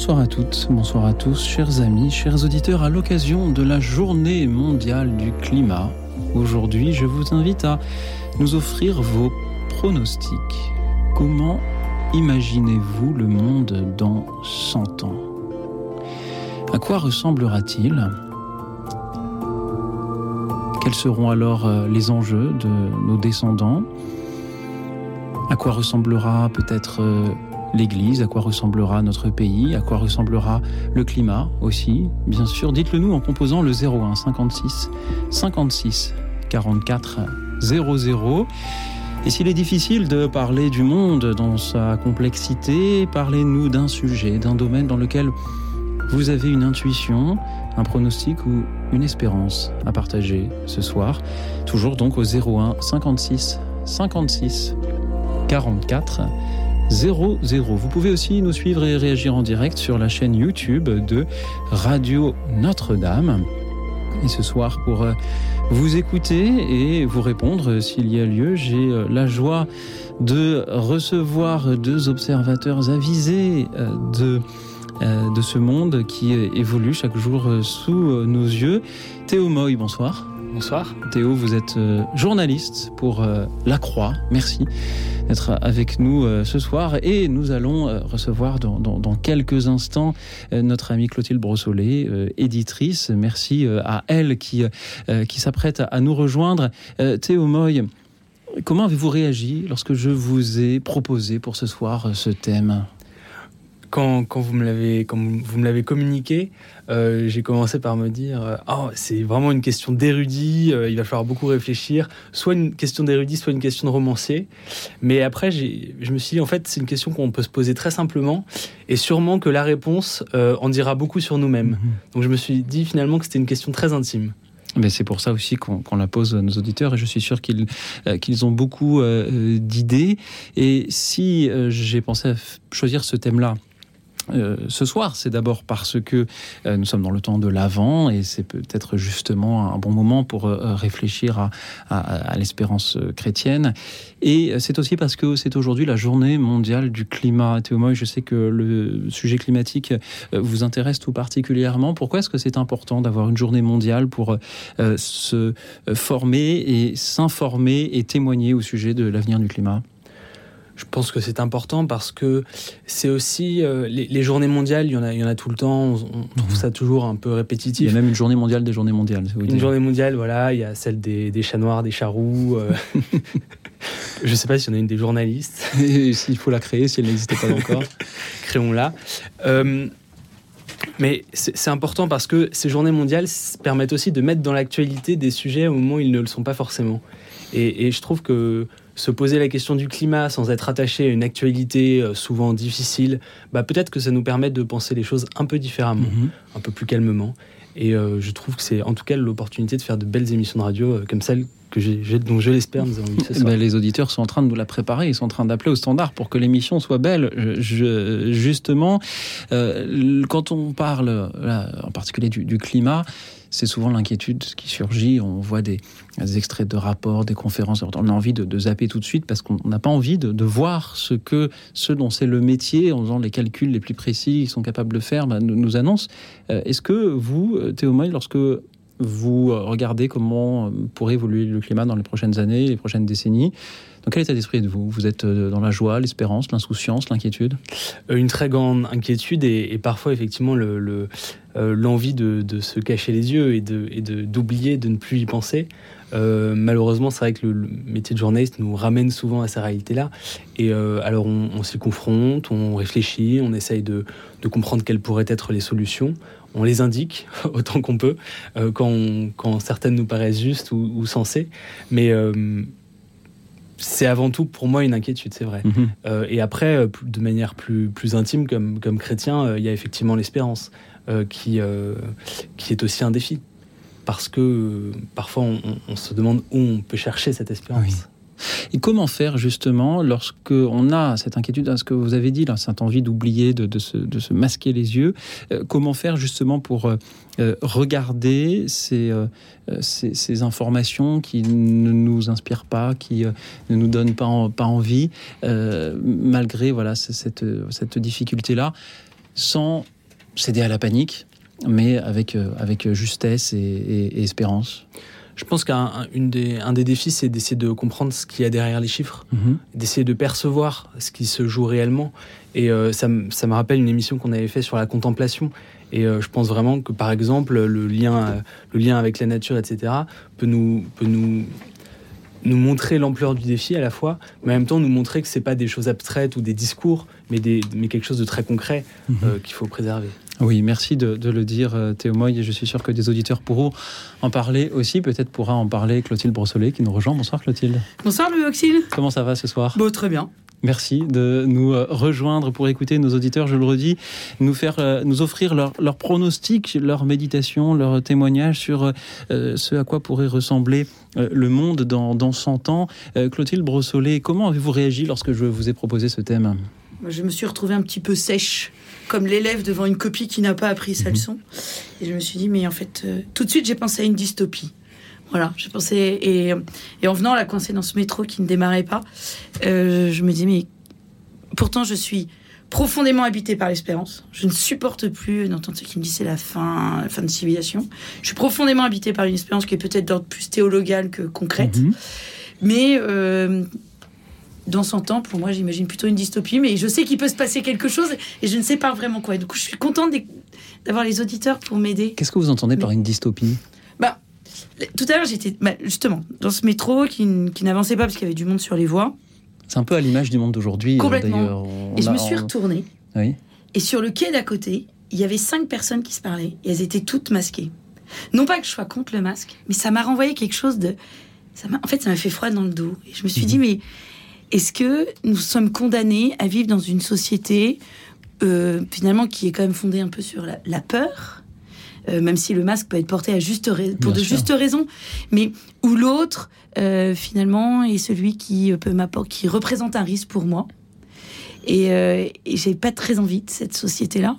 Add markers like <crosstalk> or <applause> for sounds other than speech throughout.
Bonsoir à toutes, bonsoir à tous, chers amis, chers auditeurs, à l'occasion de la journée mondiale du climat. Aujourd'hui, je vous invite à nous offrir vos pronostics. Comment imaginez-vous le monde dans 100 ans? À quoi ressemblera-t-il? Quels seront alors euh, les enjeux de nos descendants? À quoi ressemblera peut-être euh, l'Église, à quoi ressemblera notre pays, à quoi ressemblera le climat aussi, bien sûr. Dites-le nous en composant le 01 56 56 44 00. Et s'il est difficile de parler du monde dans sa complexité, parlez-nous d'un sujet, d'un domaine dans lequel vous avez une intuition, un pronostic ou une espérance à partager ce soir. Toujours donc au 01 56 56 44 00. Vous pouvez aussi nous suivre et réagir en direct sur la chaîne YouTube de Radio Notre-Dame. Et ce soir, pour euh, vous écouter et vous répondre s'il y a lieu, j'ai euh, la joie de recevoir deux observateurs avisés euh, de de ce monde qui évolue chaque jour sous nos yeux. Théo Moy, bonsoir. Bonsoir. Théo, vous êtes journaliste pour La Croix. Merci d'être avec nous euh, ce soir. Et nous allons euh, recevoir dans, quelques instants euh, notre amie Clotilde Brossolet, éditrice. Merci à elle qui, qui s'apprête à nous rejoindre. Théo Moy, comment avez-vous réagi lorsque je vous ai proposé pour ce soir ce thème? Quand, quand, vous me l'avez quand vous me l'avez communiqué, euh, j'ai commencé par me dire euh, oh c'est vraiment une question d'érudit, euh, il va falloir beaucoup réfléchir, soit une question d'érudit, soit une question de romancier. Mais après je me suis dit en fait c'est une question qu'on peut se poser très simplement et sûrement que la réponse en dira beaucoup sur nous-mêmes. Mm-hmm. Donc je me suis dit finalement que c'était une question très intime. Mais c'est pour ça aussi qu'on la pose à nos auditeurs et je suis sûr qu'ils qu'ils ont beaucoup d'idées. Et si j'ai pensé à choisir ce thème-là, euh, ce soir, c'est d'abord parce que euh, nous sommes dans le temps de l'Avent et c'est peut-être justement un bon moment pour euh, réfléchir à, l'espérance chrétienne. Et c'est aussi parce que c'est aujourd'hui la journée mondiale du climat. Théo je sais que le sujet climatique vous intéresse tout particulièrement. Pourquoi est-ce que c'est important d'avoir une journée mondiale pour se former et s'informer et témoigner au sujet de l'avenir du climat? Je pense que c'est important parce que c'est aussi euh, les, journées mondiales, il y en a, il y en a tout le temps. On, trouve ça toujours un peu répétitif. Il y a même une journée mondiale des journées mondiales. Une journée mondiale, voilà. Il y a celle des, chats noirs, des chats roux. Euh. <laughs> je ne sais pas s'il y en a une des journalistes. <laughs> S'il faut la créer, si elle n'existait pas encore, <laughs> créons-la. Euh, mais c'est important parce que ces journées mondiales permettent aussi de mettre dans l'actualité des sujets au moment où ils ne le sont pas forcément. Et, et je trouve que se poser la question du climat sans être attaché à une actualité euh, souvent difficile, bah peut-être que ça nous permet de penser les choses un peu différemment, mhm. un peu plus calmement. Et euh, je trouve que c'est en tout cas l'opportunité de faire de belles émissions de radio euh, comme celle que j'ai, dont je l'espère nous avons ce ben, les auditeurs sont en train de nous la préparer, ils sont en train d'appeler au standard pour que l'émission soit belle. Je, justement, quand on parle en particulier du, du climat, c'est souvent l'inquiétude qui surgit. On voit des, extraits de rapports, des conférences. On a envie de, zapper tout de suite parce qu'on n'a pas envie de, voir ce que ceux dont c'est le métier, en faisant les calculs les plus précis, ils sont capables de faire, bah, nous, annoncent. Euh, est-ce que vous, Théo Moy, lorsque vous regardez comment euh, pourrait évoluer le climat dans les prochaines années, les prochaines décennies, dans quel état d'esprit êtes-vous? Vous êtes euh, dans la joie, l'espérance, l'insouciance, l'inquiétude? Euh, Une très grande inquiétude et, parfois effectivement euh, l'envie de, se cacher les yeux et d'oublier, de, ne plus y penser. malheureusement, c'est vrai que le, métier de journaliste nous ramène souvent à ces réalités-là. Et alors, on, s'y confronte, on réfléchit, on essaye de, comprendre quelles pourraient être les solutions. On les indique <laughs> autant qu'on peut quand, certaines nous paraissent justes ou, ou sensées. Mais c'est avant tout pour moi une inquiétude, c'est vrai. Mhm. Euh, et après, euh, de manière plus, plus intime, comme, comme chrétien, euh, il y a effectivement l'espérance qui, qui est aussi un défi. parce que parfois on, se demande où on peut chercher cette espérance. Et comment faire justement lorsque on a cette inquiétude, ce que vous avez dit, là, cette envie d'oublier, de, se, masquer les yeux, euh, comment faire justement pour euh, euh, regarder ces, informations qui ne nous inspirent pas, qui ne nous donnent pas, envie, malgré voilà, cette, cette difficulté-là, sans céder à la panique, mais avec, avec justesse et espérance? Je pense qu'un des, un des défis, c'est d'essayer de comprendre ce qu'il y a derrière les chiffres, mhm. d'essayer de percevoir ce qui se joue réellement. Et euh, ça, ça, me rappelle une émission qu'on avait fait sur la contemplation. Et euh, je pense vraiment que, par exemple, le lien, le lien avec la nature, etc., peut nous, peut nous, nous montrer l'ampleur du défi à la fois, mais en même temps nous montrer que c'est pas des choses abstraites ou des discours, mais, des, mais quelque chose de très concret mhm. euh, qu'il faut préserver. Oui, merci de, le dire, euh, Théo Moy. Et je suis sûr que des auditeurs pourront en parler aussi. Peut-être pourra en parler Clotilde Brossolet qui nous rejoint. Bonsoir, Clotilde. Bonsoir, Louis Auxil. Comment ça va ce soir? Bon, Très bien. Merci de nous euh, rejoindre pour écouter nos auditeurs, je le redis, nous faire, euh, nous offrir leurs leur pronostics, leur méditation, leur témoignage sur ce à quoi pourrait ressembler le monde dans, dans 100 ans. Clotilde Brossolet, comment avez-vous réagi lorsque je vous ai proposé ce thème? Je me suis retrouvée un petit peu sèche comme l'élève devant une copie qui n'a pas appris sa mhm. leçon. Et je me suis dit, mais en fait, euh, tout de suite, j'ai pensé à une dystopie. Voilà, j'ai pensé. Et, et, en venant là, coincée dans ce métro qui ne démarrait pas, euh, je me dis, mais pourtant, je suis profondément habitée par l'espérance. Je ne supporte plus d'entendre ceux qui me disent c'est la fin, la fin de civilisation. Je suis profondément habitée par une espérance qui est peut-être d'ordre plus théologal que concrète. Mhm. Mais euh, dans 100 ans, pour moi, j'imagine plutôt une dystopie, mais je sais qu'il peut se passer quelque chose et je ne sais pas vraiment quoi. du coup, je suis contente d'avoir les auditeurs pour m'aider. Qu'est-ce que vous entendez par une dystopie? Bah, Tout à l'heure, j'étais bah, justement dans ce métro qui, n'avançait pas parce qu'il y avait du monde sur les voies. C'est un peu à l'image du monde d'aujourd'hui, euh, d'ailleurs. Et je me suis retournée. Oui. Et sur le quai d'à côté, il y avait cinq personnes qui se parlaient et elles étaient toutes masquées. Non pas que je sois contre le masque, mais ça m'a renvoyé quelque chose de. Ça en fait, ça m'a fait froid dans le dos. Et je me suis mhm. dit, mais est-ce que nous sommes condamnés à vivre dans une société euh, finalement qui est quand même fondée un peu sur la, peur euh, même si le masque peut être porté à juste pour de justes raisons, mais où l'autre euh, finalement est celui qui peut m'apporter, qui représente un risque pour moi. Et, et j'ai pas très envie de cette société-là.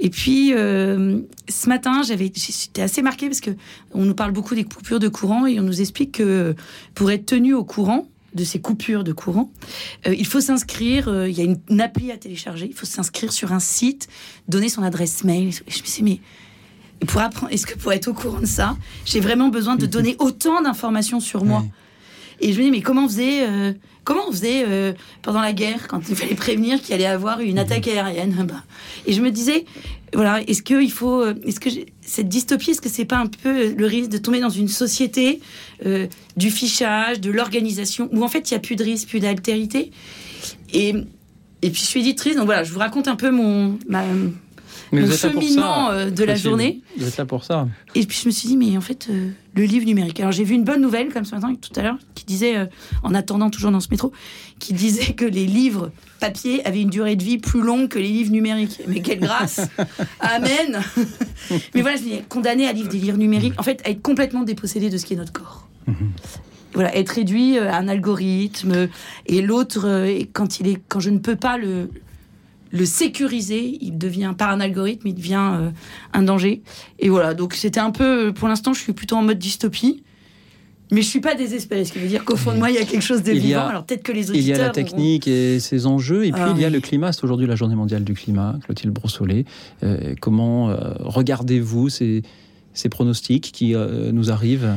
Et puis ce matin, j'avais, j'étais assez marquée parce que on nous parle beaucoup des coupures de courant et on nous explique que pour être tenu au courant, de ces coupures de courant, euh, il faut s'inscrire, euh, il y a une, appli à télécharger, il faut s'inscrire sur un site, donner son adresse mail. Je me suis dit, mais pour apprendre, est-ce que pour être au courant de ça, j'ai vraiment besoin de donner <laughs> autant d'informations sur moi Et je me dis, mais comment on faisait, euh, comment on faisait pendant la guerre, quand il fallait prévenir qu'il allait avoir une attaque aérienne? <laughs> Bah. Et je me disais, voilà, est-ce qu'il faut, est-ce que cette dystopie, est-ce que c'est pas un peu le risque de tomber dans une société euh, du fichage, de l'organisation, où en fait il n'y a plus de risque, plus d'altérité? Et, et puis je suis éditrice, donc voilà, je vous raconte un peu mon, ma, mon cheminement euh, de la journée. Vous êtes là pour ça. Et puis je me suis dit, mais en fait, euh, le livre numérique. Alors j'ai vu une bonne nouvelle, comme ce matin, tout à l'heure, qui disait, euh, en attendant toujours dans ce métro, qui disait que les livres papier avaient une durée de vie plus longue que les livres numériques. Mais quelle grâce <laughs> Amen <laughs> Mais voilà, je dis, condamné à lire des livres numériques, en fait, à être complètement dépossédé de ce qui est notre corps. Mhm. voilà, être réduit à un algorithme et l'autre quand il est quand je ne peux pas le le sécuriser, il devient par un algorithme, il devient euh, un danger. Et voilà, donc c'était un peu, pour l'instant, je suis plutôt en mode dystopie. Mais je suis pas désespérée, ce qui veut dire qu'au fond de moi, il y a quelque chose de vivant. Alors peut-être que les auditeurs. Il y a la technique et ses enjeux, et puis ah il y a le climat. C'est aujourd'hui la journée mondiale du climat, Clotilde Brossolet. Euh, comment euh, regardez-vous ces, ces, pronostics qui nous arrivent?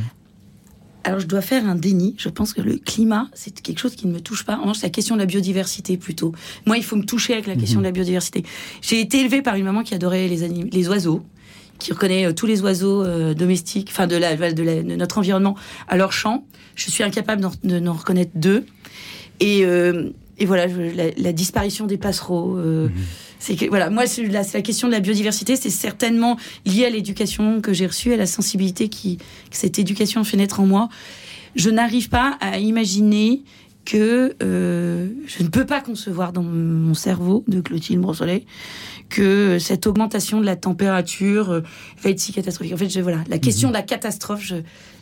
Alors, je dois faire un déni. Je pense que le climat, c'est quelque chose qui ne me touche pas. En revanche, c'est la question de la biodiversité plutôt. Moi, il faut me toucher avec la question mhm. de la biodiversité. J'ai été élevée par une maman qui adorait les, les oiseaux, qui reconnaît euh, tous les oiseaux euh, domestiques, enfin de, la, de, notre environnement à leur chant. Je suis incapable de n'en reconnaître deux. Et, euh, et voilà, la, disparition des passereaux. Mhm. C'est que voilà, moi c'est la, la, question de la biodiversité, c'est certainement lié à l'éducation que j'ai reçue, à la sensibilité qui que cette éducation fait naître en moi. Je n'arrive pas à imaginer que euh, je ne peux pas concevoir dans mon cerveau de Clotilde Brossolet que cette augmentation de la température euh, va être si catastrophique. En fait, je, voilà, la question mhm. de la catastrophe, je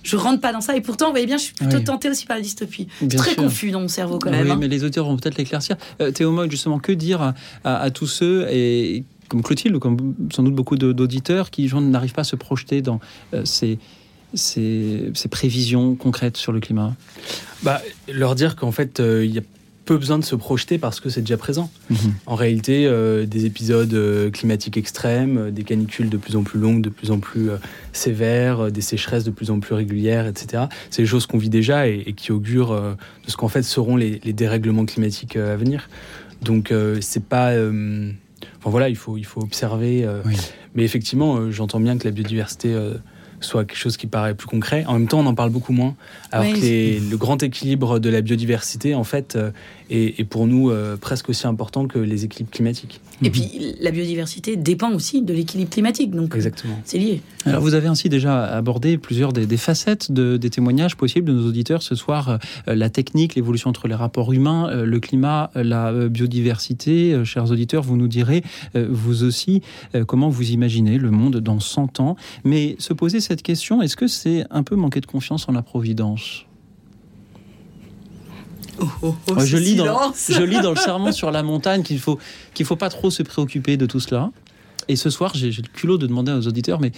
je rentre pas dans ça. Et pourtant, vous voyez bien, je suis plutôt tentée aussi par la dystopie. très confus dans mon cerveau quand même. Oui, hein. mais les auteurs vont peut-être l'éclaircir. Euh, Théo justement, que dire à, tous ceux et comme Clotilde ou comme sans doute beaucoup d'auditeurs qui n'arrivent pas à se projeter dans euh, ces, ces, prévisions concrètes sur le climat? Bah, Leur dire qu'en fait, euh, il y a peu besoin de se projeter parce que c'est déjà présent. Mhm. En réalité, euh, des épisodes euh, climatiques extrêmes, des canicules de plus en plus longues, de plus en plus sévères, des sécheresses de plus en plus régulières, etc. C'est des choses qu'on vit déjà et, qui augurent de ce qu'en fait seront les, dérèglements climatiques à venir. Donc c'est pas... Enfin voilà, il faut, il faut observer. Mais effectivement, j'entends bien que la biodiversité soit quelque chose qui paraît plus concret. En même temps, on en parle beaucoup moins. Alors que le grand équilibre de la biodiversité, en fait, euh, est, pour nous euh, presque aussi important que les équilibres climatiques. Et mhm. puis, la biodiversité dépend aussi de l'équilibre climatique. Donc, Exactement. c'est lié. Alors, vous avez ainsi déjà abordé plusieurs des, facettes des témoignages possibles de nos auditeurs ce soir. Euh, la technique, l'évolution entre les rapports humains, le climat, la biodiversité. chers auditeurs, vous nous direz, vous aussi, comment vous imaginez le monde dans 100 ans. Mais se poser cette question, est-ce que c'est un peu manquer de confiance en la Providence oh, oh, oh, je, lis dans, je lis dans le <laughs> serment sur la montagne qu'il faut qu'il faut pas trop se préoccuper de tout cela. Et ce soir, j'ai le culot de demander aux auditeurs, mais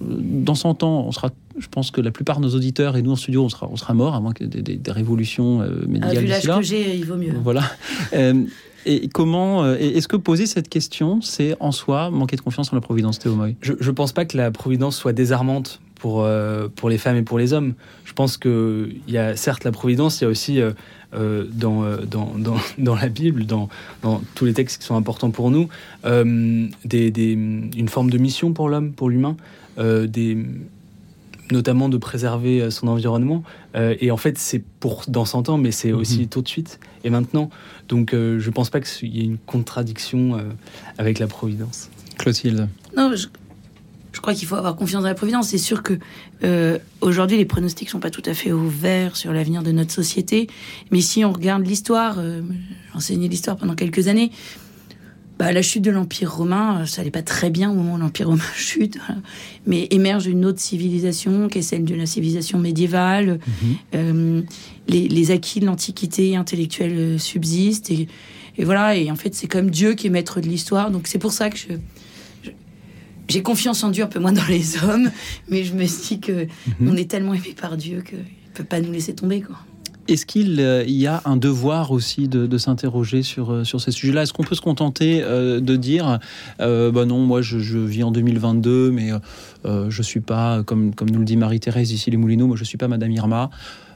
dans 100 ans, on sera, je pense que la plupart de nos auditeurs et nous en studio, on sera, on sera morts, à moins que des, révolutions euh, médicales. Ah, vu l'âge que j'ai, il vaut mieux. Voilà. <laughs> Euh, et comment euh, est-ce que poser cette question, c'est en soi manquer de confiance en la Providence, Théo Je ne pense pas que la Providence soit désarmante pour, euh, pour les femmes et pour les hommes. Je pense qu'il y a certes la Providence, il y a aussi euh, dans, dans, dans, <laughs> dans, la Bible, dans, dans, tous les textes qui sont importants pour nous, des, des, une forme de mission pour l'homme, pour l'humain, des notamment de préserver son environnement. Euh, et en fait, c'est pour dans 100 ans, mais c'est aussi mhm. tout de suite et maintenant. Donc, euh, je ne pense pas qu'il y ait une contradiction avec la Providence. Clotilde Non, je, crois qu'il faut avoir confiance dans la Providence. C'est sûr que aujourd'hui, les pronostics sont pas tout à fait ouverts sur l'avenir de notre société. Mais si on regarde l'histoire, j'ai enseigné l'histoire pendant quelques années, bah, la chute de l'Empire romain, euh, ça n'allait pas très bien au moment où l'Empire romain <laughs> chute, mais émerge une autre civilisation qui est celle de la civilisation médiévale. Mhm. Euh, les, acquis de l'Antiquité intellectuelle euh, subsistent. Et, voilà, et en fait, c'est comme Dieu qui est maître de l'histoire. Donc c'est pour ça que je, j'ai confiance en Dieu, un peu moins dans les hommes, mais je me dis que mhm. on est tellement aimé par Dieu qu'il ne peut pas nous laisser tomber. Quoi. Est-ce qu'il euh, y a un devoir aussi de, s'interroger sur, euh, sur ces sujets-là? Est-ce qu'on peut se contenter euh, de dire bah non, moi je, vis en 2022, mais je suis pas, comme, comme nous le dit Marie-Thérèse ici les Moulineaux, moi je suis pas Madame Irma.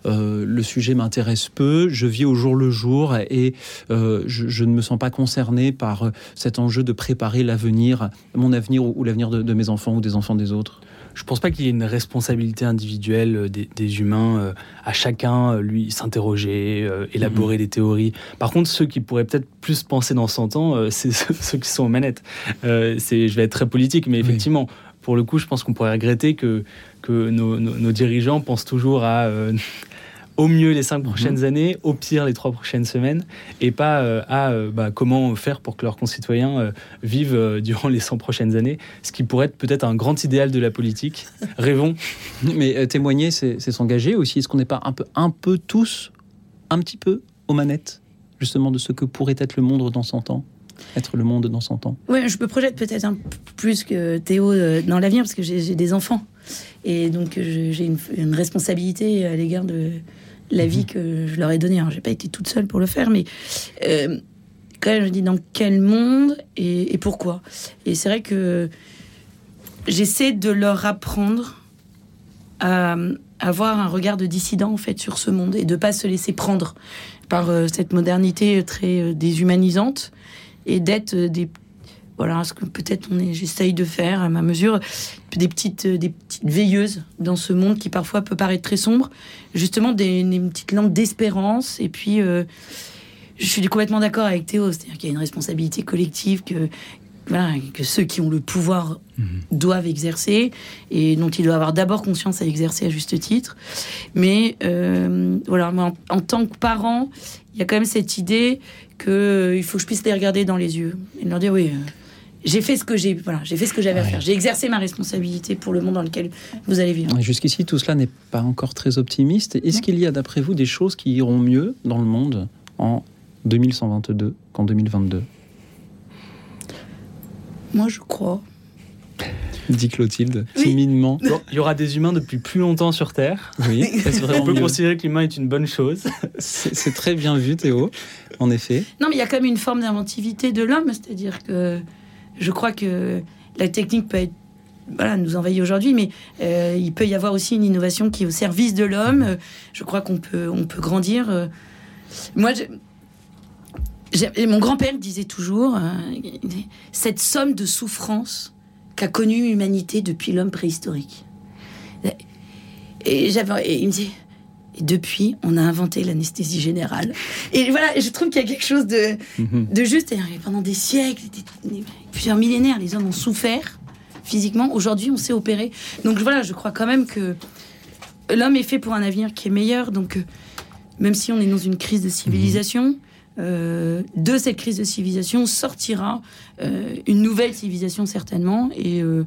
le sujet m'intéresse peu, je vis au jour le jour et je, je, ne me sens pas concerné par cet enjeu de préparer l'avenir, mon avenir ou, l'avenir de mes enfants ou des enfants des autres je pense pas qu'il y ait une responsabilité individuelle euh, des, humains euh, à chacun, euh, lui, s'interroger, élaborer mhm. des théories. Par contre, ceux qui pourraient peut-être plus penser dans 100 ans, <laughs> c'est ceux, qui sont aux manettes. c'est, je vais être très politique, mais effectivement, pour le coup, je pense qu'on pourrait regretter que, que nos, nos dirigeants pensent toujours à au mieux les cinq mhm. prochaines années, au pire les trois prochaines semaines, et pas euh, à euh, bah, comment faire pour que leurs concitoyens euh, vivent <laughs> durant les 100 prochaines années, ce qui pourrait être peut-être un grand idéal de la politique. <laughs> Rêvons. Mais témoigner, c'est s'engager aussi. Est-ce qu'on n'est pas un peu, un peu tous, un petit peu aux manettes, justement, de ce que pourrait être le monde dans 100 ans? Être le monde dans 100 ans? Oui, je me projette peut-être un peu plus que Théo dans l'avenir parce que j'ai des enfants. Et donc j'ai une, une, responsabilité à l'égard de, la vie mhm. que je leur ai donnée. Je n'ai pas été toute seule pour le faire, mais euh, quand même, je dis dans quel monde et, pourquoi? Et c'est vrai que j'essaie de leur apprendre à avoir un regard de dissident en fait sur ce monde et de pas se laisser prendre par euh, cette modernité très euh, déshumanisante et d'être des voilà ce que peut-être on j'essaye de faire à ma mesure des petites des petites veilleuses dans ce monde qui parfois peut paraître très sombre justement des, petites lampes d'espérance et puis euh, je suis complètement d'accord avec Théo c'est-à-dire qu'il y a une responsabilité collective que que ceux qui ont le pouvoir mhm. doivent exercer et dont il doit avoir d'abord conscience à exercer à juste titre. Mais euh, voilà, en, tant que parent, il y a quand même cette idée qu'il euh, faut que je puisse les regarder dans les yeux et leur dire oui. Euh, j'ai fait ce que j'ai voilà, j'ai fait ce que j'avais à faire. J'ai exercé ma responsabilité pour le monde dans lequel vous allez vivre. Jusqu'ici, tout cela n'est pas encore très optimiste. Est-ce qu'il y a, d'après vous, des choses qui iront mieux dans le monde en 2122 qu'en 2022 moi, je crois. Dit Clotilde, timidement. il y aura des humains depuis plus longtemps sur Terre. Oui, <laughs> on peut considérer que l'humain est une bonne chose? C'est très bien vu, Théo, en effet. Non, mais il y a quand même une forme d'inventivité de l'homme, c'est-à-dire que je crois que la technique peut nous envahir aujourd'hui, mais euh, il peut y avoir aussi une innovation qui est au service de l'homme. Je crois qu'on peut, on peut grandir. Euh. Moi, mon grand-père disait toujours euh, cette somme de souffrance qu'a connue l'humanité depuis l'homme préhistorique. Et, il me dit et depuis, on a inventé l'anesthésie générale. Et voilà, je trouve qu'il y a quelque chose de, mhm. de juste. pendant des siècles, plusieurs millénaires, les hommes ont souffert physiquement. Aujourd'hui, on sait opérer. Donc voilà, je crois quand même que l'homme est fait pour un avenir qui est meilleur. Donc, euh, même si on est dans une crise de civilisation, euh, de cette crise de civilisation sortira euh, une nouvelle civilisation certainement et, euh,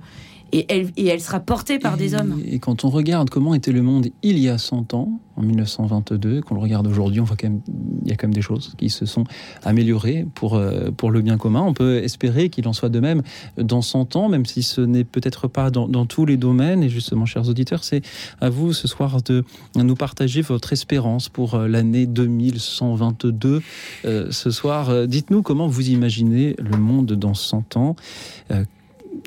et elle, et elle sera portée par des hommes. Et quand on regarde comment était le monde il y a 100 ans, en 1922, qu'on le regarde aujourd'hui, on voit quand même, il y a quand même des choses qui se sont améliorées pour, euh, pour le bien commun. On peut espérer qu'il en soit de même dans 100 ans, même si ce n'est peut-être pas dans, dans, tous les domaines. Et justement, chers auditeurs, c'est à vous ce soir de nous partager votre espérance pour euh, l'année 2122. Euh, ce soir, dites-nous comment vous imaginez le monde dans 100 ans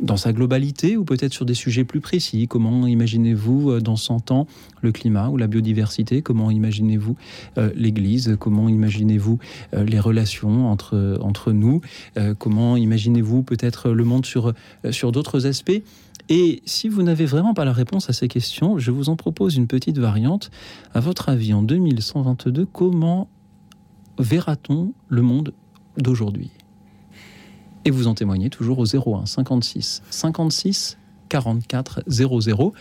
dans sa globalité ou peut-être sur des sujets plus précis? Comment imaginez-vous euh, dans 100 ans le climat ou la biodiversité? Comment imaginez-vous euh, l'Église? Comment imaginez-vous euh, les relations entre, entre nous? Comment imaginez-vous peut-être le monde sur, sur d'autres aspects? Et si vous n'avez vraiment pas la réponse à ces questions, je vous en propose une petite variante. À votre avis, en 2122, comment verra-t-on le monde d'aujourd'hui? Et vous en témoignez toujours au 01 56 56 44 00.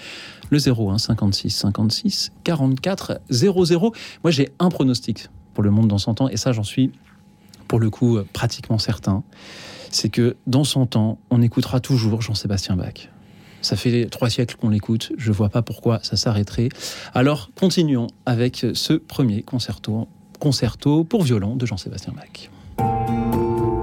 Le 01 56 56 44 00. Moi, j'ai un pronostic pour le monde dans 100 ans, et ça, j'en suis pour le coup pratiquement certain. C'est que dans 100 ans, on écoutera toujours Jean-Sébastien Bach. Ça fait trois siècles qu'on l'écoute, je vois pas pourquoi ça s'arrêterait. Alors continuons avec ce premier concerto, concerto pour violon de Jean-Sébastien Bach.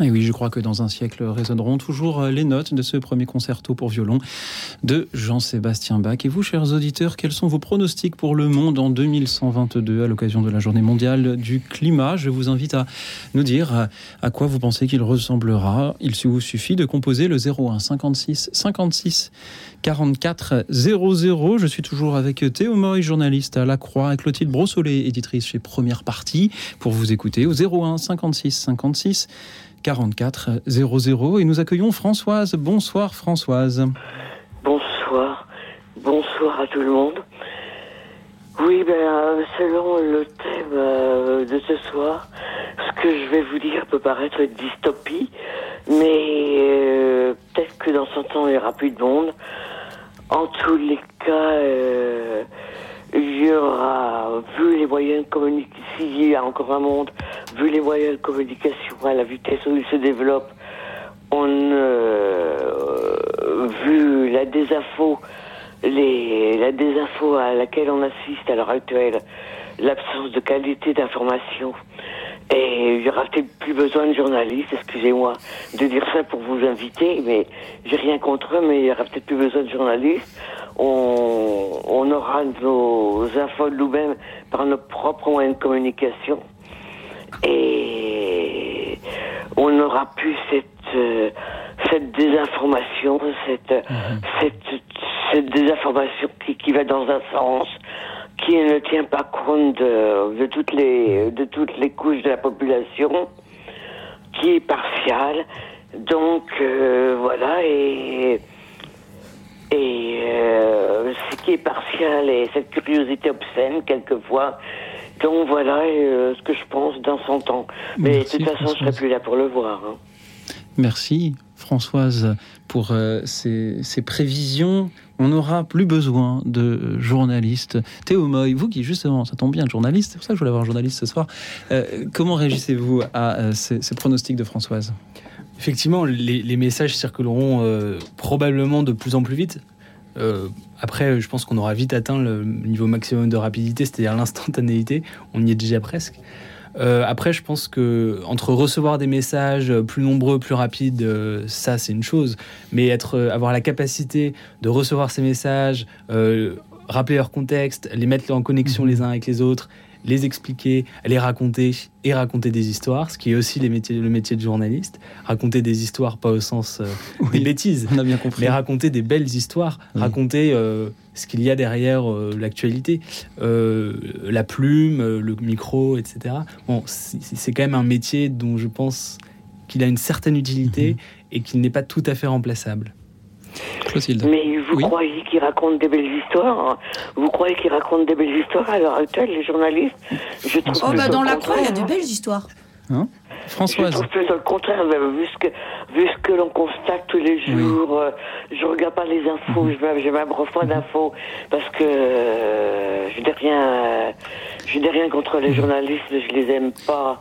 Et oui, je crois que dans un siècle résonneront toujours euh, les notes de ce premier concerto pour violon de Jean-Sébastien Bach. Et vous, chers auditeurs, quels sont vos pronostics pour le monde en 2122 à l'occasion de la journée mondiale du climat? Je vous invite à nous dire euh, à quoi vous pensez qu'il ressemblera. Il vous suffit de composer le 01 56 56 44 00. Je suis toujours avec Théo Moy, journaliste à La Croix, et Clotilde Brossolet, éditrice chez Première Partie, pour vous écouter au 01 56 56 44 00 et nous accueillons Françoise. Bonsoir Françoise. Bonsoir. Bonsoir à tout le monde. Oui, ben, euh, selon le thème euh, de ce soir, ce que je vais vous dire peut paraître dystopie, mais euh, peut-être que dans 100 ans, il n'y aura plus de monde. En tous les cas, aura, vu les moyens de communication, s'il y a encore un monde, vu les moyens de communication à la vitesse où ils se développent, on, euh, vu la désinfo, les, la désinfo à laquelle on assiste à l'heure actuelle, l'absence de qualité d'information, et il y aura peut-être plus besoin de journalistes, excusez-moi de dire ça pour vous inviter, mais j'ai rien contre eux, mais il y aura peut-être plus besoin de journalistes. On, on aura nos infos de nous-mêmes par nos propres moyens de communication. Et on n'aura plus cette, euh, cette désinformation, cette, mhm. cette, cette désinformation qui, qui va dans un sens, qui ne tient pas compte de, toutes les de toutes les couches de la population, qui est partiale. Donc euh, voilà et et euh, ce qui est partial et cette curiosité obscène quelquefois. Donc voilà euh, ce que je pense dans son temps. Mais de toute façon, je serai plus là pour le voir. Hein. Merci Françoise pour ces, ces prévisions on n'aura plus besoin de journalistes. Théo Moy, vous qui justement, ça tombe bien, journaliste, c'est pour ça que je voulais avoir un journaliste ce soir. Euh, comment réagissez-vous à euh, ces, pronostics de Françoise? Effectivement, les, messages circuleront euh, probablement de plus en plus vite. après, je pense qu'on aura vite atteint le niveau maximum de rapidité, c'est-à-dire l'instantanéité. On y est déjà presque. Euh, après, je pense que entre recevoir des messages plus nombreux, plus rapides, euh, ça c'est une chose, mais être, euh, avoir la capacité de recevoir ces messages, rappeler leur contexte, les mettre en connexion mhm. les uns avec les autres, les expliquer, les raconter et raconter des histoires, ce qui est aussi les métiers, le métier de journaliste. Raconter des histoires, pas au sens des bêtises, on a bien compris. mais raconter des belles histoires, raconter ce qu'il y a derrière euh, l'actualité. Euh, la plume, euh, le micro, etc. Bon, c'est quand même un métier dont je pense qu'il a une certaine utilité mhm. et qu'il n'est pas tout à fait remplaçable. Mais vous croyez qu'ils racontent des belles histoires? Vous croyez qu'ils racontent des belles histoires à l'heure actuelle, les journalistes? Je trouve Oh, bah dans la croix, il y a de belles histoires. Hein Françoise. Je trouve plus au contraire, vu ce que, vu ce que l'on constate tous les jours, euh, je regarde pas les infos, mhm. je, même reçois d'infos parce que euh, je n'ai rien, je n'ai rien contre les mhm. journalistes, je les aime pas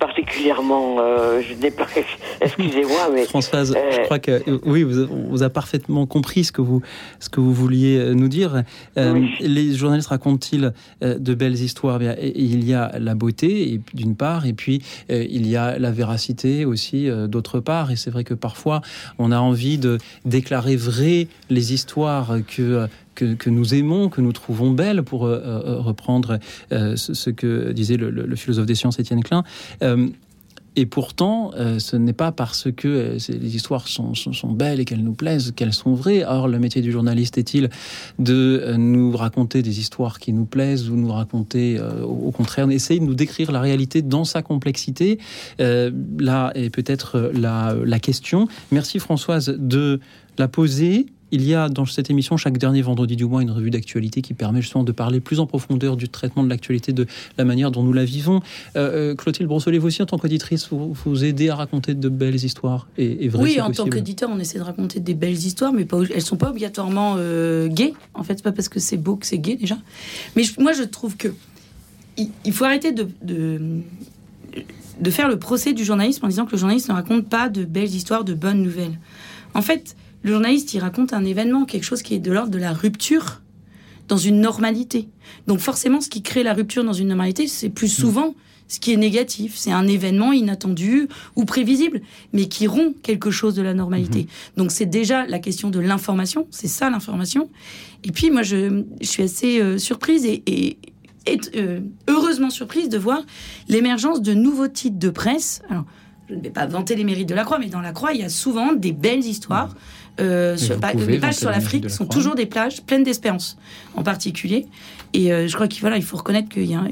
particulièrement. Euh, je n'ai pas. <laughs> Excusez-moi, mais Françoise, je crois que oui, vous, vous a parfaitement compris ce que vous ce que vous vouliez nous dire. Les journalistes racontent-ils de belles histoires? Il y a la beauté, d'une part, et puis il y a la véracité aussi, d'autre part. Et c'est vrai que parfois, on a envie de déclarer vraies les histoires que que, nous aimons, que nous trouvons belles, pour euh, euh, reprendre euh, ce, que disait le, philosophe des sciences Étienne Klein. Et pourtant, ce n'est pas parce que les histoires sont, belles et qu'elles nous plaisent qu'elles sont vraies. Or, le métier du journaliste est-il de nous raconter des histoires qui nous plaisent ou nous raconter, au contraire, d'essayer de nous décrire la réalité dans sa complexité Là est peut-être la question. Merci Françoise de la poser. Il y a dans cette émission chaque dernier vendredi du mois une revue d'actualité qui permet justement de parler plus en profondeur du traitement de l'actualité, de la manière dont nous la vivons. Euh, euh, Clotilde Brossolet, vous aussi en tant qu'auditrice, vous, vous aidez à raconter de belles histoires et, vraies. Oui, en tant qu'éditeur, on essaie de raconter des belles histoires, mais pas, elles sont pas obligatoirement euh, gays. En fait, pas parce que c'est beau que c'est gay déjà. Mais moi, je trouve que il, faut arrêter de, de de faire le procès du journalisme en disant que le journaliste ne raconte pas de belles histoires, de bonnes nouvelles. En fait, le journaliste, il raconte un événement, quelque chose qui est de l'ordre de la rupture dans une normalité. Donc forcément, ce qui crée la rupture dans une normalité, c'est plus souvent ce qui est négatif. C'est un événement inattendu ou prévisible, mais qui rompt quelque chose de la normalité. Mhm. Donc c'est déjà la question de l'information, c'est ça l'information. Et puis moi, je, suis assez euh, surprise et, euh, heureusement surprise de voir l'émergence de nouveaux titres de presse. Alors, je ne vais pas vanter les mérites de la Croix, mais dans la Croix, il y a souvent des belles histoires. Euh, les pages sur l'Afrique sont toujours des plages pleines d'espérance, en particulier. Et je crois qu'il voilà, il faut reconnaître que y a,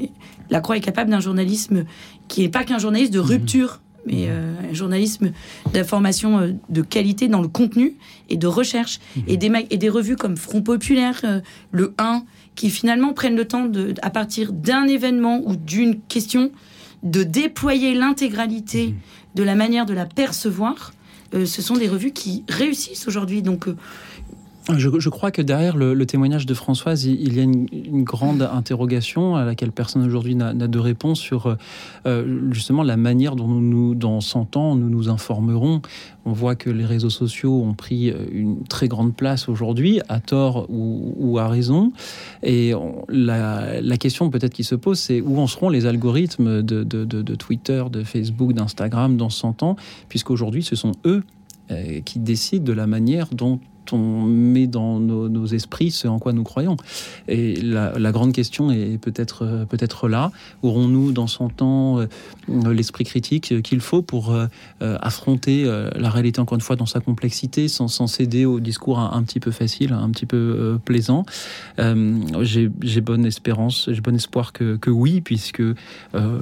la Croix est capable d'un journalisme qui n'est pas qu'un journaliste de mhm. rupture, mais mhm. euh, un journalisme d'information euh, de qualité dans le contenu et de recherche. Mhm. Et, des, et des revues comme Front Populaire, euh, le 1, qui finalement prennent le temps, de, à partir d'un événement ou d'une question, de déployer l'intégralité de la manière de la percevoir. Ce sont des revues qui réussissent aujourd'hui. Donc, je, crois que derrière le, témoignage de Françoise, il, y a une, grande interrogation à laquelle personne aujourd'hui n'a de réponse sur euh, justement la manière dont nous, dans 100 ans, nous nous informerons. On voit que les réseaux sociaux ont pris une très grande place aujourd'hui, à tort ou, à raison. Et la, question peut-être qui se pose, c'est où en seront les algorithmes de, de Twitter, de Facebook, d'Instagram dans 100 ans, puisqu'aujourd'hui, ce sont eux euh, qui décident de la manière dont on met dans nos, esprits ce en quoi nous croyons. Et la, grande question est peut-être peut-être là. Aurons-nous dans son temps euh, l'esprit critique qu'il faut pour euh, affronter euh, la réalité encore une fois dans sa complexité, sans, céder au discours un, petit peu facile, un petit peu plaisant? J'ai bonne espérance, j'ai bon espoir que, oui, puisque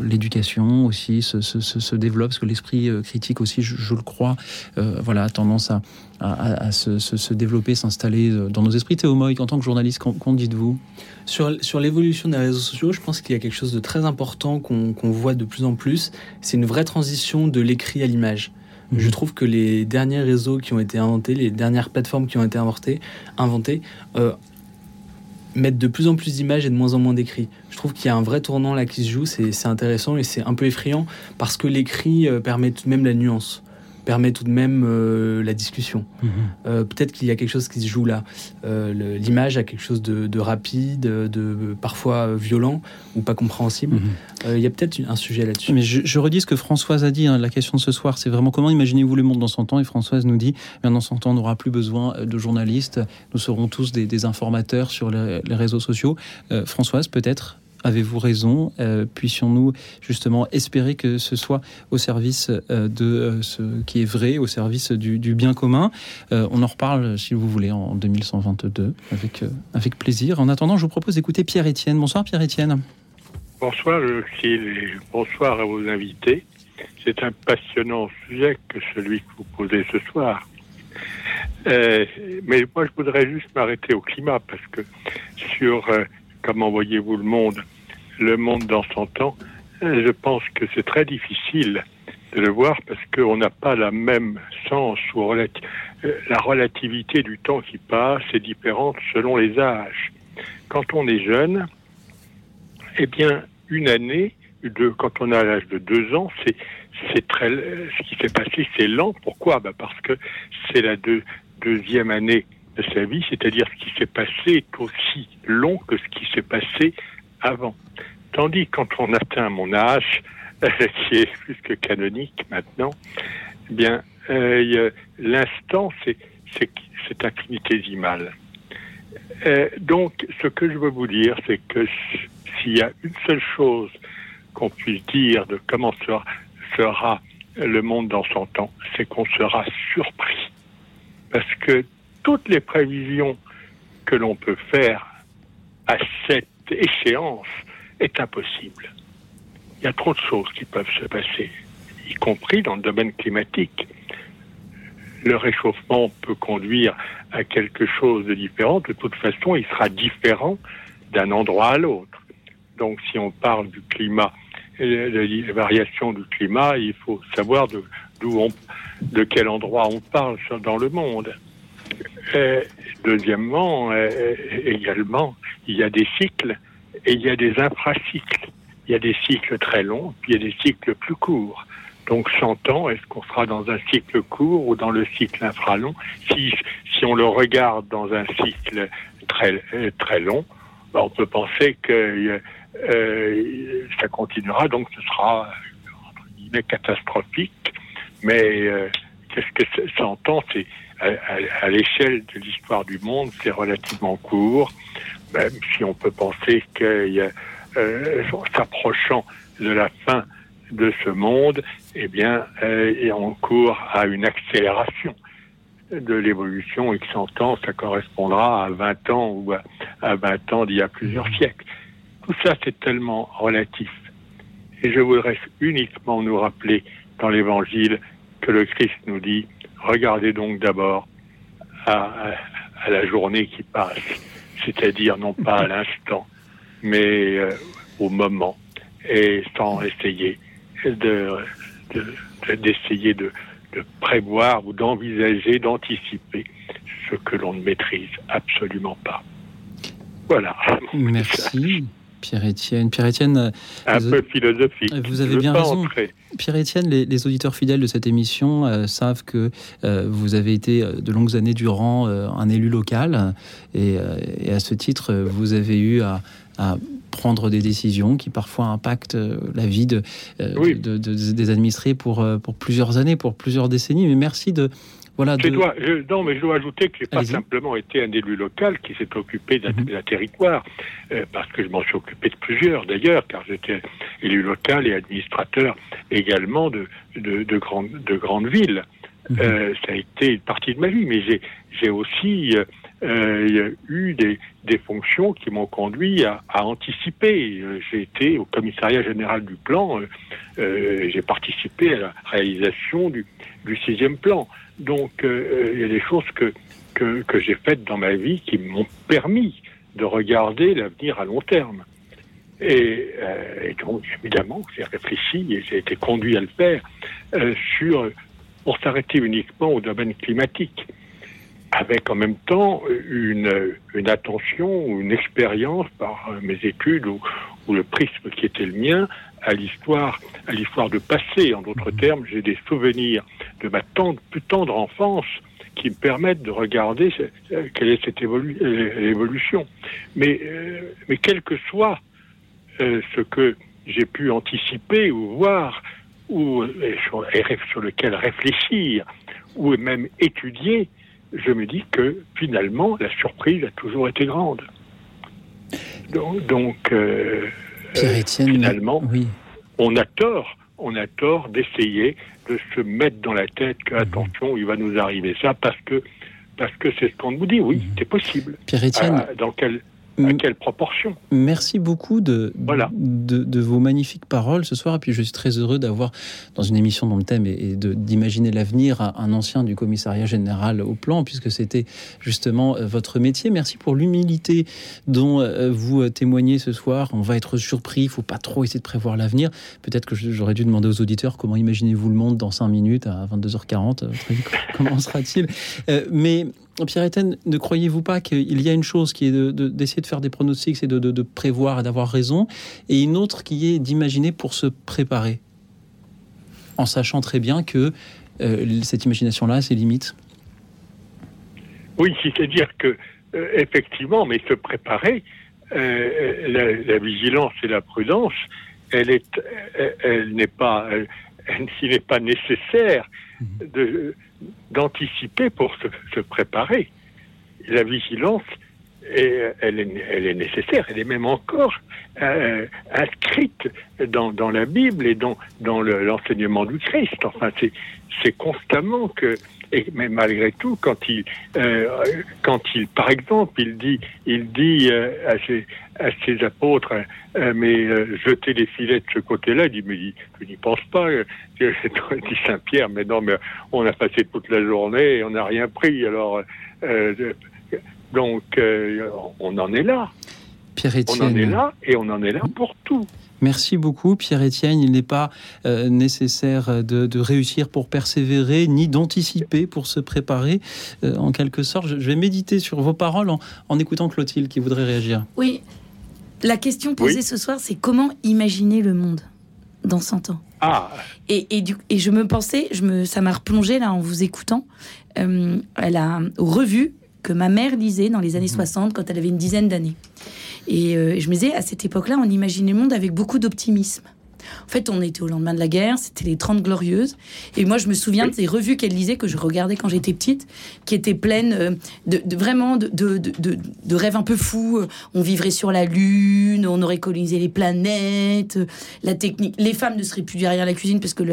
l'éducation aussi se, développe, parce que l'esprit critique aussi, je, le crois, voilà, a tendance à, à, se, développer, s'installer euh, dans nos esprits. Théo Moïc, en tant que journaliste, qu'en dites-vous? Sur, sur l'évolution des réseaux sociaux, je pense qu'il y a quelque chose de très important qu'on voit de plus en plus. C'est une vraie transition de l'écrit à l'image. Mhm. Je trouve que les derniers réseaux qui ont été inventés, les dernières plateformes qui ont été inventées, inventées euh, mettent de plus en plus d'images et de moins en moins d'écrits. Je trouve qu'il y a un vrai tournant là qui se joue, c'est intéressant et c'est un peu effrayant parce que l'écrit euh, permet tout de même la nuance permet tout de même euh, la discussion. Mhm. Euh, peut-être qu'il y a quelque chose qui se joue là. Euh, l'image a quelque chose de, rapide, de parfois violent ou pas compréhensible. Mhm. il y a peut-être un sujet là-dessus. Mais je, redis ce que Françoise a dit. Hein, la question de ce soir, c'est vraiment comment imaginez-vous le monde dans 100 ans? Et Françoise nous dit, bien dans 100 ans, on n'aura plus besoin de journalistes. Nous serons tous des, informateurs sur les réseaux sociaux. Françoise, peut-être Avez-vous raison euh, Puissions-nous justement espérer que ce soit au service euh, de euh, ce qui est vrai, au service du, bien commun? On en reparle, si vous voulez, en 2122, avec, avec plaisir. En attendant, je vous propose d'écouter Pierre-Étienne. Bonsoir Pierre-Étienne. Bonsoir Gilles bonsoir à vos invités. C'est un passionnant sujet que celui que vous posez ce soir. mais moi, je voudrais juste m'arrêter au climat parce que sur comment voyez-vous le monde? Le monde dans son temps, euh, je pense que c'est très difficile de le voir parce qu'on n'a pas la même sens ou euh, la relativité du temps qui passe est différente selon les âges. Quand on est jeune, eh bien, une année, quand on a l'âge de deux ans, c'est très ce qui s'est passé, c'est lent. Pourquoi? Bah Parce que c'est la deuxième année de sa vie, c'est-à dire ce qui s'est passé est aussi long que ce qui s'est passé avant. Tandis quand on atteint mon âge, <laughs> qui est plus que canonique maintenant, eh bien, euh, l'instant, c'est, c'est, c'est infinitésimal. Euh, donc, ce que je veux vous dire, c'est que s'il y a une seule chose qu'on puisse dire de comment sera, sera le monde dans son temps, c'est qu'on sera surpris. Parce que toutes les prévisions que l'on peut faire à cette échéance est impossible. Il y a trop de choses qui peuvent se passer, y compris dans le domaine climatique. Le réchauffement peut conduire à quelque chose de différent. De toute façon, il sera différent d'un endroit à l'autre. Donc, si on parle du climat, les variations du climat, il faut savoir de, on, de quel endroit on parle dans le monde. Euh, deuxièmement, euh, également, il y a des cycles et il y a des infracycles. Il y a des cycles très longs, puis il y a des cycles plus courts. Donc 100 ans, est-ce qu'on sera dans un cycle court ou dans le cycle infralong si, si on le regarde dans un cycle très, euh, très long, ben, on peut penser que ça continuera, donc ce sera catastrophique. Mais qu'est-ce que ça entend C'est à, l'échelle de l'histoire du monde, c'est relativement court, même si on peut penser y a, s'approchant de la fin de ce monde, eh bien, est en cours à une accélération de l'évolution et que 100 ans, ça correspondra à 20 ans ou à 20 ans d'il y a plusieurs siècles. Tout ça, c'est tellement relatif. Et je voudrais uniquement nous rappeler dans l'Évangile que le Christ nous dit, regardez donc d'abord à, la journée qui passe, c'est-à-dire non pas à <laughs> l'instant, mais euh, au moment, et sans essayer de, d'essayer de, de prévoir ou d'envisager, d'anticiper ce que l'on ne maîtrise absolument pas. Voilà. Merci. <laughs> Pierre-Étienne. Pierre-Étienne. Un peu philosophique. Vous avez bien raison. Pierre-Étienne, les, auditeurs fidèles de cette émission euh, savent que euh, vous avez été euh, de longues années durant un élu local et, à ce titre, vous avez eu à, prendre des décisions qui parfois impactent la vie de, des administrés pour, pour plusieurs années, pour plusieurs décennies. Mais merci de, voilà, non, mais je dois ajouter que je n'ai pas simplement été un élu local qui s'est occupé d'un mhm. territoire, euh, parce que je m'en suis occupé de plusieurs d'ailleurs, car j'étais élu local et administrateur également de, de, de, grandes, de grandes villes. Mhm. Euh, ça a été une partie de ma vie, mais j'ai aussi euh, eu des, des, fonctions qui m'ont conduit à, à anticiper. J'ai été au commissariat général du plan, j'ai participé à la réalisation du, du sixième plan. Donc, euh, il y a des choses que, que, que j'ai faites dans ma vie qui m'ont permis de regarder l'avenir à long terme. Et, euh, donc, évidemment, j'ai réfléchi et j'ai été conduit à le faire euh, sur, pour s'arrêter uniquement au domaine climatique, avec en même temps une, une attention ou une expérience par mes études ou, ou le prisme qui était le mien à l'histoire, à l'histoire de passé. En d'autres mhm. termes, j'ai des souvenirs de ma tendre, plus tendre enfance qui me permettent de regarder quelle est cette euh, évolution. Mais, euh, mais quel que soit euh, ce que j'ai pu anticiper ou voir, ou sur, sur lequel réfléchir, ou même étudier, je me dis que finalement la surprise a toujours été grande. Donc, donc finalement, oui. on a tort, on a tort d'essayer de se mettre dans la tête que, mhm. attention, il va nous arriver ça parce que parce que c'est ce qu'on nous dit. Oui, mhm. c'est possible. Pierre-Étienne, euh, dans quel à quelle proportion Merci beaucoup de, de, vos magnifiques paroles ce soir. Et puis je suis très heureux d'avoir, dans une émission dont le thème est, d'imaginer l'avenir, un ancien du commissariat général au plan, puisque c'était justement euh, votre métier. Merci pour l'humilité dont euh, vous euh, témoignez ce soir. On va être surpris, il ne faut pas trop essayer de prévoir l'avenir. Peut-être que j'aurais dû demander aux auditeurs comment imaginez-vous le monde dans 5 minutes à 22h40. <laughs> Comment sera-t-il? Mais Pierre-Étienne, ne croyez-vous pas qu'il y a une chose qui est d'essayer de, faire des pronostics, c'est de, prévoir et d'avoir raison, et une autre qui est d'imaginer pour se préparer, en sachant très bien que euh, cette imagination-là a ses limites? Oui, c'est-à-dire que, euh, effectivement, mais se préparer, euh, la, vigilance et la prudence, elle est, elle, n'est pas, s'il n'est pas nécessaire mhm. de d'anticiper pour se, préparer. La vigilance, elle, est, nécessaire, elle est même encore euh, inscrite dans, la Bible et dans, dans l'enseignement du Christ. Enfin, c'est constamment que et, mais malgré tout, quand il, euh, quand il, par exemple, il dit, il dit euh, à, ses, à ses apôtres, euh, mais euh, jetez les filets de ce côté-là, il dit, mais je n'y pense pas. <laughs> dit Saint Pierre, mais non, mais on a passé toute la journée et on n'a rien pris. Alors, donc, on en est là. Pierre on en est là et on en est là pour tout. Merci beaucoup, Pierre-Étienne. Il n'est pas euh, nécessaire de, réussir pour persévérer, ni d'anticiper pour se préparer. Euh, en quelque sorte, je, vais méditer sur vos paroles en, écoutant Clotilde qui voudrait réagir. Oui. La question posée ce soir, c'est comment imaginer le monde dans 100 ans ah. et, et, je me pensais, je me, ça m'a replongé là en vous écoutant, euh, elle a revu que ma mère lisait dans les années 60 mhm. quand elle avait une dizaine d'années. Et, et je me disais, à cette époque-là, on imaginait le monde avec beaucoup d'optimisme. En fait, on était au lendemain de la guerre, c'était les 30 glorieuses. Et moi, je me souviens des revues qu'elle lisait, que je regardais quand j'étais petite, qui étaient pleines euh, de, vraiment de, de, rêves un peu fous. On vivrait sur la Lune, on aurait colonisé les planètes, la technique. Les femmes ne seraient plus derrière la cuisine parce que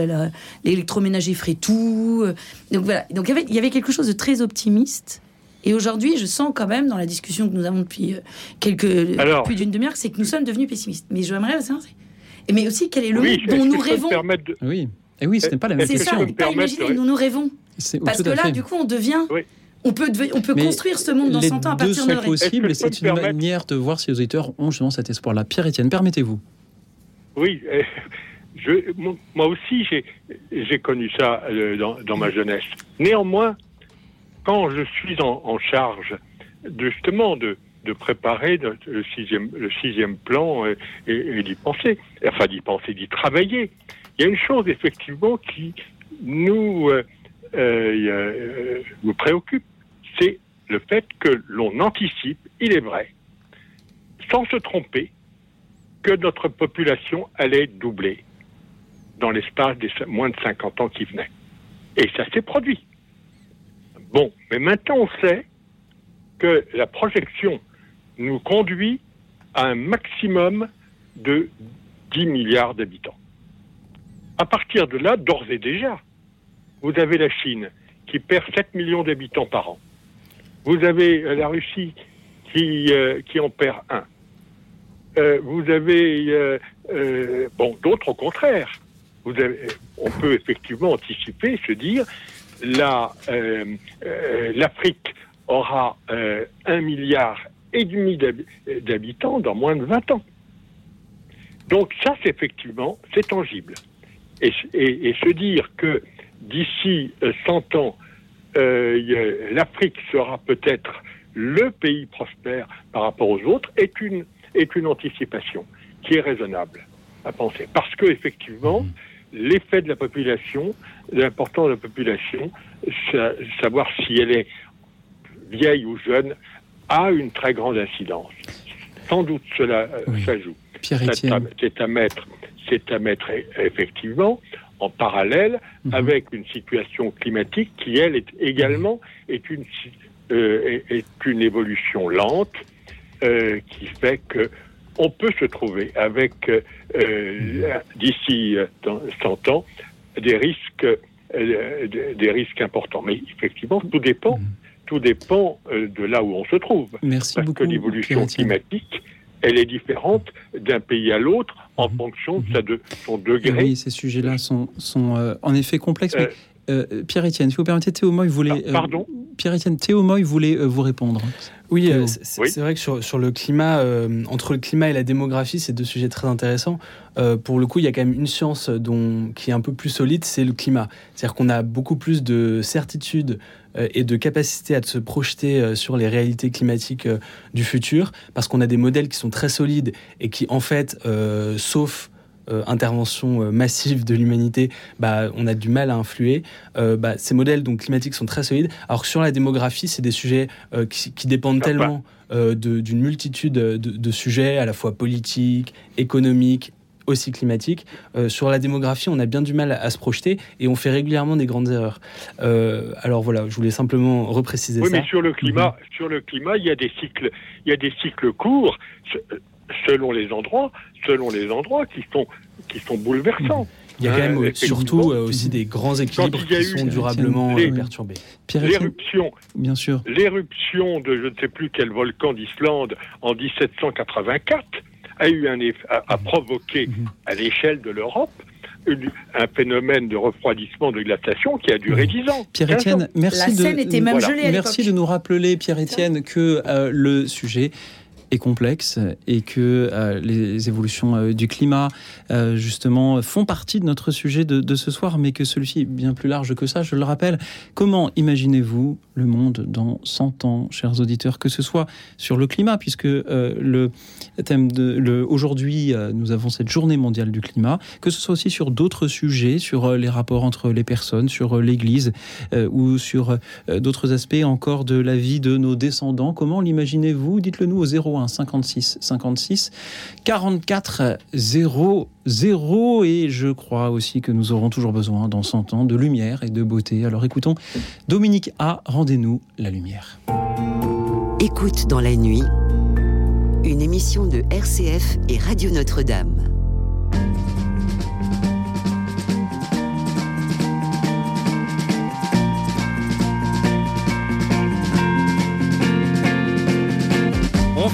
l'électroménager ferait tout. Donc voilà. Donc il y avait quelque chose de très optimiste. Et aujourd'hui, je sens quand même dans la discussion que nous avons depuis euh, quelques plus d'une demi-heure, c'est que nous sommes devenus pessimistes. Mais j'aimerais savoir, mais aussi quel est le monde dont nous rêvons. Oui. Et oui, ce n'est pas la même question. C'est ça, on ne peut pas imaginer, nous nous rêvons. Parce que là, du coup, on devient... On peut, on peut construire ce monde dans 100 ans à partir de rêves. possible et c'est une manière de voir si les auditeurs ont justement cet espoir-là. Pierre-Étienne, permettez-vous. Oui, euh, je, moi aussi j'ai connu ça euh, dans, ma jeunesse. Néanmoins, quand je suis en, charge de, justement de, de préparer le sixième, plan et, d'y penser, enfin d'y penser, d'y travailler. Il y a une chose effectivement qui nous, euh, euh, nous préoccupe, c'est le fait que l'on anticipe, il est vrai, sans se tromper, que notre population allait doubler dans l'espace des moins de 50 ans qui venaient. Et ça s'est produit. Bon, mais maintenant on sait que la projection nous conduit à un maximum de 10 milliards d'habitants. À partir de là, d'ores et déjà, vous avez la Chine qui perd 7 millions d'habitants par an. Vous avez euh, la Russie qui, euh, qui en perd un. Euh, vous avez bon d'autres au contraire. On peut effectivement anticiper, se dire l'Afrique aura un milliard et demi d'habitants dans moins de 20 ans. Donc ça, c'est effectivement, c'est tangible. Et, se dire que d'ici 100 euh, ans, euh, l'Afrique sera peut-être le pays prospère par rapport aux autres est une, est une anticipation qui est raisonnable à penser. Parce que effectivement, mmh. l'effet de la population, l'important de la population, savoir si elle est vieille ou jeune, a une très grande incidence. Sans doute cela s'ajoute. Euh, c'est à, mettre, c'est à mettre effectivement en parallèle mhm. avec une situation climatique qui elle est également est une euh, est une évolution lente euh, qui fait que on peut se trouver avec mhm. d'ici 100 ans des risques des risques importants. Mais effectivement, tout dépend mhm tout dépend euh, de là où on se trouve. Merci Parce que l'évolution climatique, elle est différente d'un pays à l'autre en mhm. fonction de, mhm. son degré. Oui, ces sujets-là sont, sont euh, en effet complexes. Euh, Pierre-Étienne, si vous permettez, Théo Moy voulait. Ah, pardon Pierre-Étienne, Théo Moy voulait vous répondre. Oui, c'est vrai que sur, sur le climat, entre le climat et la démographie, c'est deux sujets très intéressants. pour le coup, il y a quand même une science dont, qui est un peu plus solide, c'est le climat. C'est-à-dire qu'on a beaucoup plus de certitude euh, et de capacité à se projeter euh, sur les réalités climatiques euh, du futur, parce qu'on a des modèles qui sont très solides et qui, en fait, sauf intervention massive de l'humanité, bah, on a du mal à influer. bah, ces modèles donc, climatiques sont très solides. Alors que sur la démographie, c'est des sujets qui, dépendent tellement d'une multitude de, de, sujets, à la fois politiques, économiques, aussi climatique. Euh, sur la démographie, on a bien du mal à, se projeter et on fait régulièrement des grandes erreurs. Euh, alors voilà, je voulais simplement repréciser ça. Oui, mais sur le climat, mhm. sur le climat, il y a des cycles, il y a des cycles courts selon les endroits, selon les endroits qui sont qui sont bouleversants. Mhm. Il y a quand même euh, surtout aussi des grands équilibres qui sont durablement perturbés. L'éruption, bien sûr. L'éruption de je ne sais plus quel volcan d'Islande en 1784 a eu un a, provoqué mhm. à l'échelle de l'Europe un phénomène de refroidissement de glaciation qui a duré mhm. dix ans. Pierre-Étienne, merci, de, merci de nous rappeler, Pierre-Étienne, que euh, le sujet est complexe et que euh, les évolutions euh, du climat, euh, justement, font partie de notre sujet de, ce soir, mais que celui-ci est bien plus large que ça, je le rappelle. Comment imaginez-vous le monde dans 100 ans, chers auditeurs, que ce soit sur le climat, puisque le thème de le, aujourd'hui, nous avons cette journée mondiale du climat, que ce soit aussi sur d'autres sujets, sur les rapports entre les personnes, sur l'Église ou sur d'autres aspects encore de la vie de nos descendants. Comment l'imaginez-vous? Dites-le nous au 01 01 56 56 44 00 et je crois aussi que nous aurons toujours besoin dans 100 ans de lumière et de beauté. Alors écoutons Dominique A, rendez-nous la lumière. Écoute dans la nuit, une émission de RCF et Radio Notre-Dame.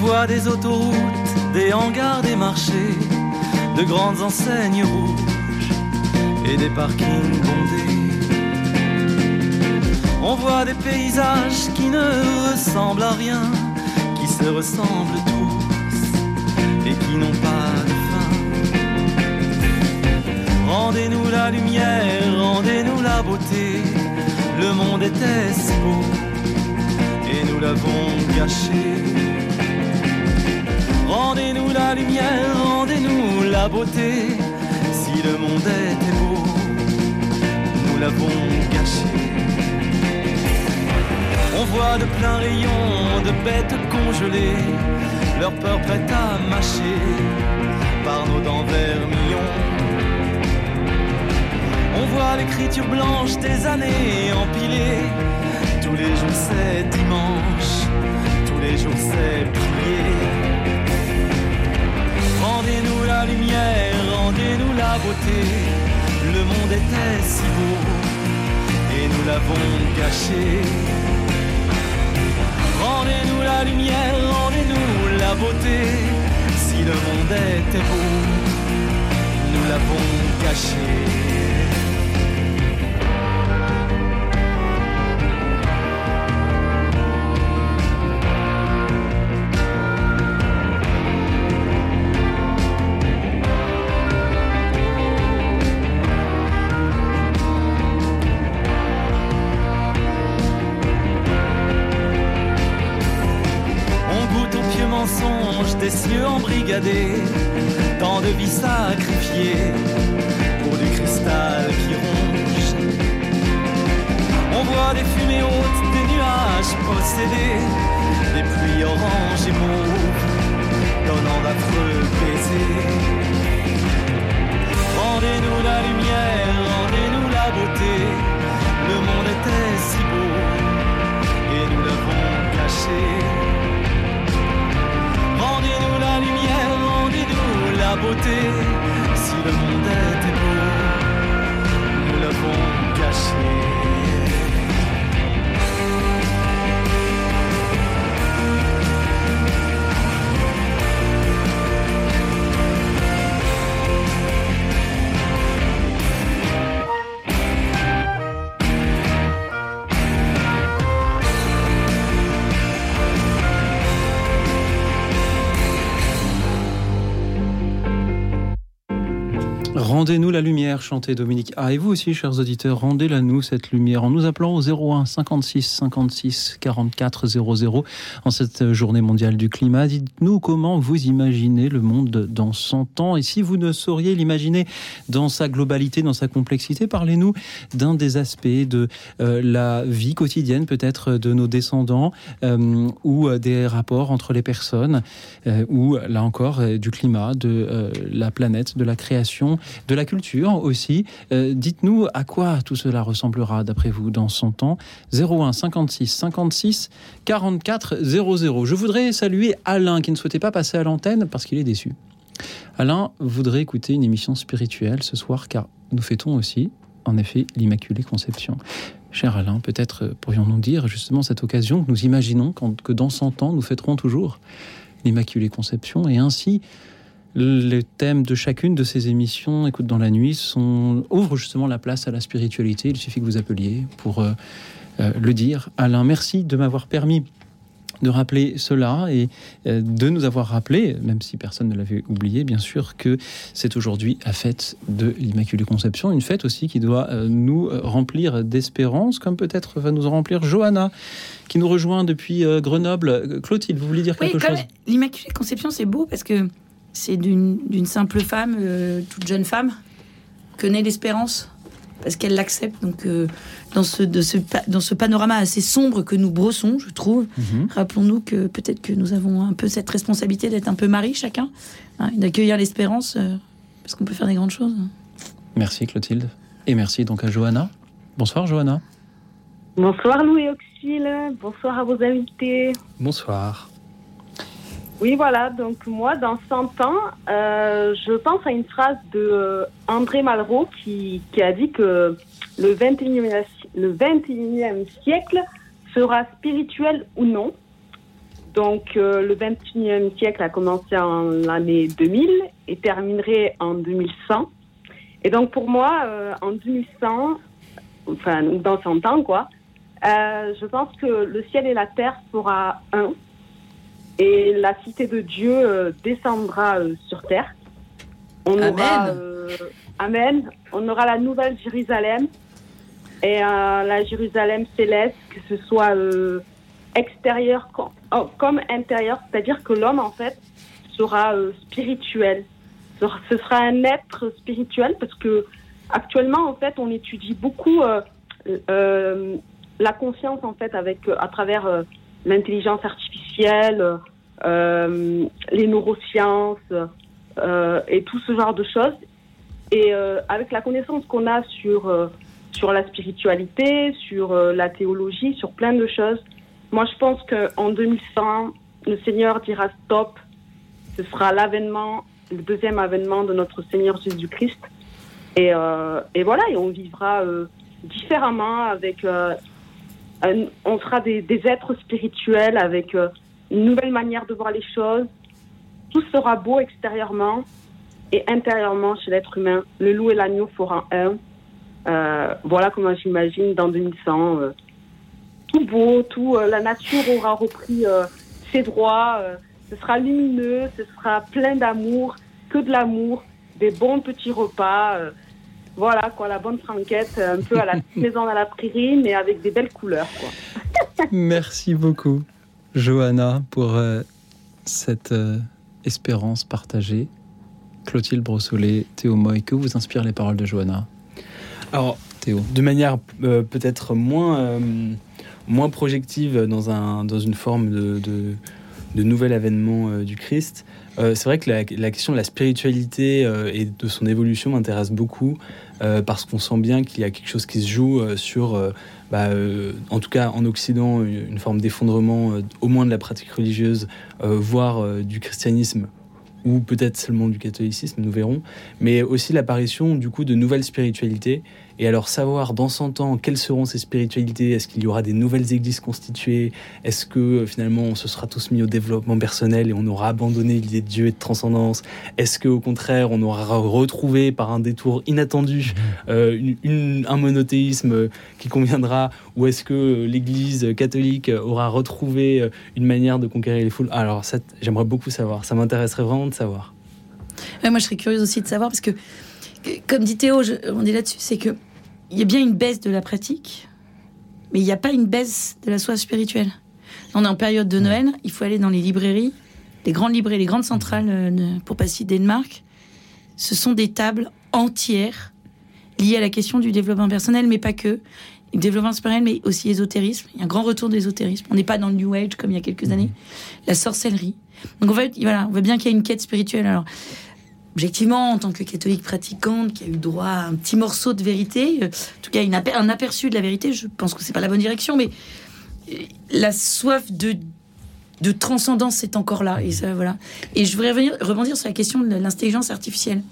Voit des autoroutes, des hangars, des marchés, de grandes enseignes rouges et des parkings bondés. On voit des paysages qui ne ressemblent à rien, qui se ressemblent tous et qui n'ont pas de fin. Rendez-nous la lumière, rendez-nous la beauté. Le monde était si beau et nous l'avons gâché. Rendez-nous la lumière, rendez-nous la beauté. Si le monde était beau, nous l'avons gâché. On voit de pleins rayons de bêtes congelées, leur peur prête à mâcher par nos dents vermillons. On voit l'écriture blanche des années empilées. Tous les jours c'est dimanche, tous les jours c'est prier. Rendez-nous la lumière, rendez-nous la beauté. Le monde était si beau et nous l'avons caché. Rendez-nous la lumière, rendez-nous la beauté. Si le monde était beau, nous l'avons caché. Lumière, Dominique. Ah, et vous aussi, chers auditeurs, rendez-la nous, cette lumière, en nous appelant au 01 56 56 44 00 en cette journée mondiale du climat. Dites-nous comment vous imaginez le monde dans 100 ans. Et si vous ne sauriez l'imaginer dans sa globalité, dans sa complexité, parlez-nous d'un des aspects de euh, la vie quotidienne, peut-être de nos descendants, euh, ou euh, des rapports entre les personnes, ou là encore, du climat, de la planète, de la création, de la culture aussi. Euh, dites-nous à quoi tout cela ressemblera d'après vous dans son temps. 01 56 56 44 00. Je voudrais saluer Alain qui ne souhaitait pas passer à l'antenne parce qu'il est déçu. Alain voudrait écouter une émission spirituelle ce soir car nous fêtons aussi, en effet, l'Immaculée Conception. Cher Alain, peut-être pourrions-nous dire justement cette occasion que nous imaginons que dans 100 ans, nous fêterons toujours l'Immaculée Conception et ainsi les thèmes de chacune de ces émissions, Écoute dans la nuit, sont, ouvrent justement la place à la spiritualité. Il suffit que vous appeliez pour euh, euh, le dire. Alain, merci de m'avoir permis de rappeler cela et euh, de nous avoir rappelé, même si personne ne l'avait oublié, bien sûr, que c'est aujourd'hui la fête de l'Immaculée Conception, une fête aussi qui doit nous remplir d'espérance, comme peut-être va nous en remplir Johanna, qui nous rejoint depuis Grenoble. Clotilde, vous voulez dire quelque chose? L'Immaculée Conception, c'est beau parce que c'est d'une simple femme, euh, toute jeune femme, que naît l'espérance. parce qu'elle l'accepte. Donc, euh, dans, ce, de ce, dans ce panorama assez sombre que nous brossons, je trouve, mhm. rappelons-nous que peut-être que nous avons un peu cette responsabilité d'être un peu mari chacun, hein, d'accueillir l'espérance, euh, parce qu'on peut faire des grandes choses. Merci Clotilde. Et merci donc à Johanna. Bonsoir Johanna. Bonsoir Louis Auxil. Bonsoir à vos invités. Bonsoir. Oui, voilà. Donc moi, dans 100 ans, euh, je pense à une phrase de euh, André Malraux qui, qui, a dit que le 21e, le 21e siècle sera spirituel ou non. Donc euh, le 21e siècle a commencé en l'année 2000 et terminerait en 2100. Et donc pour moi, en 2100, enfin dans 100 ans quoi, je pense que le ciel et la terre sera un et la cité de Dieu euh, descendra euh, sur terre. On amen. Aura, euh, amen. On aura la nouvelle Jérusalem et la Jérusalem céleste, que ce soit extérieur oh, comme, intérieur, c'est-à-dire que l'homme en fait sera spirituel. Ce sera un être spirituel parce que actuellement en fait on étudie beaucoup la conscience en fait avec à travers l'intelligence artificielle, euh, les neurosciences euh, et tout ce genre de choses. Et euh, avec la connaissance qu'on a sur, sur la spiritualité, sur la théologie, sur plein de choses, moi je pense qu'en 2100, le Seigneur dira stop. Ce sera l'avènement, le deuxième avènement de notre Seigneur Jésus-Christ. Et, et, voilà, et on vivra différemment avec on sera des, êtres spirituels avec euh, une nouvelle manière de voir les choses. Tout sera beau extérieurement et intérieurement chez l'être humain. Le loup et l'agneau feront un. Euh, voilà comment j'imagine dans 2100. Euh, tout beau, tout, la nature aura repris ses droits. ce sera lumineux, ce sera plein d'amour, que de l'amour, des bons petits repas. Voilà, quoi, la bonne franquette, un peu à la <laughs> maison à la prairie, mais avec des belles couleurs, quoi. <laughs> Merci beaucoup, Johanna, pour euh, cette euh, espérance partagée. Clotilde Brossolet, Théo Moy, que vous inspirent les paroles de Johanna? Alors, Théo. de manière euh, peut-être moins, moins projective dans, un, dans une forme de, de, de nouvel avènement du Christ, euh, c'est vrai que la, question de la spiritualité euh, et de son évolution m'intéresse beaucoup euh, parce qu'on sent bien qu'il y a quelque chose qui se joue sur, bah, en tout cas en Occident, une, forme d'effondrement au moins de la pratique religieuse, voire du christianisme ou peut-être seulement du catholicisme, nous verrons, mais aussi l'apparition du coup de nouvelles spiritualités et alors savoir dans 100 ans quelles seront ces spiritualités, est-ce qu'il y aura des nouvelles églises constituées, est-ce que euh, finalement on se sera tous mis au développement personnel et on aura abandonné l'idée de Dieu et de transcendance, est-ce qu'au contraire on aura retrouvé par un détour inattendu mmh. euh, un monothéisme qui conviendra, ou est-ce que euh, l'Église catholique aura retrouvé une manière de conquérir les foules? Alors ça, j'aimerais beaucoup savoir, ça m'intéresserait vraiment de savoir. moi je serais curieuse aussi de savoir parce que comme dit Théo, on est là-dessus, c'est que il y a bien une baisse de la pratique, mais il n'y a pas une baisse de la soif spirituelle. On est en période de Noël, il faut aller dans les librairies, les grandes librairies, les grandes centrales, euh, pour pas citer Danemark. Ce sont des tables entières liées à la question du développement personnel, mais pas que. développement personnel, mais aussi ésotérisme. Il y a un grand retour d'ésotérisme. On n'est pas dans le New Age comme il y a quelques années. La sorcellerie. Donc en fait, voilà, on voit bien qu'il y a une quête spirituelle. Alors, objectivement, en tant que catholique pratiquante, qui a eu droit à un petit morceau de vérité, euh, en tout cas un aperçu de la vérité, je pense que c'est pas la bonne direction, mais euh, la soif de, transcendance est encore là. Et, ça, voilà. et je voudrais revenir, rebondir sur la question de l'intelligence artificielle.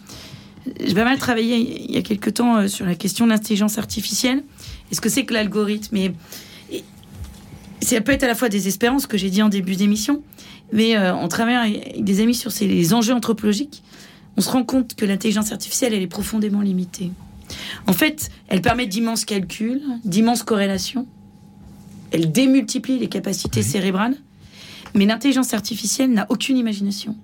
J'ai pas mal travaillé il y a quelque temps euh, sur la question de l'intelligence artificielle est ce que c'est que l'algorithme. Et, ça peut être à la fois désespérant, ce que j'ai dit en début d'émission, mais en travaillant avec des amis sur les enjeux anthropologiques, on se rend compte que l'intelligence artificielle, elle est profondément limitée. En fait, elle permet d'immenses calculs, d'immenses corrélations. Elle démultiplie les capacités cérébrales. Mais l'intelligence artificielle n'a aucune imagination.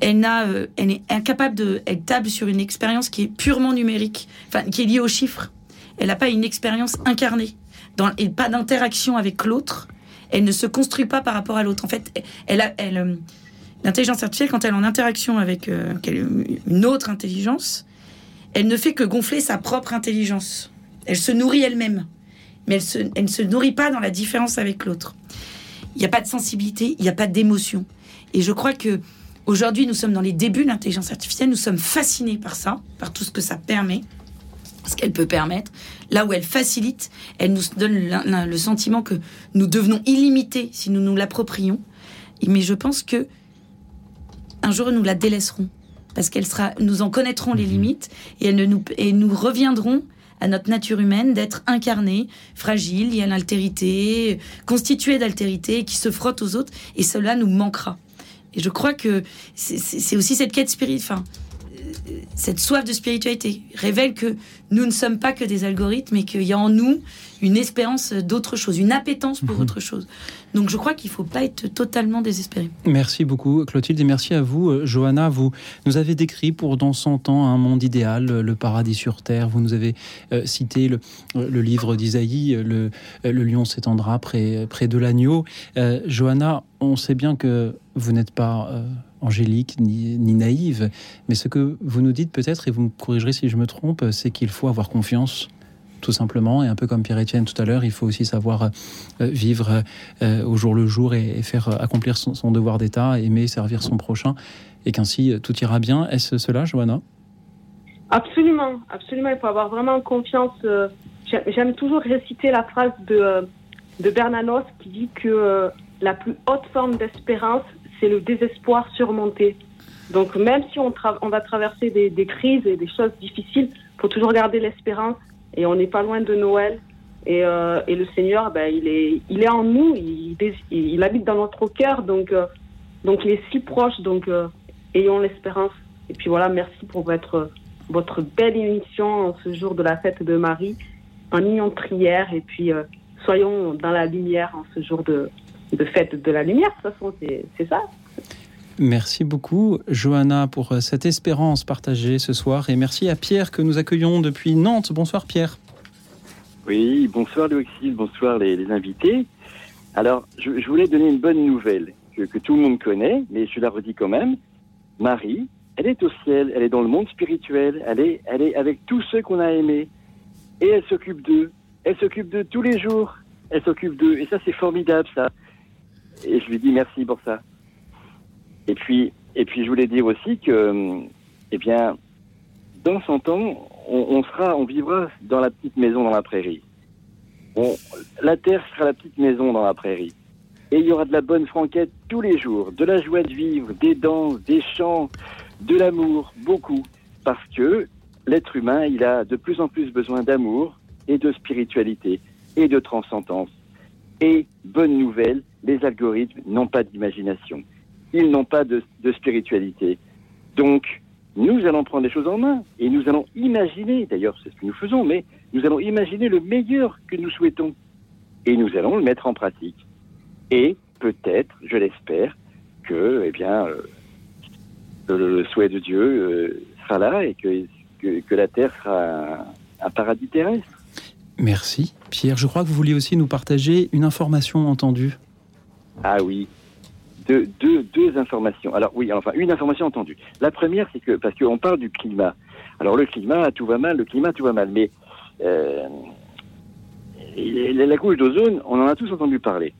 Elle, n'a, euh, elle est incapable de. Elle table sur une expérience qui est purement numérique, enfin, qui est liée aux chiffres. Elle n'a pas une expérience incarnée, dans, et pas d'interaction avec l'autre. Elle ne se construit pas par rapport à l'autre. En fait, elle, a, elle, euh, L'intelligence artificielle, quand elle est en interaction avec euh, une autre intelligence, elle ne fait que gonfler sa propre intelligence. Elle se nourrit elle-même, mais elle, ne se nourrit pas dans la différence avec l'autre. Il n'y a pas de sensibilité, il n'y a pas d'émotion. Et je crois que aujourd'hui, nous sommes dans les débuts de l'intelligence artificielle, nous sommes fascinés par ça, par tout ce que ça permet, ce qu'elle peut permettre. Là où elle facilite, elle nous donne le sentiment que nous devenons illimités si nous nous l'approprions. Mais je pense que un jour, nous la délaisserons parce qu'elle sera, nous en connaîtrons les mhm. limites et, elle nous, et nous reviendrons à notre nature humaine d'être incarnée, fragile, liée à l'altérité, constituée d'altérité, qui se frotte aux autres, et cela nous manquera. Et je crois que c'est aussi cette quête spirituelle, enfin, cette soif de spiritualité révèle que nous ne sommes pas que des algorithmes et qu'il y a en nous une espérance d'autre chose, une appétence pour mhm. autre chose. Donc je crois qu'il ne faut pas être totalement désespéré. Merci beaucoup Clotilde et merci à vous euh, Johanna. Vous nous avez décrit pour dans 100 ans un monde idéal, le paradis sur terre. Vous nous avez euh, cité le, le livre d'Isaïe, le, le, lion s'étendra près, près de l'agneau. Euh, Johanna, on sait bien que vous n'êtes pas angélique ni, ni, naïve, mais ce que vous nous dites peut-être, et vous me corrigerez si je me trompe, c'est qu'il faut avoir confiance tout simplement. Et un peu comme Pierre-Étienne tout à l'heure, il faut aussi savoir euh, vivre euh, au jour le jour et, faire euh, accomplir son, devoir d'État, aimer, servir son prochain, et qu'ainsi tout ira bien. Est-ce cela, Johanna? Absolument, absolument. Il faut avoir vraiment confiance. J'aime toujours réciter la phrase de, de Bernanos qui dit que la plus haute forme d'espérance, c'est le désespoir surmonté. Donc même si on, va traverser des, crises et des choses difficiles, il faut toujours garder l'espérance et on n'est pas loin de Noël. Et, euh, le Seigneur, ben, il, est, en nous, il, habite dans notre cœur, donc, euh, donc il est si proche, donc euh, ayons l'espérance. Et puis voilà, merci pour votre, belle émission en ce jour de la fête de Marie, en union de prière, et puis soyons dans la lumière en ce jour de, de fête de la lumière, de toute façon, c'est ça. Merci beaucoup, Johanna, pour euh, cette espérance partagée ce soir. Et merci à Pierre que nous accueillons depuis Nantes. Bonsoir, Pierre. Oui, bonsoir, Louis, bonsoir, les, invités. Alors, je, voulais donner une bonne nouvelle que, tout le monde connaît, mais je la redis quand même. Marie, elle est au ciel, elle est dans le monde spirituel, elle est, elle est avec tous ceux qu'on a aimés. Et elle s'occupe d'eux. Elle s'occupe d'eux tous les jours. Elle s'occupe d'eux. Et ça, c'est formidable, ça. Et je lui dis merci pour ça. Et puis, et puis, je voulais dire aussi que, eh bien, dans 100 ans, on, sera, on vivra dans la petite maison dans la prairie. la terre sera la petite maison dans la prairie. Et il y aura de la bonne franquette tous les jours, de la joie de vivre, des danses, des chants, de l'amour, beaucoup. Parce que l'être humain, il a de plus en plus besoin d'amour et de spiritualité et de transcendance. Et bonne nouvelle, les algorithmes n'ont pas d'imagination ils n'ont pas de, spiritualité. Donc, nous allons prendre les choses en main et nous allons imaginer, d'ailleurs c'est ce que nous faisons, mais nous allons imaginer le meilleur que nous souhaitons et nous allons le mettre en pratique. Et peut-être, je l'espère, que eh bien, euh, le, souhait de Dieu euh, sera là et que, que, la Terre sera un paradis terrestre. Merci. Pierre, je crois que vous vouliez aussi nous partager une information entendue. Ah oui, deux, deux, deux, informations. Alors oui, enfin une information entendue. La première, c'est que parce qu'on parle du climat. Alors le climat, tout va mal, le climat, tout va mal. Mais euh, la couche d'ozone, on en a tous entendu parler.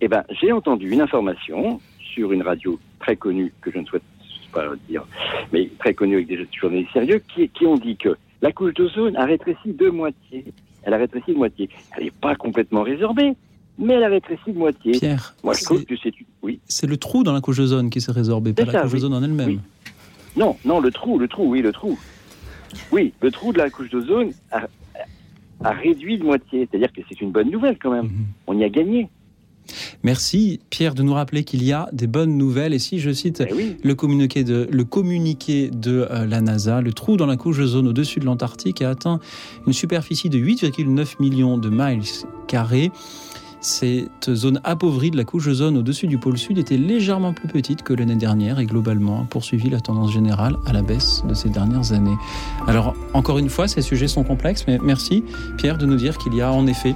Eh ben, j'ai entendu une information sur une radio très connue que je ne souhaite pas dire, mais très connue avec des journalistes sérieux, qui, qui ont dit que la couche d'ozone a rétréci de moitié. Elle a rétréci de moitié. Elle n'est pas complètement résorbée, mais elle a rétréci de moitié. Pierre, moi je trouve que c'est oui. C'est le trou dans la couche d'ozone qui s'est résorbé, pas la couche d'ozone en elle-même. Non, non, le trou, le trou, oui, le trou. Oui, le trou de la couche d'ozone a, réduit de moitié. C'est-à-dire que c'est une bonne nouvelle quand même. Mhm. On y a gagné. Merci Pierre de nous rappeler qu'il y a des bonnes nouvelles. Et si je cite eh le, communiqué de, le communiqué de euh, la NASA, le trou dans la couche d'ozone au-dessus de l'Antarctique a atteint une superficie de 8,9 millions de miles carrés. Cette zone appauvrie de la couche d'ozone au-dessus du pôle sud était légèrement plus petite que l'année dernière et globalement a poursuivi la tendance générale à la baisse de ces dernières années. Alors, encore une fois, ces sujets sont complexes, mais merci Pierre de nous dire qu'il y a en effet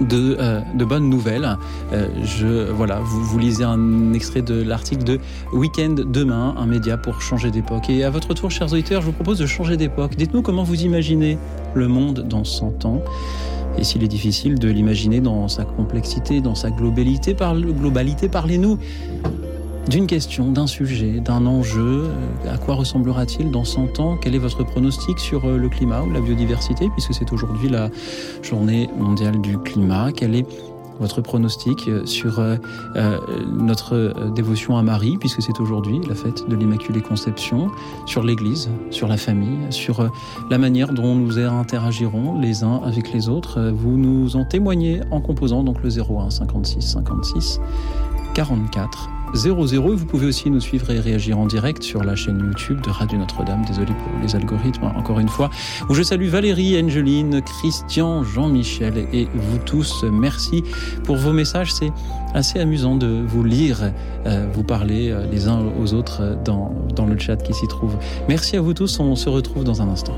de, euh, bonnes nouvelles. Euh, voilà, vous, vous lisez un extrait de l'article de Weekend demain, un média pour changer d'époque. Et à votre tour, chers auditeurs, je vous propose de changer d'époque. Dites-nous comment vous imaginez le monde dans 100 ans. Et s'il est difficile de l'imaginer dans sa complexité, dans sa globalité, globalité parlez-nous d'une question, d'un sujet, d'un enjeu. Euh, à quoi ressemblera-t-il dans 100 ans? Quel est votre pronostic sur euh, le climat ou la biodiversité, puisque c'est aujourd'hui la journée mondiale du climat? Quel est votre pronostic euh, sur notre dévotion à Marie, puisque c'est aujourd'hui la fête de l'Immaculée Conception, sur l'Église, sur la famille, sur la manière dont nous interagirons les uns avec les autres. Vous nous en témoignez en composant donc le 01 56 56 44 00. Et vous pouvez aussi nous suivre et réagir en direct sur la chaîne YouTube de Radio Notre-Dame. Désolé pour les algorithmes, encore une fois. Où je salue Valérie, Angeline, Christian, Jean-Michel et vous tous. Merci pour vos messages. C'est assez amusant de vous lire, euh, vous parler euh, les uns aux autres dans, dans le chat qui s'y trouve. Merci à vous tous. On se retrouve dans un instant.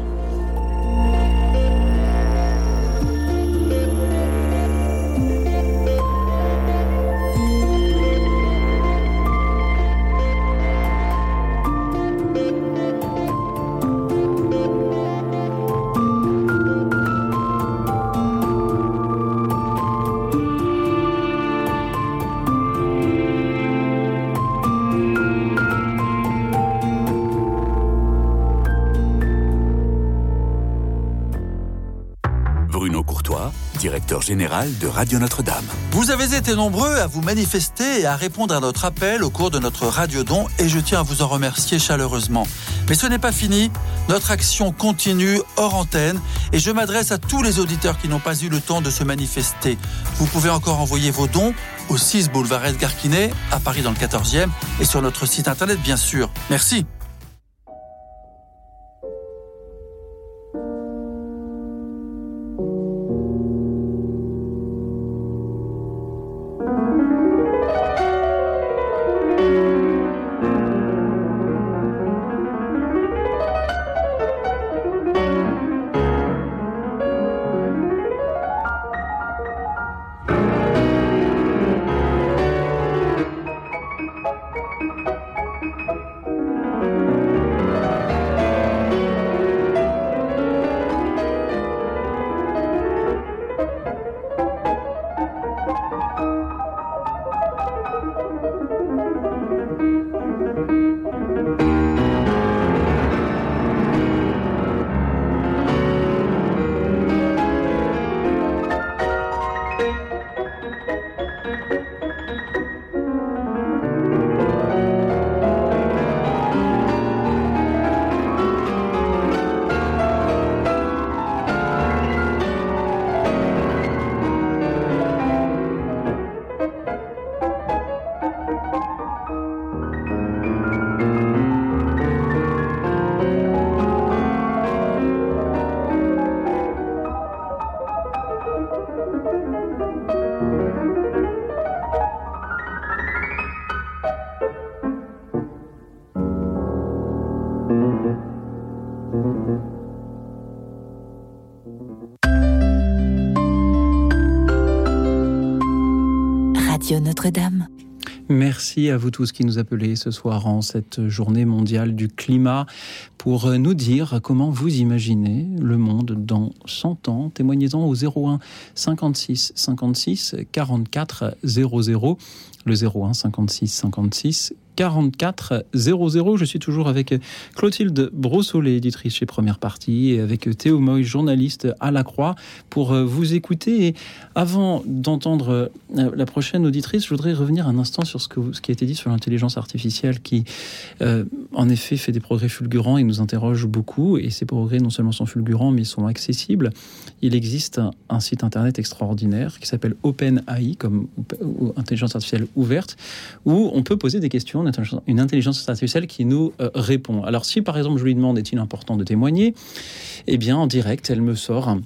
Général de Radio Notre-Dame. Vous avez été nombreux à vous manifester et à répondre à notre appel au cours de notre radio-don et je tiens à vous en remercier chaleureusement. Mais ce n'est pas fini, notre action continue hors antenne et je m'adresse à tous les auditeurs qui n'ont pas eu le temps de se manifester. Vous pouvez encore envoyer vos dons au 6 boulevard Edgar Quinet, à Paris dans le 14e et sur notre site internet bien sûr. Merci. Merci à vous tous qui nous appelez ce soir en cette journée mondiale du climat pour nous dire comment vous imaginez le monde dans 100 ans. Témoignez-en au 01 56 56 44 00. Le 01 56 56 44 00. Je suis toujours avec Clotilde Brossolet, éditrice chez Première Partie, et avec Théo Moy, journaliste à la Croix, pour euh, vous écouter. Et avant d'entendre euh, la prochaine auditrice, je voudrais revenir un instant sur ce, qui a été dit sur l'intelligence artificielle, qui, euh, en effet, fait des progrès fulgurants et nous interroge beaucoup. Et ces progrès, non seulement sont fulgurants, mais sont accessibles. Il existe un, site internet extraordinaire qui s'appelle OpenAI, comme intelligence artificielle ouverte, où on peut poser des questions une intelligence artificielle qui nous euh, répond. Alors si par exemple je lui demande est-il important de témoigner, eh bien en direct elle me sort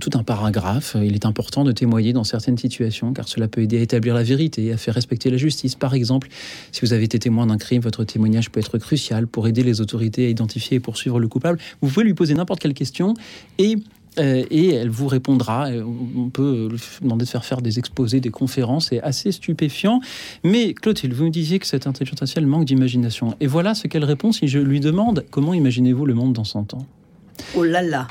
tout un paragraphe. Il est important de témoigner dans certaines situations car cela peut aider à établir la vérité, à faire respecter la justice. Par exemple, si vous avez été témoin d'un crime, votre témoignage peut être crucial pour aider les autorités à identifier et poursuivre le coupable. Vous pouvez lui poser n'importe quelle question et et elle vous répondra. On peut lui demander de faire faire des exposés, des conférences, c'est assez stupéfiant. Mais Clotilde, vous me disiez que cette intelligence artificielle manque d'imagination. Et voilà ce qu'elle répond si je lui demande comment imaginez-vous le monde dans 100 ans? Oh là là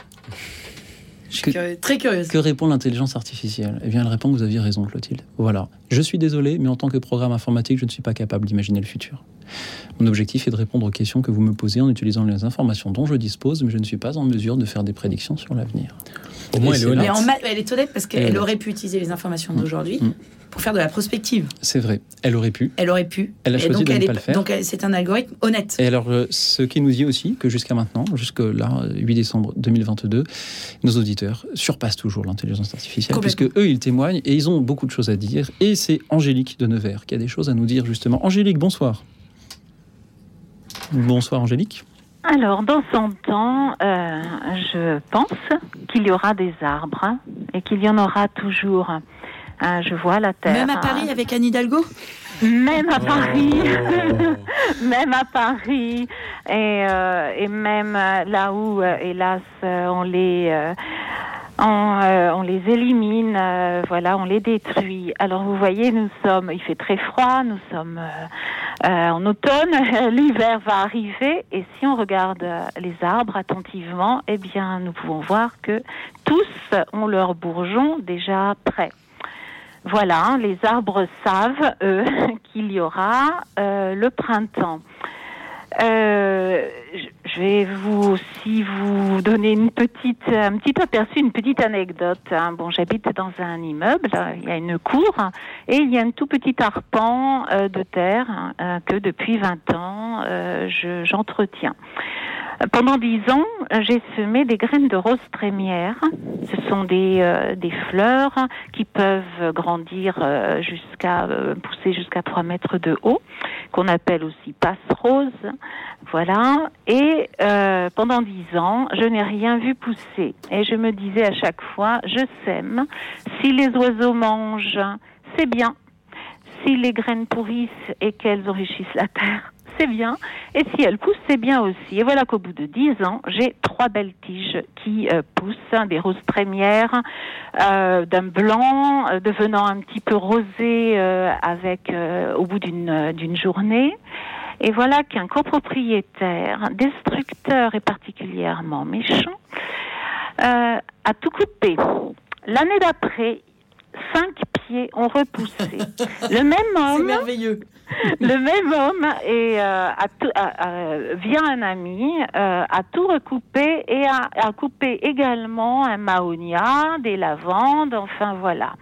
très curieuse. Que répond l'intelligence artificielle? Eh bien, elle répond que vous aviez raison, Clotilde. Voilà. Je suis désolé, mais en tant que programme informatique, je ne suis pas capable d'imaginer le futur. Mon objectif est de répondre aux questions que vous me posez en utilisant les informations dont je dispose, mais je ne suis pas en mesure de faire des prédictions sur l'avenir. Au moins, elle est honnête. elle est honnête parce qu'elle aurait pu utiliser les informations d'aujourd'hui. Mm pour faire de la prospective. C'est vrai. Elle aurait pu. Elle aurait pu. Elle a choisi de ne pas le faire. Donc c'est un algorithme honnête. Et alors, euh, ce qui nous dit aussi que jusqu'à maintenant, jusque là, 8 décembre 2022, nos auditeurs surpassent toujours l'intelligence artificielle, puisque eux, ils témoignent et ils ont beaucoup de choses à dire. Et c'est Angélique de Nevers qui a des choses à nous dire justement. Angélique, bonsoir. Bonsoir Angélique. Alors, dans 100 ans, euh, je pense qu'il y aura des arbres et qu'il y en aura toujours. Ah, je vois la terre. Même à Paris avec Anne Hidalgo? Même à Paris, oh. <laughs> même à Paris, et, euh, et même là où, euh, hélas, on les, euh, on, les élimine, voilà, on les détruit. Alors vous voyez, nous sommes, il fait très froid, nous sommes en automne, <laughs> l'hiver va arriver, et si on regarde les arbres attentivement, eh bien, nous pouvons voir que tous ont leurs bourgeons déjà prêts. Voilà, les arbres savent, eux, <laughs> qu'il y aura euh, le printemps. Euh, je vais vous aussi vous donner une petite, un petit aperçu, une petite anecdote. Hein. Bon, j'habite dans un immeuble, il y a une cour et il y a un tout petit arpent euh, de terre hein, que depuis 20 ans j'entretiens. Pendant dix ans, j'ai semé des graines de rose trémière. Ce sont des, euh, des fleurs qui peuvent grandir euh, jusqu'à euh, pousser jusqu'à 3 mètres de haut, qu'on appelle aussi passe rose. Voilà. Et pendant dix ans, je n'ai rien vu pousser. Et je me disais à chaque fois, je sème. Si les oiseaux mangent, c'est bien. Si les graines pourrissent et qu'elles enrichissent la terre, c'est bien. Et si elle pousse, c'est bien aussi. Et voilà qu'au bout de dix ans, j'ai trois belles tiges qui euh, poussent, hein, des roses trémières, euh, d'un blanc euh, devenant un petit peu rosé avec au bout d'une journée. Et voilà qu'un copropriétaire, destructeur et particulièrement méchant, a tout coupé. L'année d'après, cinq pieds ont repoussé. Le même <laughs> homme. merveilleux. <laughs> Le même homme et euh, a via un ami euh, a tout recoupé et a, a, coupé également un mahonia, des lavandes, enfin voilà.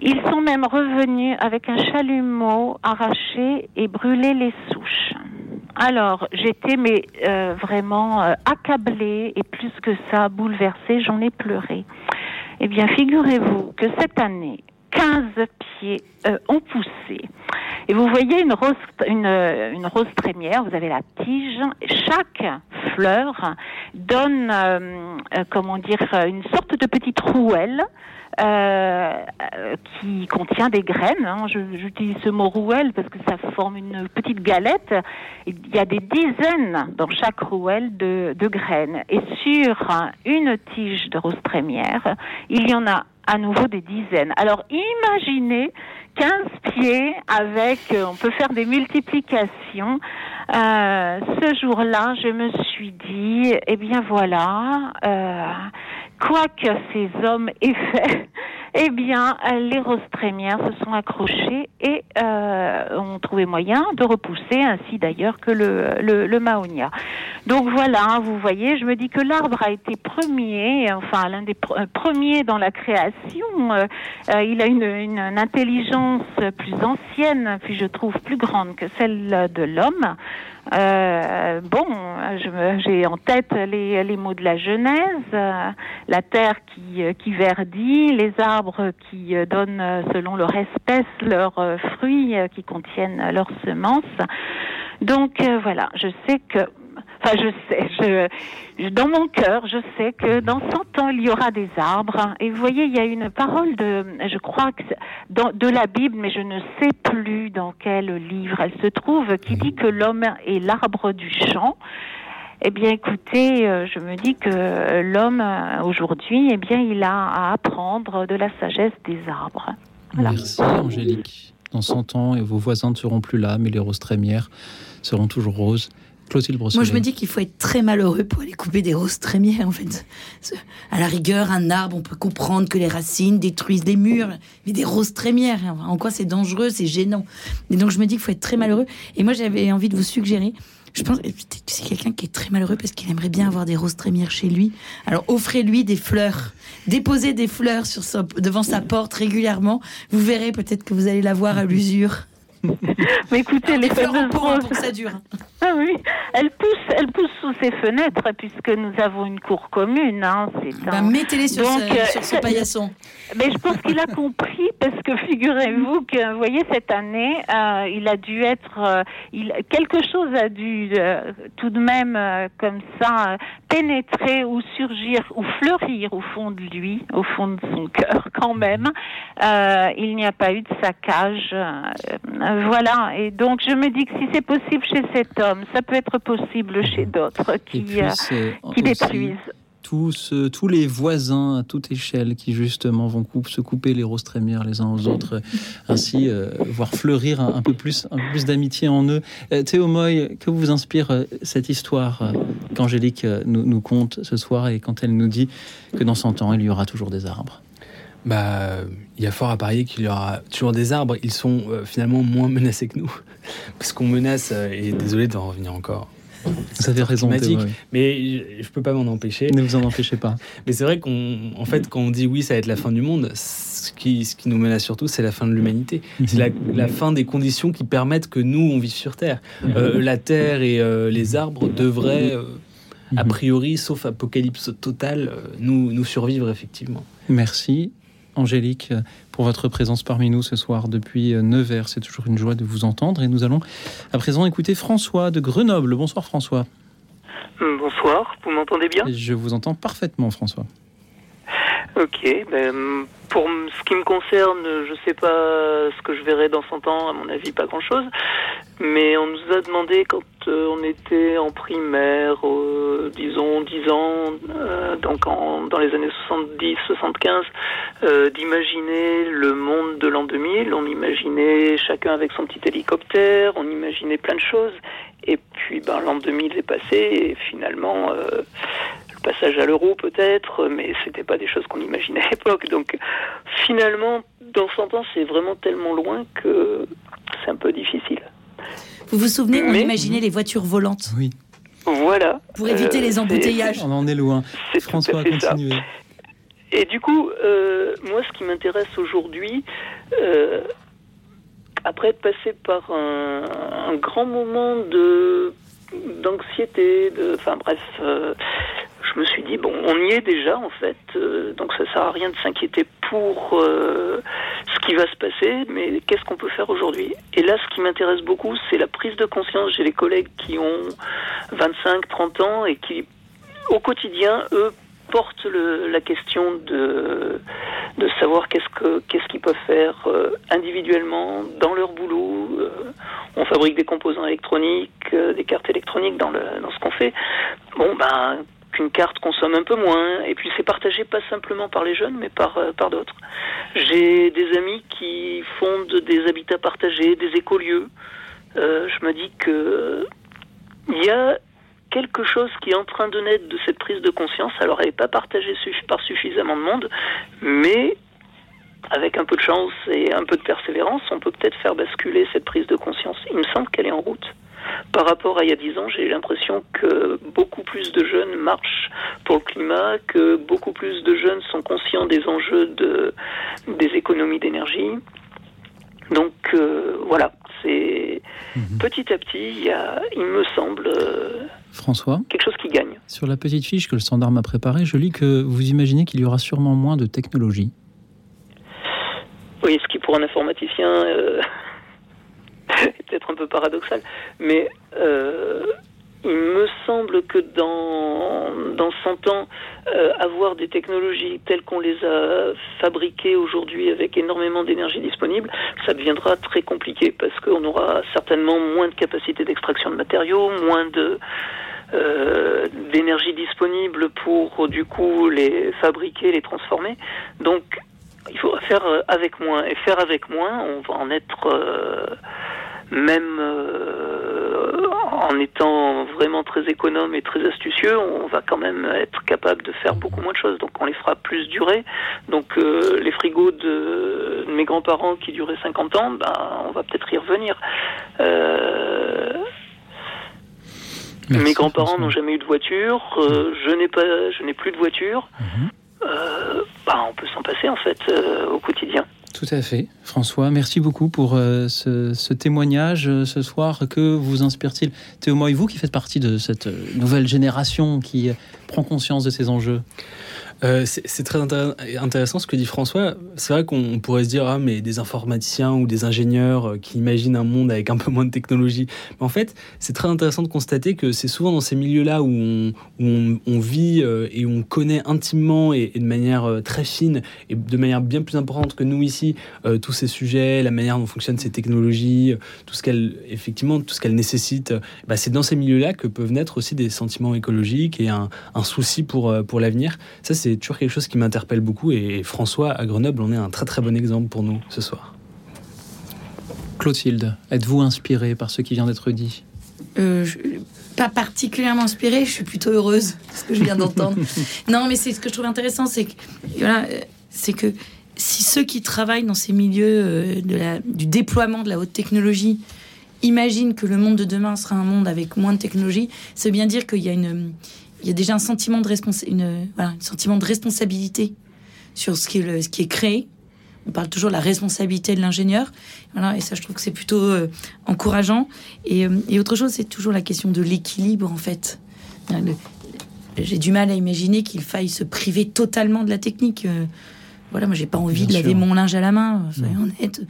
Ils sont même revenus avec un chalumeau arraché et brûlé les souches. Alors, j'étais mais euh, vraiment accablée et plus que ça, bouleversée, j'en ai pleuré. Eh bien, figurez-vous que cette année, 15 pieds euh, ont poussé. Et vous voyez une rose, une, une, rose trémière, vous avez la tige. Chaque fleur donne, euh, euh, comment dire, une sorte de petite rouelle euh, qui contient des graines. Hein. J'utilise ce mot rouelle parce que ça forme une petite galette. Il y a des dizaines dans chaque rouelle de, de graines. Et sur une tige de rose trémière, il y en a à nouveau des dizaines. Alors imaginez 15 pieds avec, on peut faire des multiplications. Euh, ce jour-là, je me suis dit, eh bien voilà, euh, quoi que ces hommes aient fait, <laughs> eh bien, les roses trémières se sont accrochées et euh, ont trouvé moyen de repousser, ainsi d'ailleurs que le, le, mahonia. Donc voilà, vous voyez, je me dis que l'arbre a été premier, enfin l'un des euh, premiers dans la création. Euh, il a une, intelligence plus ancienne, puis je trouve plus grande que celle de l'homme. Euh, bon, j'ai en tête les, mots de la Genèse, euh, la terre qui, euh, qui verdit, les arbres qui donnent selon leur espèce leurs fruits qui contiennent leurs semences. Donc voilà, je sais que Enfin, je sais, je, dans mon cœur, je sais que dans 100 ans, il y aura des arbres. Et vous voyez, il y a une parole de, je crois que dans, de la Bible, mais je ne sais plus dans quel livre elle se trouve, qui dit que l'homme est l'arbre du champ. Eh bien, écoutez, je me dis que l'homme aujourd'hui, eh bien, il a à apprendre de la sagesse des arbres. Merci, Angélique. Dans 100 ans, et vos voisins ne seront plus là, mais les roses trémières seront toujours roses. Moi, je me dis qu'il faut être très malheureux pour aller couper des roses trémières, en fait. À la rigueur, un arbre, on peut comprendre que les racines détruisent les murs, mais des roses trémières, en quoi c'est dangereux, c'est gênant. Et donc, je me dis qu'il faut être très malheureux. Et moi, j'avais envie de vous suggérer, je pense que c'est quelqu'un qui est très malheureux parce qu'il aimerait bien avoir des roses trémières chez lui. Alors offrez-lui des fleurs. Déposez des fleurs devant sa porte régulièrement. Vous verrez peut-être que vous allez l'avoir à l'usure. <laughs> Mais écoutez, les fameuses roses, pour que ça dure. <laughs> Ah oui, elles poussent, elles poussent sous ses fenêtres puisque nous avons une cour commune. Hein, bah, Mettez-les sur, ce, euh, sur ce paillasson. <laughs> Mais je pense qu'il a compris parce que figurez-vous que, vous voyez, cette année, euh, il a dû être, euh, il, quelque chose a dû tout de même comme ça pénétrer ou surgir ou fleurir au fond de lui, au fond de son cœur quand même. il n'y a pas eu de saccage voilà, et donc je me dis que si c'est possible chez cet homme, ça peut être possible chez mhm. d'autres qui, euh, qui détruisent. Tous, tous les voisins à toute échelle qui justement vont se couper les roses trémières les uns aux autres, ainsi euh, voir fleurir un, peu plus, un peu plus d'amitié en eux. Euh, Théo Moy, que vous inspire cette histoire qu'Angélique nous, nous conte ce soir et quand elle nous dit que dans 100 ans, il y aura toujours des arbres? Bah, il y a fort à parier qu'il y aura toujours des arbres. Ils sont euh, finalement moins menacés que nous. <laughs> Parce qu'on menace, euh, et désolé d'en revenir encore. Vous avez raison, mais je peux pas m'en empêcher. Ne vous en empêchez pas. <laughs> Mais c'est vrai qu'en fait, quand on dit oui, ça va être la fin du monde, ce qui, ce qui nous menace surtout, c'est la fin de l'humanité. C'est la, la, fin des conditions qui permettent que nous, on vive sur Terre. Euh, la Terre et les arbres devraient, a priori, sauf apocalypse totale, nous, nous survivre effectivement. Merci. Angélique, pour votre présence parmi nous ce soir depuis Nevers. C'est toujours une joie de vous entendre. Et nous allons à présent écouter François de Grenoble. Bonsoir François. Bonsoir, vous m'entendez bien? Je vous entends parfaitement François. Ok, ben, pour ce qui me concerne, je sais pas ce que je verrai dans 100 ans, à mon avis pas grand-chose, mais on nous a demandé quand euh, on était en primaire, euh, disons 10 ans, euh, donc dans les années 70-75, d'imaginer le monde de l'an 2000, on imaginait chacun avec son petit hélicoptère, on imaginait plein de choses, et puis ben, l'an 2000 est passé, et finalement passage à l'euro peut-être, mais c'était pas des choses qu'on imaginait à l'époque. Donc finalement, dans 100 ans, c'est vraiment tellement loin que c'est un peu difficile. Vous vous souvenez, on imaginait les voitures volantes. Oui. Voilà. Pour éviter les euh, embouteillages. On en est loin. François, continuez. Et du coup, euh, moi, ce qui m'intéresse aujourd'hui, euh, après être passé par un, un grand moment de d'anxiété, de, enfin bref, je me suis dit bon, on y est déjà en fait, euh, donc ça sert à rien de s'inquiéter pour euh, ce qui va se passer, mais qu'est-ce qu'on peut faire aujourd'hui? Et là, ce qui m'intéresse beaucoup, c'est la prise de conscience. J'ai les collègues qui ont 25, 30 ans et qui, au quotidien, eux, portent la question de, savoir qu'est-ce que qu'est-ce qu'ils peuvent faire euh, individuellement dans leur boulot. on fabrique des composants électroniques, des cartes électroniques dans, dans ce qu'on fait. Bon ben qu'une carte consomme un peu moins. Et puis c'est partagé pas simplement par les jeunes, mais par, euh, par d'autres. J'ai des amis qui fondent des habitats partagés, des écolieux. Euh, je me dis que il y a quelque chose qui est en train de naître de cette prise de conscience. Alors elle n'est pas partagée par suffisamment de monde, mais avec un peu de chance et un peu de persévérance, on peut peut-être faire basculer cette prise de conscience. Il me semble qu'elle est en route par rapport à il y a dix ans, j'ai l'impression que beaucoup plus de jeunes marchent pour le climat, que beaucoup plus de jeunes sont conscients des enjeux de, des économies d'énergie. Donc euh, voilà, c'est mhm. petit à petit, il, y a, il me semble, euh, François, quelque chose qui gagne. Sur la petite fiche que le standard m'a préparée, je lis que vous imaginez qu'il y aura sûrement moins de technologie. Oui, ce qui pour un informaticien euh, <laughs> peut-être un peu paradoxal, mais euh, il me semble que dans, dans 100 ans, euh, avoir des technologies telles qu'on les a fabriquées aujourd'hui avec énormément d'énergie disponible, ça deviendra très compliqué parce qu'on aura certainement moins de capacité d'extraction de matériaux, moins de d'énergie disponible pour du coup les fabriquer, les transformer. Donc il faudra faire avec moins. Et faire avec moins, on va en être même en étant vraiment très économe et très astucieux, on va quand même être capable de faire beaucoup moins de choses. Donc on les fera plus durer. Donc euh, les frigos de, mes grands-parents qui duraient 50 ans, ben, on va peut-être y revenir. Euh, mes grands-parents n'ont jamais eu de voiture. Euh, je n'ai pas, je n'ai plus de voiture. Ben, on peut s'en passer en fait au quotidien. Tout à fait. François, merci beaucoup pour euh, ce, témoignage euh, ce soir. Que vous inspire-t-il Théo et vous qui faites partie de cette euh, nouvelle génération qui prend conscience de ces enjeux? Euh, c'est très intéressant ce que dit François. C'est vrai qu'on pourrait se dire, ah, mais des informaticiens ou des ingénieurs euh, qui imaginent un monde avec un peu moins de technologie. Mais en fait, c'est très intéressant de constater que c'est souvent dans ces milieux-là où on, où vit euh, et on connaît intimement et, de manière très fine et de manière bien plus importante que nous ici tous ces sujets, la manière dont fonctionnent ces technologies, tout ce qu'elles effectivement tout ce qu'elles nécessitent. Bah, c'est dans ces milieux-là que peuvent naître aussi des sentiments écologiques et un, un souci pour pour l'avenir. Ça c'est c'est toujours quelque chose qui m'interpelle beaucoup et François à Grenoble on est un très très bon exemple pour nous ce soir. Clotilde, êtes-vous inspirée par ce qui vient d'être dit? Euh, Pas particulièrement inspirée, je suis plutôt heureuse de ce que je viens d'entendre. <laughs> non, mais c'est ce que je trouve intéressant, c'est que voilà, c'est que si ceux qui travaillent dans ces milieux euh, de la, du déploiement de la haute technologie imaginent que le monde de demain sera un monde avec moins de technologie, c'est bien dire qu'il y a une il y a déjà un sentiment de, une, voilà, un sentiment de responsabilité sur ce qui, est ce qui est créé. On parle toujours de la responsabilité de l'ingénieur. Voilà, et ça, je trouve que c'est plutôt euh, encourageant. Et, euh, et, autre chose, c'est toujours la question de l'équilibre, en fait. J'ai du mal à imaginer qu'il faille se priver totalement de la technique. Euh, voilà, moi, j'ai pas envie de laver mon linge à la main, soyons honnêtes.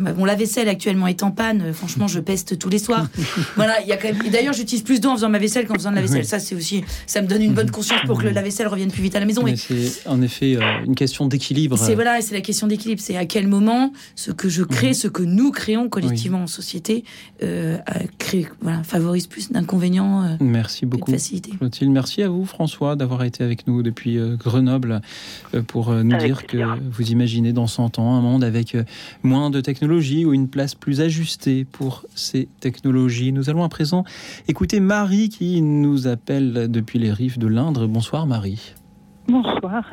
Mon lave-vaisselle actuellement est en panne. Euh, franchement, je peste tous les soirs. <laughs> voilà, il y a quand même. D'ailleurs, j'utilise plus d'eau en faisant ma vaisselle qu'en faisant de la vaisselle. Ça, c'est aussi. Ça me donne une bonne conscience pour que le lave-vaisselle revienne plus vite à la maison. Mais c'est en effet euh, une question d'équilibre. C'est voilà, c'est la question d'équilibre. C'est à quel moment ce que je crée, mhm. ce que nous créons collectivement en société, euh, crée, voilà, favorise plus d'inconvénients. Euh, merci beaucoup, Clotilde. Merci à vous, François, d'avoir été avec nous depuis Grenoble pour nous dire que vous imaginez dans 100 ans un monde avec moins de technologies ou une place plus ajustée pour ces technologies. Nous allons à présent écouter Marie qui nous appelle depuis les rives de l'Indre. Bonsoir Marie. Bonsoir.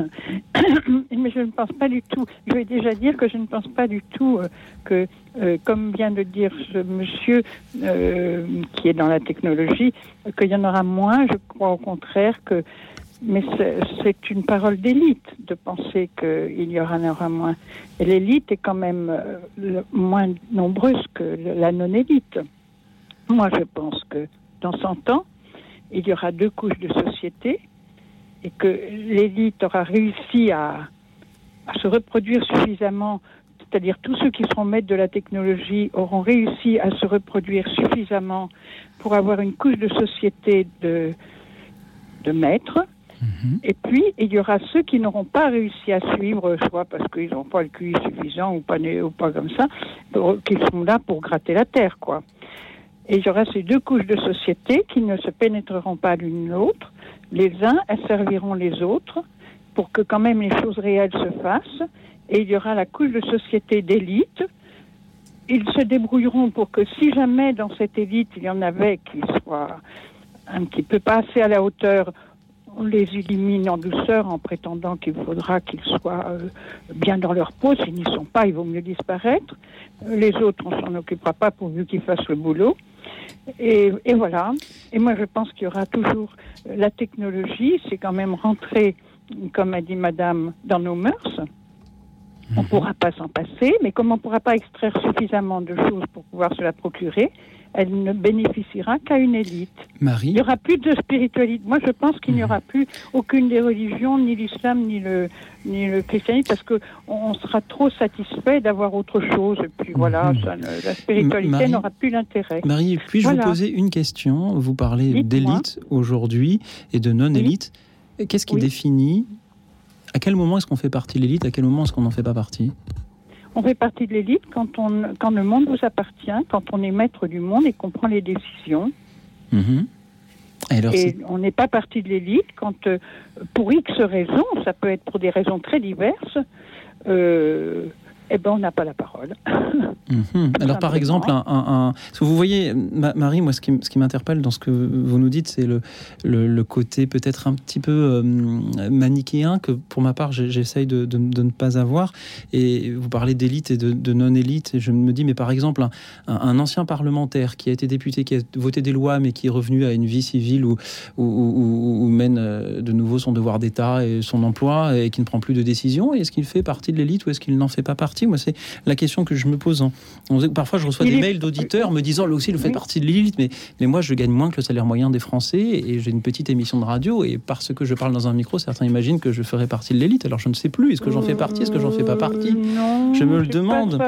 <coughs> Mais je ne pense pas du tout, je vais déjà dire que je ne pense pas du tout euh, que, euh, comme vient de dire ce monsieur euh, qui est dans la technologie, qu'il y en aura moins. Je crois au contraire que mais c'est une parole d'élite de penser qu'il y aura, aura moins. Et l'élite est quand même euh, moins nombreuse que la non-élite. Moi, je pense que dans 100 ans, il y aura deux couches de société et que l'élite aura réussi à, à, se reproduire suffisamment, c'est-à-dire tous ceux qui seront maîtres de la technologie auront réussi à se reproduire suffisamment pour avoir une couche de société de, de maîtres Mhm. Et puis, il y aura ceux qui n'auront pas réussi à suivre, soit parce qu'ils n'ont pas le QI suffisant ou pas, ou pas comme ça, qui sont là pour gratter la terre, quoi. Et il y aura ces deux couches de société qui ne se pénétreront pas l'une l'autre. Les uns serviront les autres pour que quand même les choses réelles se fassent. Et il y aura la couche de société d'élite. Ils se débrouilleront pour que si jamais dans cette élite il y en avait qui soient un petit peu pas assez à la hauteur on les élimine en douceur en prétendant qu'il faudra qu'ils soient euh, bien dans leur peau. S'ils n'y sont pas, il vaut mieux disparaître. Euh, les autres, on s'en occupera pas pourvu qu'ils fassent le boulot. Et, voilà. Et moi, je pense qu'il y aura toujours euh, la technologie. C'est quand même rentrer, comme a dit Madame, dans nos mœurs. On ne mhm. pourra pas s'en passer, mais comme on ne pourra pas extraire suffisamment de choses pour pouvoir se la procurer, elle ne bénéficiera qu'à une élite. Marie. Il n'y aura plus de spiritualité. Moi, je pense qu'il n'y aura plus aucune des religions, ni l'islam, ni le, ni le christianisme, parce qu'on on sera trop satisfait d'avoir autre chose. Et puis voilà, mhm. la spiritualité n'aura plus l'intérêt. Marie, puis-je vous poser une question? Vous parlez d'élite aujourd'hui et de non-élite. Qu'est-ce qui définit À quel moment est-ce qu'on fait partie de l'élite À quel moment est-ce qu'on n'en fait pas partie? On fait partie de l'élite quand, on, quand le monde vous appartient, quand on est maître du monde et qu'on prend les décisions. Mhm. et on n'est pas parti de l'élite quand, euh, pour X raisons, ça peut être pour des raisons très diverses, euh, eh ben, on n'a pas la parole. <laughs> Mhm. Alors, par exemple, un, vous voyez, Marie, moi, ce qui, ce qui m'interpelle dans ce que vous nous dites, c'est le, le, côté peut-être un petit peu euh, manichéen que, pour ma part, j'essaye de, de, ne pas avoir. Et vous parlez d'élite et de, non-élite. Et je me dis, mais par exemple, un, ancien parlementaire qui a été député, qui a voté des lois, mais qui est revenu à une vie civile où, où, mène euh, de nouveau son devoir d'État et son emploi et qui ne prend plus de décisions, est-ce qu'il fait partie de l'élite ou est-ce qu'il n'en fait pas partie? Moi, c'est la question que je me pose. Parfois, je reçois des mails d'auditeurs me disant, là aussi, il fait partie de l'élite, mais, mais moi, je gagne moins que le salaire moyen des Français et j'ai une petite émission de radio et parce que je parle dans un micro, certains imaginent que je ferai partie de l'élite. Alors, je ne sais plus. Est-ce que j'en fais partie Est-ce que j'en fais pas partie? Je me le demande.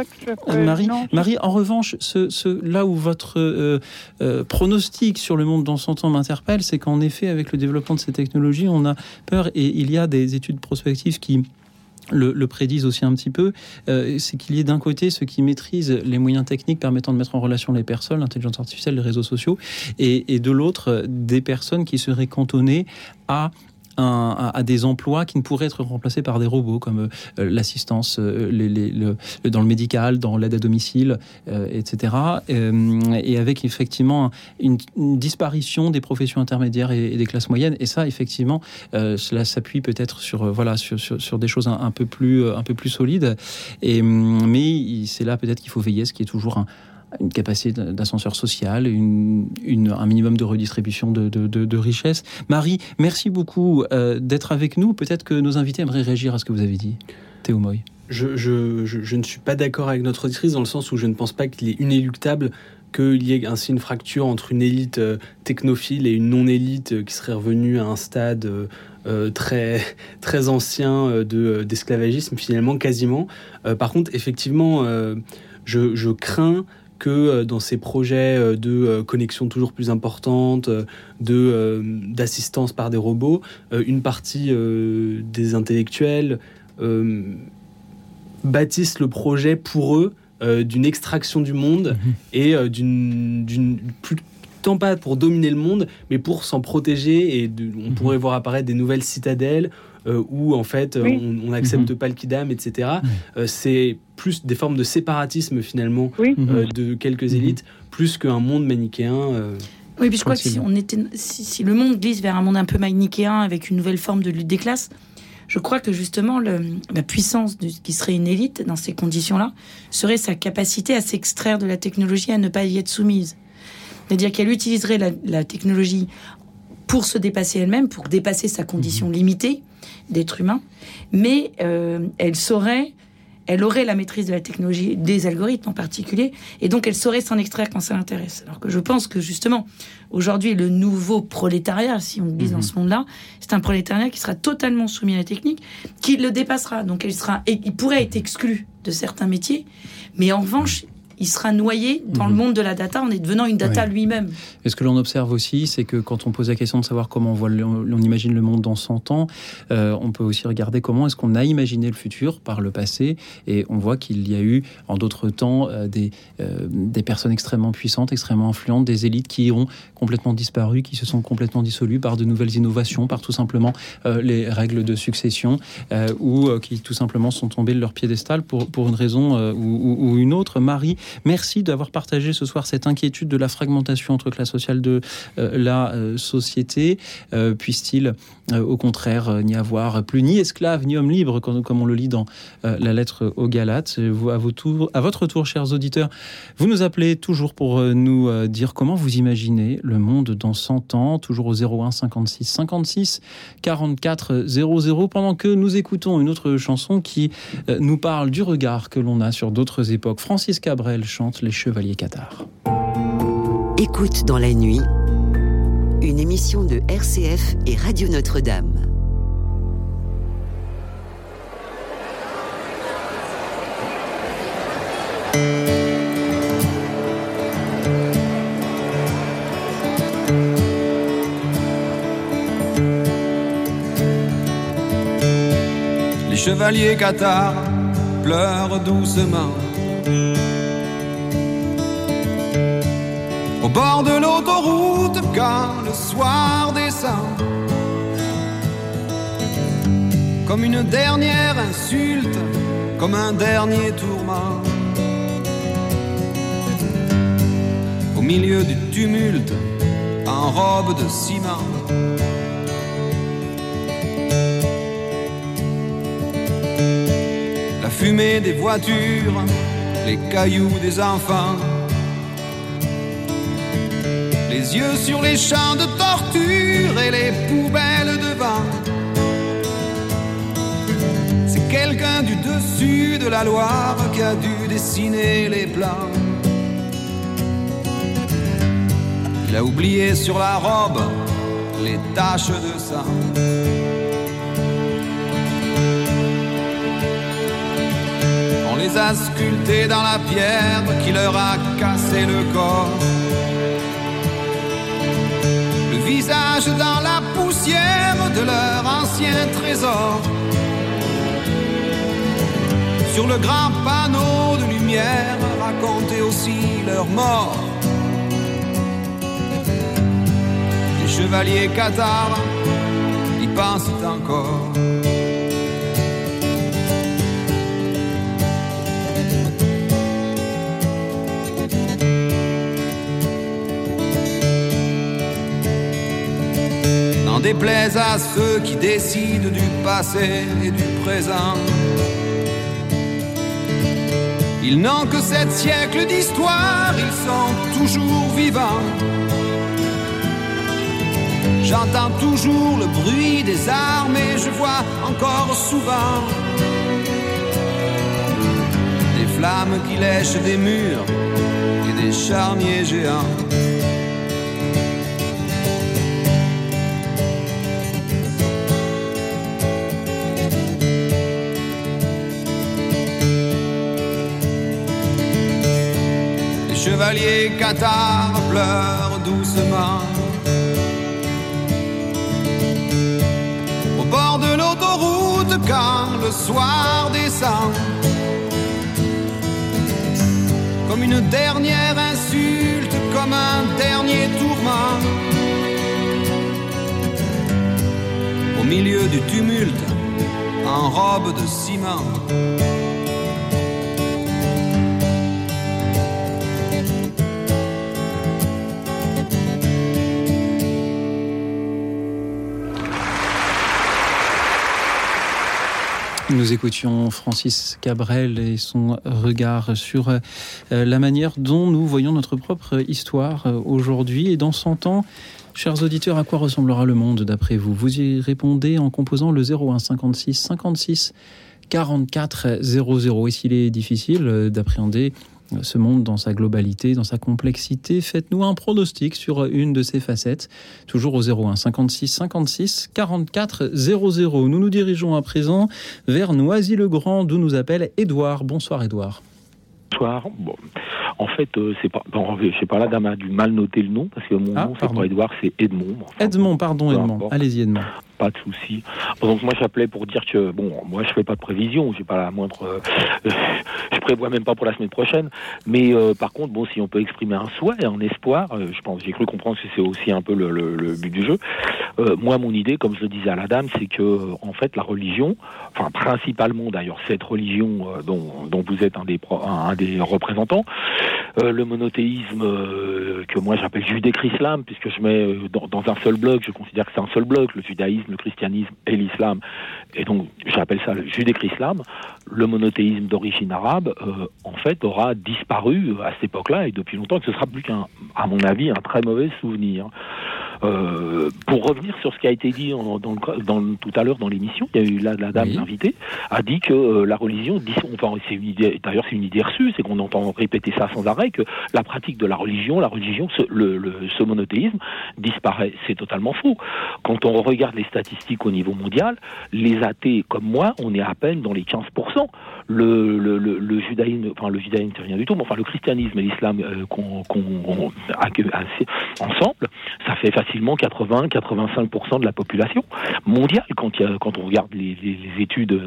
Marie, Marie, en revanche, ce, là où votre euh, euh, pronostic sur le monde dans son temps m'interpelle, c'est qu'en effet, avec le développement de ces technologies, on a peur et il y a des études prospectives qui le, prédisent aussi un petit peu, euh, c'est qu'il y ait d'un côté ceux qui maîtrisent les moyens techniques permettant de mettre en relation les personnes, l'intelligence artificielle, les réseaux sociaux, et de l'autre, des personnes qui seraient cantonnées à à, des emplois qui ne pourraient être remplacés par des robots, comme euh, l'assistance euh, les, dans le médical, dans l'aide à domicile, euh, etc. et avec effectivement une, disparition des professions intermédiaires et, des classes moyennes. Et ça, effectivement, cela s'appuie peut-être sur, voilà, sur, des choses un, peu plus, un peu plus solides. Et, mais c'est là peut-être qu'il faut veiller, ce qui est toujours un, une capacité d'ascenseur social, un minimum de redistribution de, richesses. Marie, merci beaucoup euh, d'être avec nous. Peut-être que nos invités aimeraient réagir à ce que vous avez dit. Théo Moy. Je, ne suis pas d'accord avec notre auditrice dans le sens où je ne pense pas qu'il est inéluctable qu'il y ait ainsi une fracture entre une élite euh, technophile et une non-élite euh, qui serait revenue à un stade très, <laughs> très ancien de, d'esclavagisme, finalement, quasiment. par contre, effectivement, je, crains que euh, dans ces projets euh, de euh, connexion toujours plus importante, de d'assistance par des robots, une partie des intellectuels bâtissent le projet pour eux d'une extraction du monde mhm. et d'une plus tant pas pour dominer le monde, mais pour s'en protéger. Et on mhm. pourrait voir apparaître des nouvelles citadelles euh, où en fait on n'accepte mhm. pas le kidam, etc. Euh, c'est plus des formes de séparatisme finalement euh, mhm. de quelques élites, plus qu'un monde manichéen. Oui, puis je crois que si, on était, si, le monde glisse vers un monde un peu manichéen avec une nouvelle forme de lutte des classes, je crois que justement le, la puissance de, qui serait une élite dans ces conditions-là serait sa capacité à s'extraire de la technologie, à ne pas y être soumise. C'est-à-dire qu'elle utiliserait la, la, technologie pour se dépasser elle-même, pour dépasser sa condition limitée, d'être humain, mais euh, elle saurait, elle aurait la maîtrise de la technologie, des algorithmes en particulier, et donc elle saurait s'en extraire quand ça l'intéresse. Alors que je pense que justement, aujourd'hui, le nouveau prolétariat, si on glisse dans mhm. ce monde-là, c'est un prolétariat qui sera totalement soumis à la technique, qui le dépassera. Donc elle sera, il pourrait être exclu de certains métiers, mais en revanche, il sera noyé dans le mhm. monde de la data en est devenant une data lui-même. Et ce que l'on observe aussi, c'est que quand on pose la question de savoir comment on, imagine le monde dans 100 ans, euh, on peut aussi regarder comment est-ce qu'on a imaginé le futur par le passé. Et on voit qu'il y a eu en d'autres temps euh, des, euh, des personnes extrêmement puissantes, extrêmement influentes, des élites qui ont complètement disparu, qui se sont complètement dissolues par de nouvelles innovations, par tout simplement les règles de succession, ou qui tout simplement sont tombées de leur piédestal pour, pour une raison ou, ou une autre. Marie, Merci d'avoir partagé ce soir cette inquiétude de la fragmentation entre classe sociale de euh, la euh, société. Euh, puisse-t-il au contraire n'y avoir plus ni esclave ni homme libre, comme, on le lit dans la lettre aux Galates. Vous, à, à votre tour, chers auditeurs, vous nous appelez toujours pour nous dire comment vous imaginez le monde dans 100 ans, toujours au 01 56 56 44 00, pendant que nous écoutons une autre chanson qui nous parle du regard que l'on a sur d'autres époques. Francis Cabrel chante Les Chevaliers Cathares. Écoute dans la nuit, une émission de RCF et Radio Notre-Dame. Les chevaliers cathares pleurent doucement Au bord de l'autoroute, quand le soir descend. Comme une dernière insulte, comme un dernier tourment. Au milieu du tumulte, en robe de ciment. La fumée des voitures, les cailloux des enfants les yeux sur les champs de torture et les poubelles devant. C'est quelqu'un du dessus de la Loire qui a dû dessiner les plans. Il a oublié sur la robe les taches de sang. On les a sculptés dans la pierre qui leur a cassé le corps visage dans la poussière de leur ancien trésor. Sur le grand panneau de lumière, raconter aussi leur mort. Les chevaliers cathares y pensent encore. Déplaise à ceux qui décident du passé et du présent. Ils n'ont que sept siècles d'histoire, ils sont toujours vivants. J'entends toujours le bruit des armes et je vois encore souvent des flammes qui lèchent des murs et des charniers géants. Chevalier Qatar pleure doucement. Au bord de l'autoroute quand le soir descend. Comme une dernière insulte, comme un dernier tourment. Au milieu du tumulte, en robe de ciment. Nous écoutions Francis Cabrel et son regard sur euh, la manière dont nous voyons notre propre histoire euh, aujourd'hui. Et dans 100 ans, chers auditeurs, à quoi ressemblera le monde d'après vous? Vous y répondez en composant le 01 56 56 44 00. Et s'il est difficile euh, d'appréhender ce monde dans sa globalité, dans sa complexité. Faites-nous un pronostic sur une de ces facettes, toujours au 01 56 56 44 00. Nous nous dirigeons à présent vers Noisy-le-Grand, d'où nous appelle Édouard. Bonsoir Édouard. Bonsoir. Bon. En fait, euh, c'est pas. Bon, je sais pas, la dame a du mal noter le nom parce que mon ah, nom, c'est pas Edouard, c'est Edmond. Edmond, pardon, Edmond. Allez-y, Edmond pas de souci. Donc moi j'appelais pour dire que bon, moi je fais pas de prévision, j'ai pas la moindre, euh, <laughs> je prévois même pas pour la semaine prochaine. Mais euh, par contre, bon, si on peut exprimer un souhait, un espoir, euh, je pense, j'ai cru comprendre que c'est aussi un peu le, le, but du jeu. moi, mon idée, comme je le disais à la dame, c'est que en fait la religion, enfin principalement d'ailleurs cette religion dont, dont, vous êtes un des un, des représentants, le monothéisme que moi j'appelle judéo-islam, puisque je mets dans, dans un seul bloc, je considère que c'est un seul bloc, le judaïsme le christianisme et l'islam, et donc j'appelle ça le judéo-islam, le monothéisme d'origine arabe, euh, en fait, aura disparu à cette époque-là et depuis longtemps, que ce sera plus qu'un, à mon avis, un très mauvais souvenir. Euh, pour revenir sur ce qui a été dit dans, tout à l'heure dans l'émission, il y a eu la, la dame invitée a dit que euh, la religion, enfin, c'est une idée, d'ailleurs c'est une idée reçue, c'est qu'on entend répéter ça sans arrêt, que la pratique de la religion, la religion, ce, le, ce monothéisme disparaît. C'est totalement faux. Quand on regarde les statistiques au niveau mondial, les athées comme moi, on est à peine dans les 15%. Le, le, judaïsme, enfin le judaïsme c'est rien du tout, mais enfin le christianisme et l'islam euh, qu'on qu ensemble, ça fait facilement facilement 80-85% de la population mondiale quand, quand on regarde les, études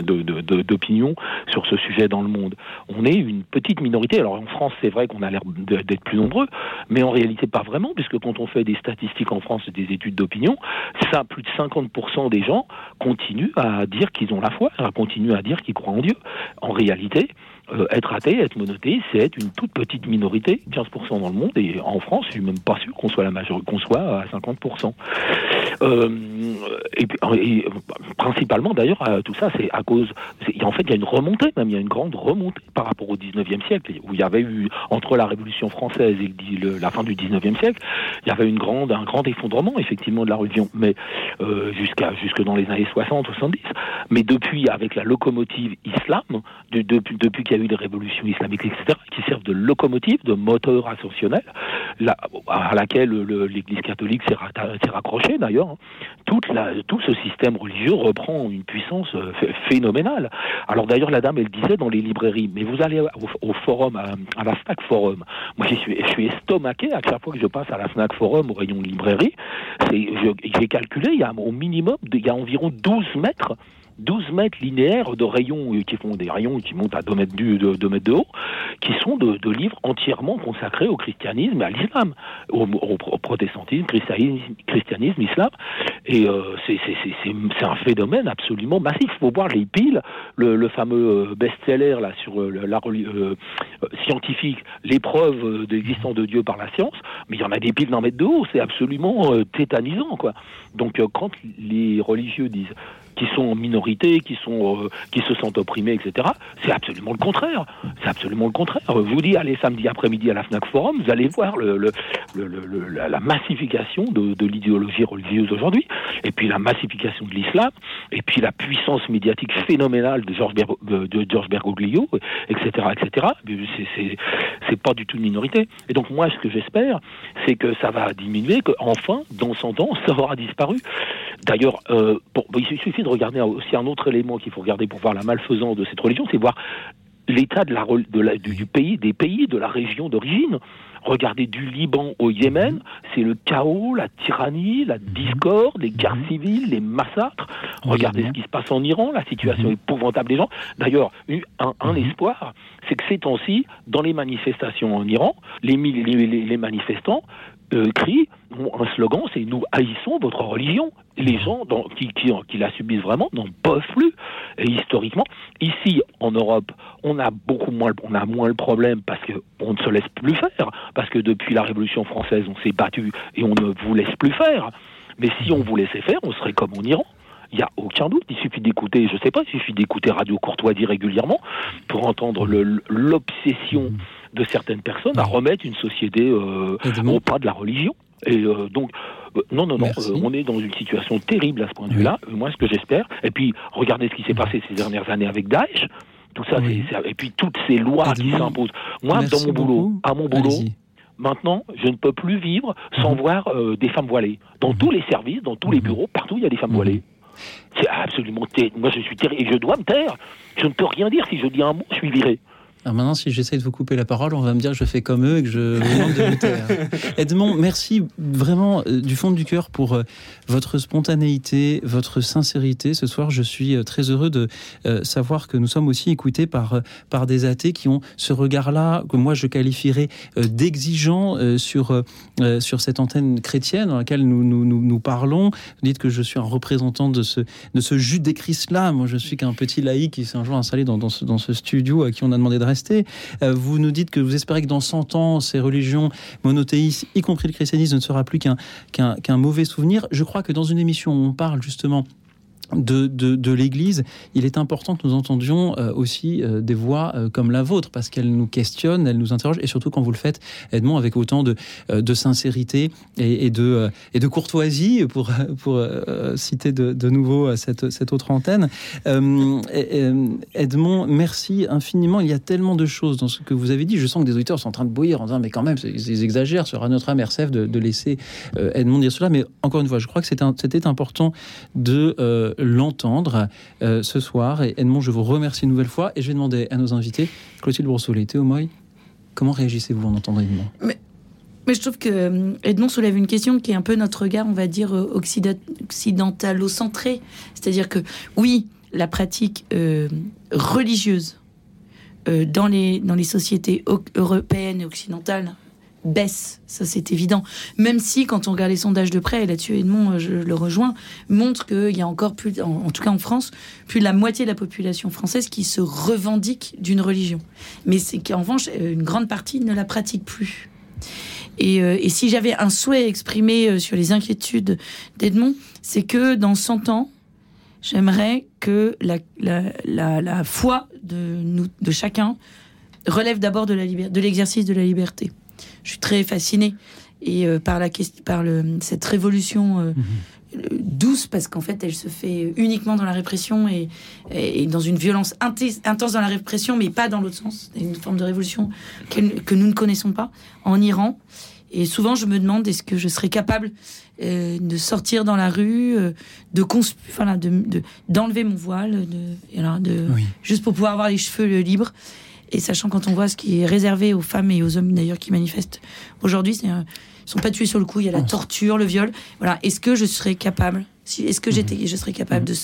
d'opinion sur ce sujet dans le monde. On est une petite minorité. Alors en France, c'est vrai qu'on a l'air d'être plus nombreux, mais en réalité pas vraiment, puisque quand on fait des statistiques en France des études d'opinion, ça, plus de 50% des gens continuent à dire qu'ils ont la foi, continuent à dire qu'ils croient en Dieu. En réalité, euh, être athée, être monothéiste, c'est être une toute petite minorité, 15% dans le monde, et en France, je suis même pas sûr qu'on soit la majorité, qu'on soit à 50%. Euh, et, et, principalement, d'ailleurs, euh, tout ça, c'est à cause, en fait, il y a une remontée, même il y a une grande remontée par rapport au 19e siècle, où il y avait eu, entre la Révolution française et la fin du 19e siècle, il y avait une grande, un grand effondrement, effectivement, de la religion, mais euh, jusqu'à jusque dans les années 60, 70. Mais depuis, avec la locomotive islam, de, depuis, depuis qu'il y a eu des révolutions islamiques, etc., qui servent de locomotive, de moteur ascensionnel, à laquelle l'Église catholique s'est raccrochée d'ailleurs, hein. tout ce système religieux reprend une puissance euh, phénoménale. Alors d'ailleurs, la dame, elle disait dans les librairies, mais vous allez au, forum, à, la Snack Forum. Moi, je suis, je estomaqué à chaque fois que je passe à la Snack Forum, au rayon librairie. J'ai calculé, il y a au minimum, il y a environ 12 mètres 12 mètres linéaires de rayons euh, qui font des rayons qui montent à 2 mètres, de, mètres de haut, qui sont de, livres entièrement consacrés au christianisme et à l'islam, au, protestantisme, christianisme, islam. Et euh, c'est un phénomène absolument massif. Il faut voir les piles, le, fameux euh, best-seller là sur la scientifique, l'épreuve de l'existence de Dieu par la science, mais il y en a des piles d'un mètre de haut, c'est absolument tétanisant quoi. Donc quand les religieux disent qui sont en minorité, qui sont euh, qui se sentent opprimés, etc. C'est absolument le contraire. C'est absolument le contraire. Je vous dis, allez samedi après-midi à la Fnac Forum, vous allez voir le, le, le, la, massification de, de l'idéologie religieuse aujourd'hui, et puis la massification de l'islam, et puis la puissance médiatique phénoménale de Georges de George Bergoglio, etc., etc. C'est pas du tout une minorité. Et donc moi, ce que j'espère, c'est que ça va diminuer, qu'enfin, dans 100 ans, ça aura disparu. D'ailleurs, euh, il suffit de regarder aussi un autre élément qu'il faut regarder pour voir la malfaisance de cette religion, c'est voir l'état de la, de du, pays, des pays, de la région d'origine. Regardez du Liban au Yémen, c'est le chaos, la tyrannie, la discorde, les guerres mhm. civiles, les massacres. Regardez ce qui se passe en Iran, la situation mhm. épouvantable des gens. D'ailleurs, un, un mhm. espoir, c'est que ces temps-ci, dans les manifestations en Iran, les, les, les manifestants euh, crient un slogan, c'est nous haïssons votre religion. Les gens qui, qui, la subissent vraiment n'en peuvent plus. Et historiquement, ici en Europe, on a beaucoup moins, on a moins le problème parce qu'on ne se laisse plus faire, parce que depuis la Révolution française, on s'est battu et on ne vous laisse plus faire. Mais si on vous laissait faire, on serait comme en Iran. Il n'y a aucun doute. Il suffit d'écouter, je ne sais pas, il suffit d'écouter Radio Courtoisie régulièrement pour entendre l'obsession de certaines personnes à remettre une société euh, au pas de la religion. Et euh, donc, euh, non, non, non, euh, on est dans une situation terrible à ce point de vue-là. Moi, ce que j'espère, et puis regardez ce qui s'est passé ces dernières années avec Daesh. Tout ça, et puis toutes ces lois qui s'imposent. Moi, dans mon boulot, à mon boulot, maintenant, je ne peux plus vivre sans mhm. voir des femmes voilées. Dans mhm. tous les services, dans tous les mhm. bureaux, partout, il y a des femmes voilées. C'est absolument terrible. Moi, je suis terrible. Et je dois me taire. Je ne peux rien dire. Si je dis un mot, je suis viré. Alors maintenant, si j'essaie de vous couper la parole, on va me dire que je fais comme eux et que je vous demande de taire. <laughs> Edmond, merci vraiment euh, du fond du cœur pour euh, votre spontanéité, votre sincérité. Ce soir, je suis euh, très heureux de savoir que nous sommes aussi écoutés par, par des athées qui ont ce regard-là, que moi je qualifierais d'exigeant sur, sur cette antenne chrétienne dans laquelle nous, nous, nous, parlons. Vous dites que je suis un représentant de ce, de ce Jude-Christ-là. Moi, je suis qu'un petit laïc qui s'est un jour installé dans, dans, ce, dans ce studio à qui on a demandé de euh, vous nous dites que vous espérez que dans 100 ans, ces religions monothéistes, y compris le christianisme, ne sera plus qu'un mauvais souvenir. Je crois que dans une émission où on parle justement de, de, l'Église, il est important que nous entendions euh, aussi euh, des voix euh, comme la vôtre, parce qu'elles nous questionnent, elles nous interrogent, et surtout quand vous le faites, Edmond, avec autant de, de sincérité et, de, et de courtoisie, pour, pour citer de, de nouveau cette, cette autre antenne. Edmond, merci infiniment. Il y a tellement de choses dans ce que vous avez dit. Je sens que des auditeurs sont en train de bouillir en disant, mais quand même, ils exagèrent sur notre âme RCF de, de laisser Edmond dire cela. Mais encore une fois, je crois que c'était important de l'entendre euh, ce soir. Et Edmond, je vous remercie une nouvelle fois et je vais demander à nos invités, Clotilde Brousseau, Théo Moy, comment réagissez-vous en entendant Edmond? Mais Mais je trouve que euh, Edmond soulève une question qui est un peu notre regard, on va dire, euh, occidentalo-centré. C'est-à-dire que, oui, la pratique religieuse dans, les, dans les sociétés européennes et occidentales baisse, ça c'est évident. Même si, quand on regarde les sondages de près, et là-dessus Edmond, je le rejoins, montre qu'il y a encore plus, en, tout cas en France, plus de la moitié de la population française qui se revendique d'une religion. Mais c'est qu'en revanche, une grande partie ne la pratique plus. Euh, et, si j'avais un souhait exprimé euh, sur les inquiétudes d'Edmond, c'est que dans 100 ans, j'aimerais que la, foi de chacun relève d'abord de l'exercice de, la liberté. Je suis très fascinée et euh, par, la, par le, cette révolution mhm. douce, parce qu'en fait, elle se fait uniquement dans la répression et, et dans une violence intense dans la répression, mais pas dans l'autre sens. Une forme de révolution que nous ne connaissons pas en Iran. Et souvent, je me demande est-ce que je serais capable euh, de sortir dans la rue, euh, de, voilà, de, d'enlever mon voile, de, de juste pour pouvoir avoir les cheveux libres. Et sachant quand on voit ce qui est réservé aux femmes et aux hommes d'ailleurs qui manifestent aujourd'hui, c'est ils sont pas tués sur le coup. Il y a la torture, le viol. Voilà. Est-ce que je serais capable si, Est-ce que j'étais, je serais capable mhm. de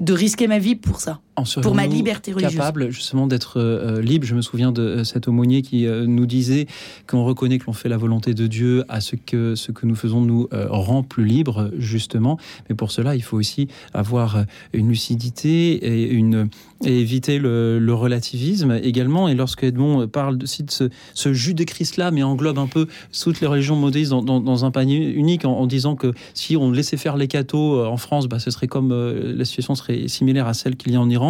de risquer ma vie pour ça, pour ma liberté religieuse. capable justement d'être euh, libre. Je me souviens de euh, cet aumônier qui euh, nous disait qu'on reconnaît que l'on fait la volonté de Dieu, à ce que ce que nous faisons nous rend plus libres justement. Mais pour cela, il faut aussi avoir une lucidité et une et éviter le, le, relativisme également. Et lorsque Edmond parle aussi de ce, ce jus de Christ-là, mais englobe un peu toutes les religions modistes dans, dans, dans un panier unique, en, en, disant que si on laissait faire les cathos en France, bah, ce serait comme la situation serait similaire à celle qu'il y a en Iran.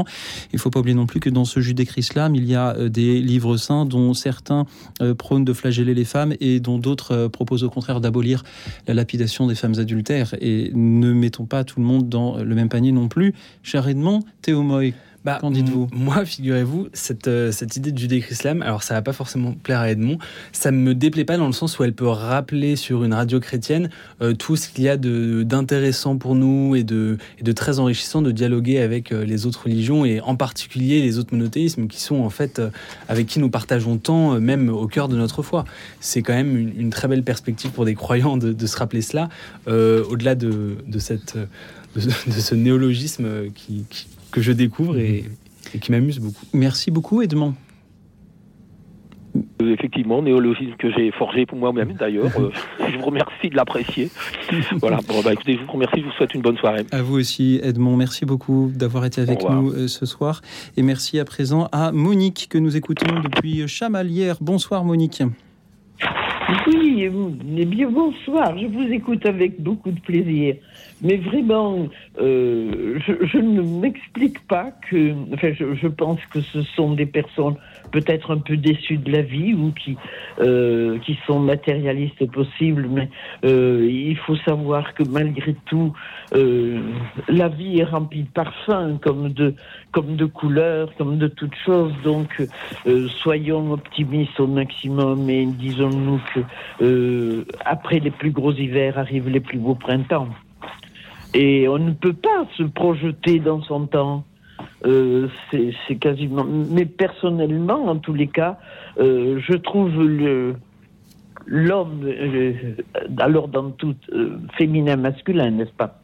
Il ne faut pas oublier non plus que dans ce judéo-islam, il y a euh, des livres saints dont certains euh, prônent de flageller les femmes et dont d'autres euh, proposent au contraire d'abolir la lapidation des femmes adultères. Et ne mettons pas tout le monde dans le même panier non plus. Cher Edmond, Théo Moy, bah, Qu'en dites-vous Moi, figurez-vous, cette, euh, cette idée du judéo-islam, alors ça va pas forcément plaire à Edmond, ça me déplaît pas dans le sens où elle peut rappeler sur une radio chrétienne euh, tout ce qu'il y a d'intéressant pour nous et de, et de très enrichissant de dialoguer avec euh, les autres religions et en particulier les autres monothéismes qui sont en fait avec qui nous partageons tant, même au cœur de notre foi. C'est quand même une, très belle perspective pour des croyants de, de se rappeler cela, au-delà de, de, cette, de, ce néologisme qui, qui que je découvre et, qui m'amuse beaucoup. Merci beaucoup Edmond. Euh, effectivement, néologisme que j'ai forgé pour moi-même d'ailleurs. Euh, <laughs> je vous remercie de l'apprécier. voilà, bon, bah, écoutez, je vous remercie, je vous souhaite une bonne soirée. À vous aussi, Edmond. Merci beaucoup d'avoir été avec nous euh, ce soir. Et merci à présent à Monique que nous écoutons depuis Chamalières. Bonsoir Monique. Oui, eh bien bonsoir. Je vous écoute avec beaucoup de plaisir. Mais vraiment, euh, je, ne m'explique pas que. Enfin, je, pense que ce sont des personnes peut-être un peu déçues de la vie ou qui euh, qui sont matérialistes possibles. Mais euh, il faut savoir que malgré tout, la vie est remplie de parfums, comme de comme de couleurs, comme de toutes choses. Donc, soyons optimistes au maximum et disons-nous que après les plus gros hivers arrivent les plus beaux printemps. Et on ne peut pas se projeter dans son temps. Euh, c'est quasiment. Mais personnellement, en tous les cas, euh, je trouve l'homme, euh, alors dans tout féminin, masculin, n'est-ce pas,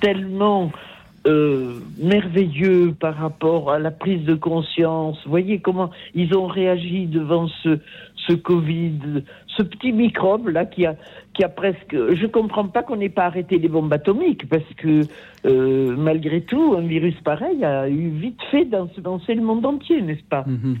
tellement merveilleux par rapport à la prise de conscience. Voyez comment ils ont réagi devant ce Covid, ce petit microbe là qui a qui a presque. Je comprends pas qu'on n'ait pas arrêté les bombes atomiques parce que euh, malgré tout, un virus pareil a eu vite fait danser le monde entier, n'est-ce pas? Mhm.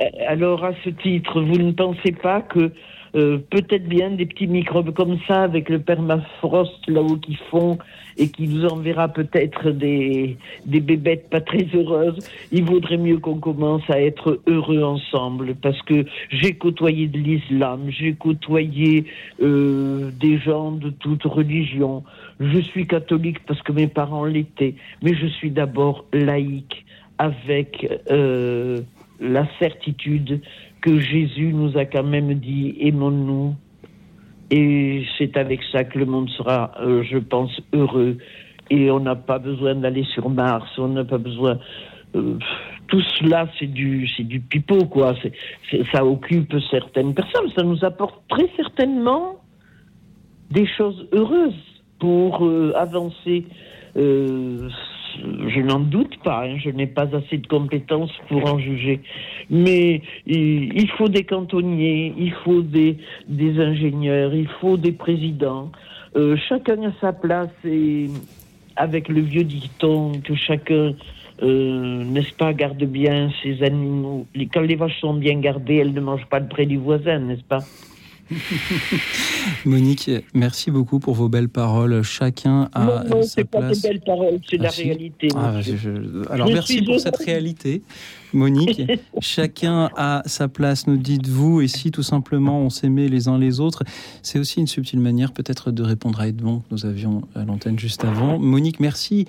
euh, Alors à ce titre, vous ne pensez pas que euh, peut-être bien des petits microbes comme ça avec le permafrost là-haut qui font et qui nous enverra peut-être des, des bébêtes pas très heureuses, il vaudrait mieux qu'on commence à être heureux ensemble parce que j'ai côtoyé de l'islam, j'ai côtoyé euh, des gens de toute religion. Je suis catholique parce que mes parents l'étaient, mais je suis d'abord laïque avec euh, la certitude que Jésus nous a quand même dit aimons-nous. Et c'est avec ça que le monde sera, euh, je pense, heureux. et on n'a pas besoin d'aller sur Mars, on n'a pas besoin. Euh, tout cela, c'est du, c'est du pipeau, quoi. ça occupe certaines personnes. Ça nous apporte très certainement des choses heureuses pour euh, avancer. Euh, je n'en doute pas, hein. je n'ai pas assez de compétences pour en juger. Mais il, faut des cantonniers, il faut des, ingénieurs, il faut des présidents. chacun a sa place et avec le vieux dicton que chacun, euh, n'est-ce pas, garde bien ses animaux. Quand les vaches sont bien gardées, elles ne mangent pas de près du voisin, n'est-ce pas? <laughs> Monique, merci beaucoup pour vos belles paroles. Chacun a non, non, sa place. pas des belles paroles, c'est la ah, réalité. Ah, Alors merci pour cette réalité, Monique. <laughs> Chacun a sa place, nous dites-vous, et si tout simplement on s'aimait les uns les autres, c'est aussi une subtile manière peut-être de répondre à Edmond que nous avions à l'antenne juste avant. Monique, merci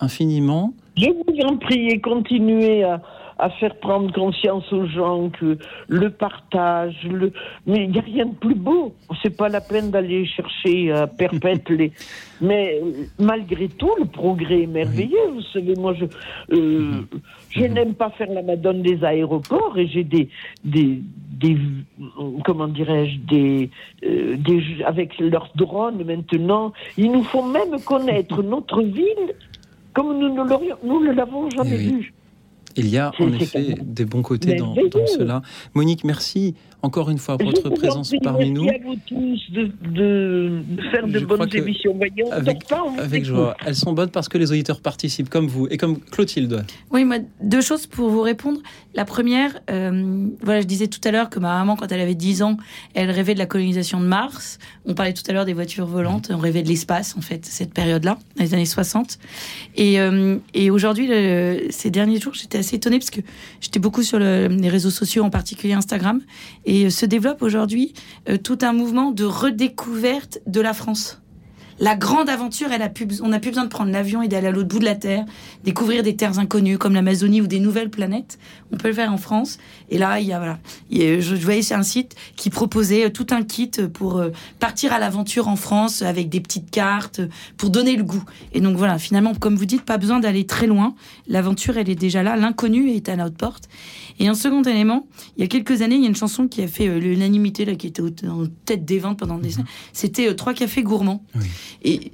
infiniment. Je vous en prie et continuez à à faire prendre conscience aux gens que le partage, le... mais il n'y a rien de plus beau. C'est pas la peine d'aller chercher à perpète les. <laughs> Mais malgré tout, le progrès est merveilleux. Vous savez, moi, je, euh, je n'aime pas faire la madone des aéroports et j'ai des, des, des, comment dirais-je, des, euh, des, avec leurs drones maintenant, ils nous font même connaître notre ville comme nous ne l'avons jamais eh vu. Il y a en effet des bons côtés dans, cela. Monique, merci encore une fois pour votre présence parmi nous. Merci à vous tous de, faire de bonnes émissions. avec, pas, avec joie. Elles sont bonnes parce que les auditeurs participent comme vous et comme Clotilde. Oui, moi, deux choses pour vous répondre. La première, euh, voilà, je disais tout à l'heure que ma maman, quand elle avait 10 ans, elle rêvait de la colonisation de Mars. On parlait tout à l'heure des voitures volantes. On rêvait de l'espace, en fait, cette période-là, dans les années 60. Et, euh, et aujourd'hui, ces derniers jours, j'étais assez étonnée parce que j'étais beaucoup sur les réseaux sociaux, en particulier Instagram. Et se développe aujourd'hui euh, tout un mouvement de redécouverte de la France la grande aventure, on n'a plus besoin de prendre l'avion et d'aller à l'autre bout de la Terre, découvrir des terres inconnues comme l'Amazonie ou des nouvelles planètes. On peut le faire en France. Et là, il y a, voilà, je voyais sur un site qui proposait euh, tout un kit pour euh, partir à l'aventure en France avec des petites cartes pour donner le goût. Et donc voilà, finalement, comme vous dites, pas besoin d'aller très loin. L'aventure, elle est déjà là. L'inconnu est à notre porte. Et un second élément, il y a quelques années, il y a une chanson qui a fait euh, l'unanimité, là, qui était en tête des ventes pendant des années. C'était Trois cafés gourmands. Et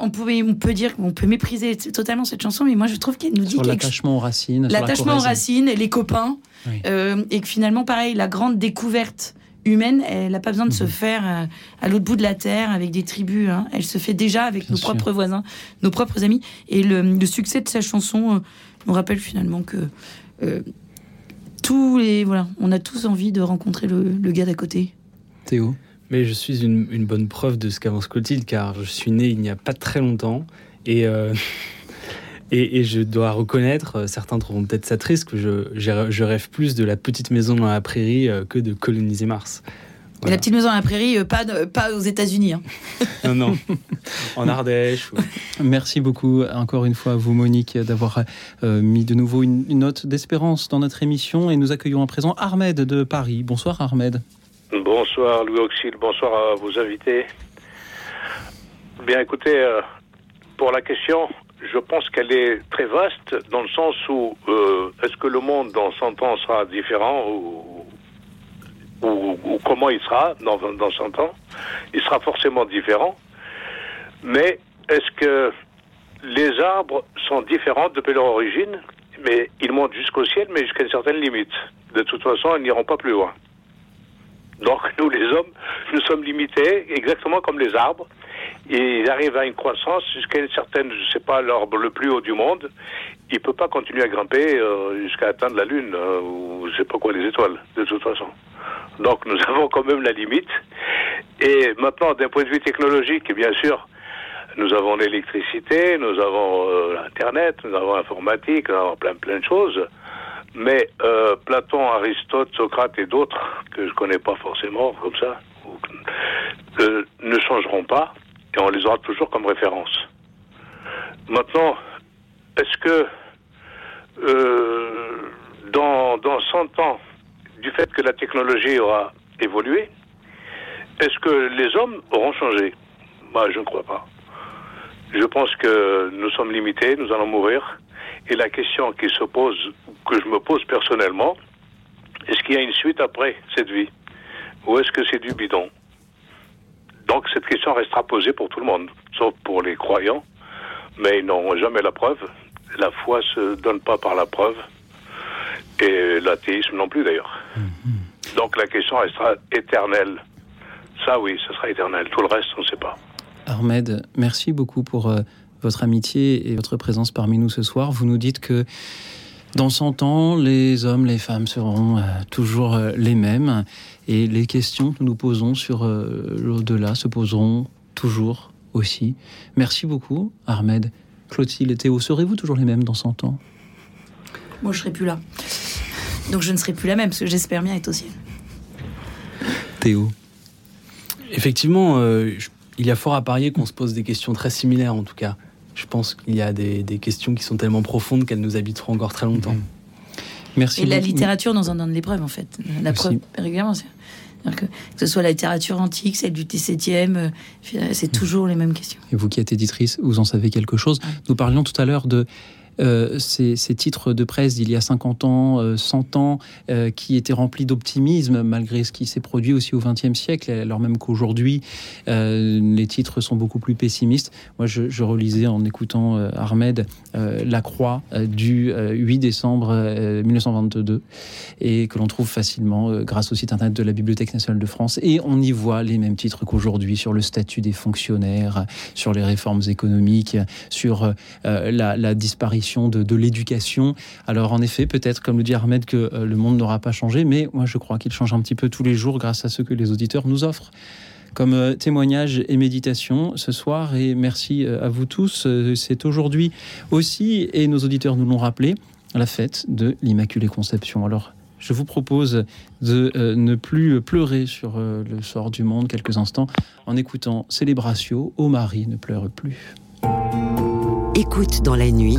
on, pouvait, on peut dire qu'on peut mépriser totalement cette chanson, mais moi je trouve qu'elle nous dit l'attachement aux racines, l'attachement aux racines, les copains, euh, et que finalement pareil, la grande découverte humaine, elle n'a pas besoin de se mhm. faire euh, à, l'autre bout de la terre avec des tribus. Hein. Elle se fait déjà avec nos propres voisins, nos propres amis. Et le, succès de sa chanson euh, nous rappelle finalement que tous les voilà, on a tous envie de rencontrer le, le gars d'à côté. Théo. Mais je suis une, bonne preuve de ce qu'avance Clotilde, car je suis né il n'y a pas très longtemps. Et, euh, <laughs> et, je dois reconnaître, euh, certains trouveront peut-être ça triste, que je, je, rêve plus de la petite maison dans la prairie euh, que de coloniser Mars. La petite maison dans la prairie, pas, pas aux États-Unis. Hein. <laughs> non, non. <laughs> En Ardèche. Merci beaucoup encore une fois à vous, Monique, d'avoir mis de nouveau une, une note d'espérance dans notre émission. Et nous accueillons à présent Ahmed de Paris. Bonsoir, Ahmed. Bonsoir Louis Auxil, bonsoir à vos invités. Bien écoutez, euh, pour la question, je pense qu'elle est très vaste dans le sens où euh, est-ce que le monde dans 100 ans sera différent ou, ou, comment il sera dans, dans 100 ans Il sera forcément différent. Mais est-ce que les arbres sont différents depuis leur origine? Mais ils montent jusqu'au ciel, mais jusqu'à une certaine limite. De toute façon, ils n'iront pas plus loin. Donc <laughs> nous, les hommes, nous sommes limités exactement comme les arbres. Ils arrivent à une croissance jusqu'à une certaine, je ne sais pas, l'arbre le plus haut du monde. Il ne peut pas continuer à grimper euh, jusqu'à atteindre la Lune euh, ou je ne sais pas quoi, les étoiles, de toute façon. Donc nous <laughs> avons quand même la limite. Et maintenant, d'un point de vue technologique, bien sûr, nous avons l'électricité, nous avons euh, l'Internet, nous avons l'informatique, nous avons plein plein de choses. Mais euh, Platon, Aristote, Socrate et d'autres, que je connais pas forcément comme ça, euh, ne changeront pas et on les aura toujours comme référence. Maintenant, est-ce que dans, dans 100 ans, du fait que la technologie aura évolué, est-ce que les hommes auront changé? Moi, je ne crois pas. Je pense que nous sommes limités, nous allons mourir. Et la question qui se pose, que je me pose personnellement, est-ce qu'il y a une suite après cette vie? Ou est-ce que c'est du bidon? Donc cette question restera posée pour tout le monde, sauf pour les croyants, mais ils n'auront jamais la preuve. La foi se donne pas par la preuve, et l'athéisme non plus d'ailleurs. Mm-hmm. Donc la question restera éternelle. Ça oui, ce sera éternel. Tout le reste, on ne sait pas. Ahmed, merci beaucoup pour euh, votre amitié et votre présence parmi nous ce soir. Vous nous dites que dans 100 ans, les hommes, les femmes seront euh, toujours euh, les mêmes et les questions que nous nous posons sur l'au-delà se poseront toujours aussi. Merci beaucoup, Ahmed. Clotilde et Théo, serez-vous toujours les mêmes dans 100 ans? Moi, je serai plus là. Donc je ne serai plus la même, parce que j'espère bien être au ciel. Théo Effectivement, il y a fort à parier qu'on se pose des questions très similaires, en tout cas. Je pense qu'il y a des, questions qui sont tellement profondes qu'elles nous habiteront encore très longtemps. Mhm. Merci. Et la littérature nous en donne les preuves, en fait. La preuve, régulièrement. Que, que, ce soit la littérature antique, celle du XVIIe, euh, c'est toujours les mêmes questions. Et vous qui êtes éditrice, vous en savez quelque chose. Nous parlions tout à l'heure de euh, ces, titres de presse d'il y a 50 ans, 100 euh, ans, euh, qui étaient remplis d'optimisme malgré ce qui s'est produit aussi au XXe siècle, alors même qu'aujourd'hui, les titres sont beaucoup plus pessimistes. Moi, je, relisais en écoutant Ahmed La Croix du 8 décembre 1922 et que l'on trouve facilement grâce au site internet de la Bibliothèque nationale de France. Et on y voit les mêmes titres qu'aujourd'hui sur le statut des fonctionnaires, sur les réformes économiques, sur la disparition de, l'éducation. Alors en effet, peut-être, comme le dit Ahmed, que euh, le monde n'aura pas changé, mais moi je crois qu'il change un petit peu tous les jours grâce à ce que les auditeurs nous offrent comme euh, témoignage et méditation ce soir. Et merci euh, à vous tous. C'est aujourd'hui aussi, et nos auditeurs nous l'ont rappelé, la fête de l'Immaculée Conception. Alors, je vous propose de ne plus pleurer sur le sort du monde quelques instants en écoutant Célébratio, Ô Marie ne pleure plus. Écoute dans la nuit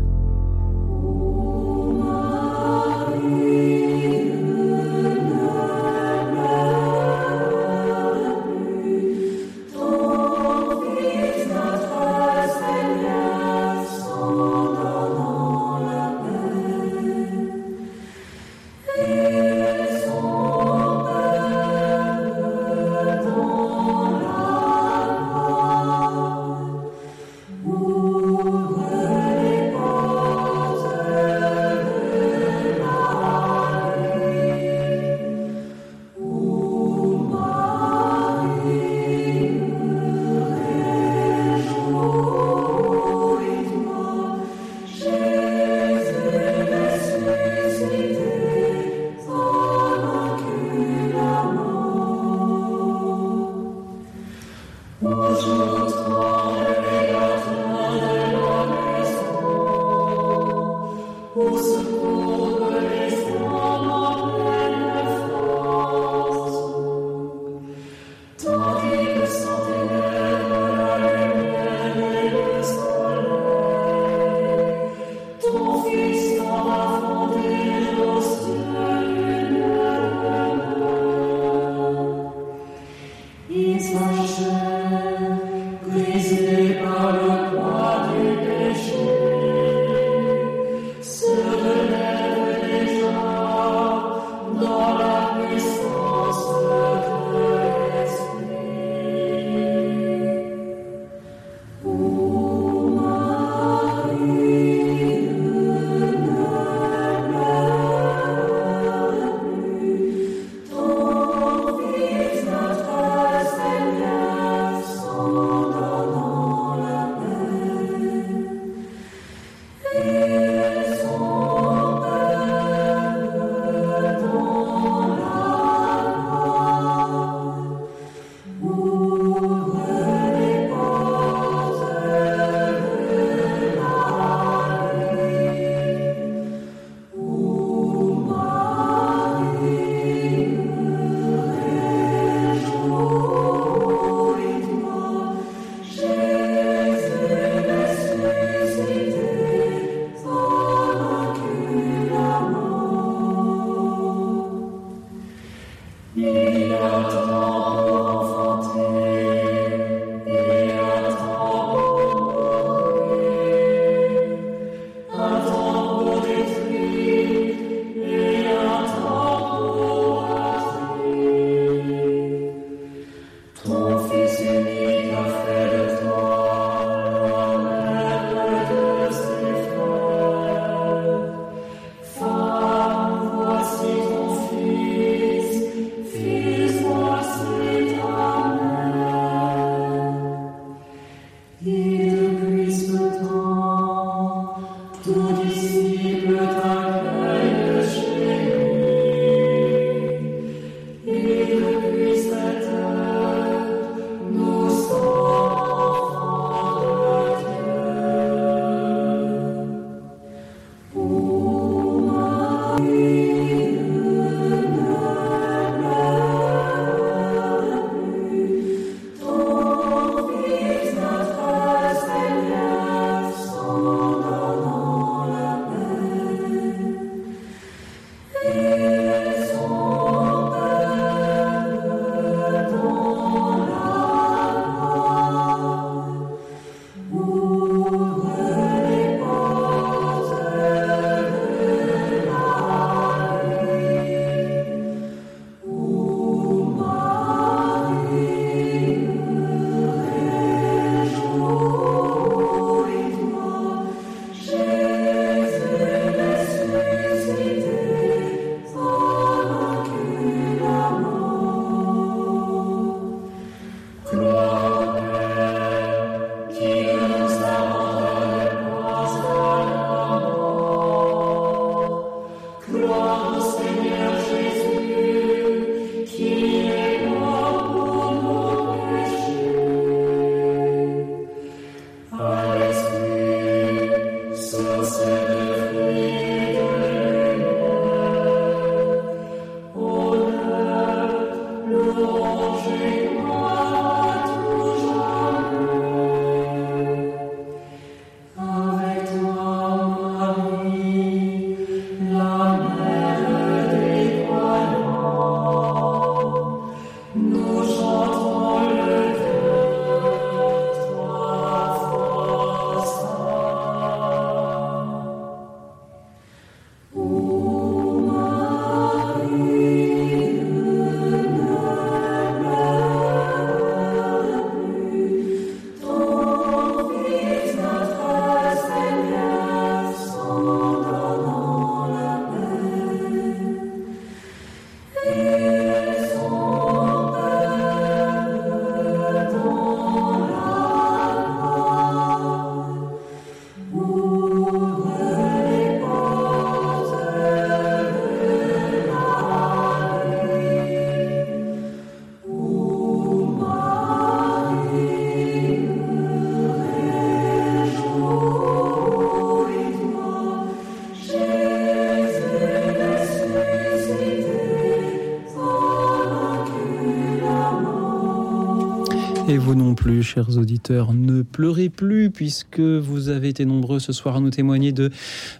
Chers auditeurs. Ne pleurez plus puisque vous avez été nombreux ce soir à nous témoigner de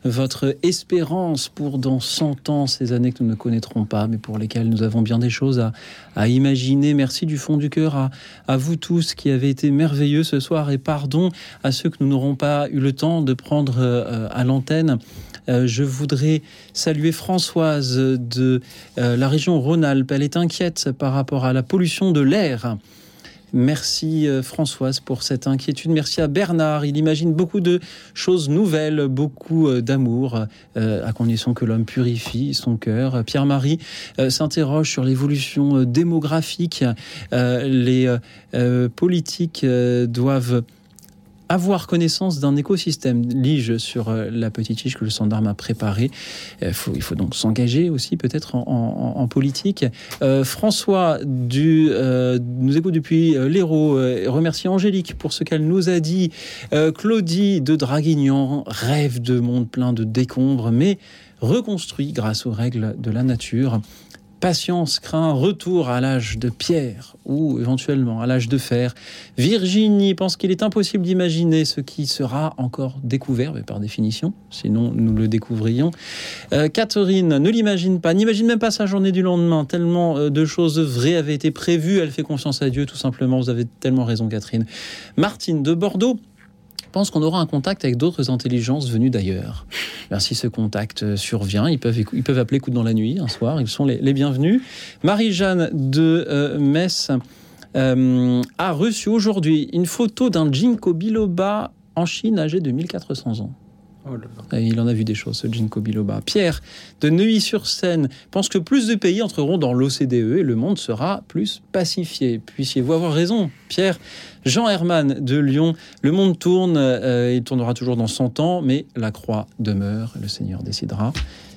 votre espérance pour dans 100 ans, ces années que nous ne connaîtrons pas, mais pour lesquelles nous avons bien des choses à, imaginer. Merci du fond du cœur à, à, vous tous qui avez été merveilleux ce soir et pardon à ceux que nous n'aurons pas eu le temps de prendre euh, à l'antenne. Euh, je voudrais saluer Françoise de euh, la région Rhône-Alpes. Elle est inquiète par rapport à la pollution de l'air. Merci euh, Françoise pour cette inquiétude. Merci à Bernard. Il imagine beaucoup de choses nouvelles, beaucoup d'amour, à condition que l'homme purifie son cœur. Pierre-Marie s'interroge sur l'évolution démographique. les politiques doivent avoir connaissance d'un écosystème. Lige sur euh, la petite fiche que le Sandarme a préparé. Euh, il faut donc s'engager aussi peut-être en, politique. Euh, François nous écoute depuis l'Hérault. remercie Angélique pour ce qu'elle nous a dit. Claudie de Draguignan rêve de monde plein de décombres, mais reconstruit grâce aux règles de la nature. Patience craint un retour à l'âge de pierre ou éventuellement à l'âge de fer. Virginie pense qu'il est impossible d'imaginer ce qui sera encore découvert, mais par définition, sinon nous le découvrions. Euh, Catherine ne l'imagine pas, n'imagine même pas sa journée du lendemain, tellement euh, de choses vraies avaient été prévues, elle fait confiance à Dieu tout simplement, vous avez tellement raison Catherine. Martine de Bordeaux pense qu'on aura un contact avec d'autres intelligences venues d'ailleurs. si ce contact survient, ils peuvent, ils peuvent appeler coup dans la nuit un soir, ils sont les, bienvenus. Marie-Jeanne de euh, Metz euh, a reçu aujourd'hui une photo d'un Jinko biloba en Chine âgé de 1400 ans. Oh il en a vu des choses, ce Jinko Biloba. Pierre de Neuilly-sur-Seine pense que plus de pays entreront dans l'OCDE et le monde sera plus pacifié. Puissiez-vous avoir raison, Pierre Jean Herman de Lyon, le monde tourne, euh, il tournera toujours dans 100 ans, mais la croix demeure, le Seigneur décidera.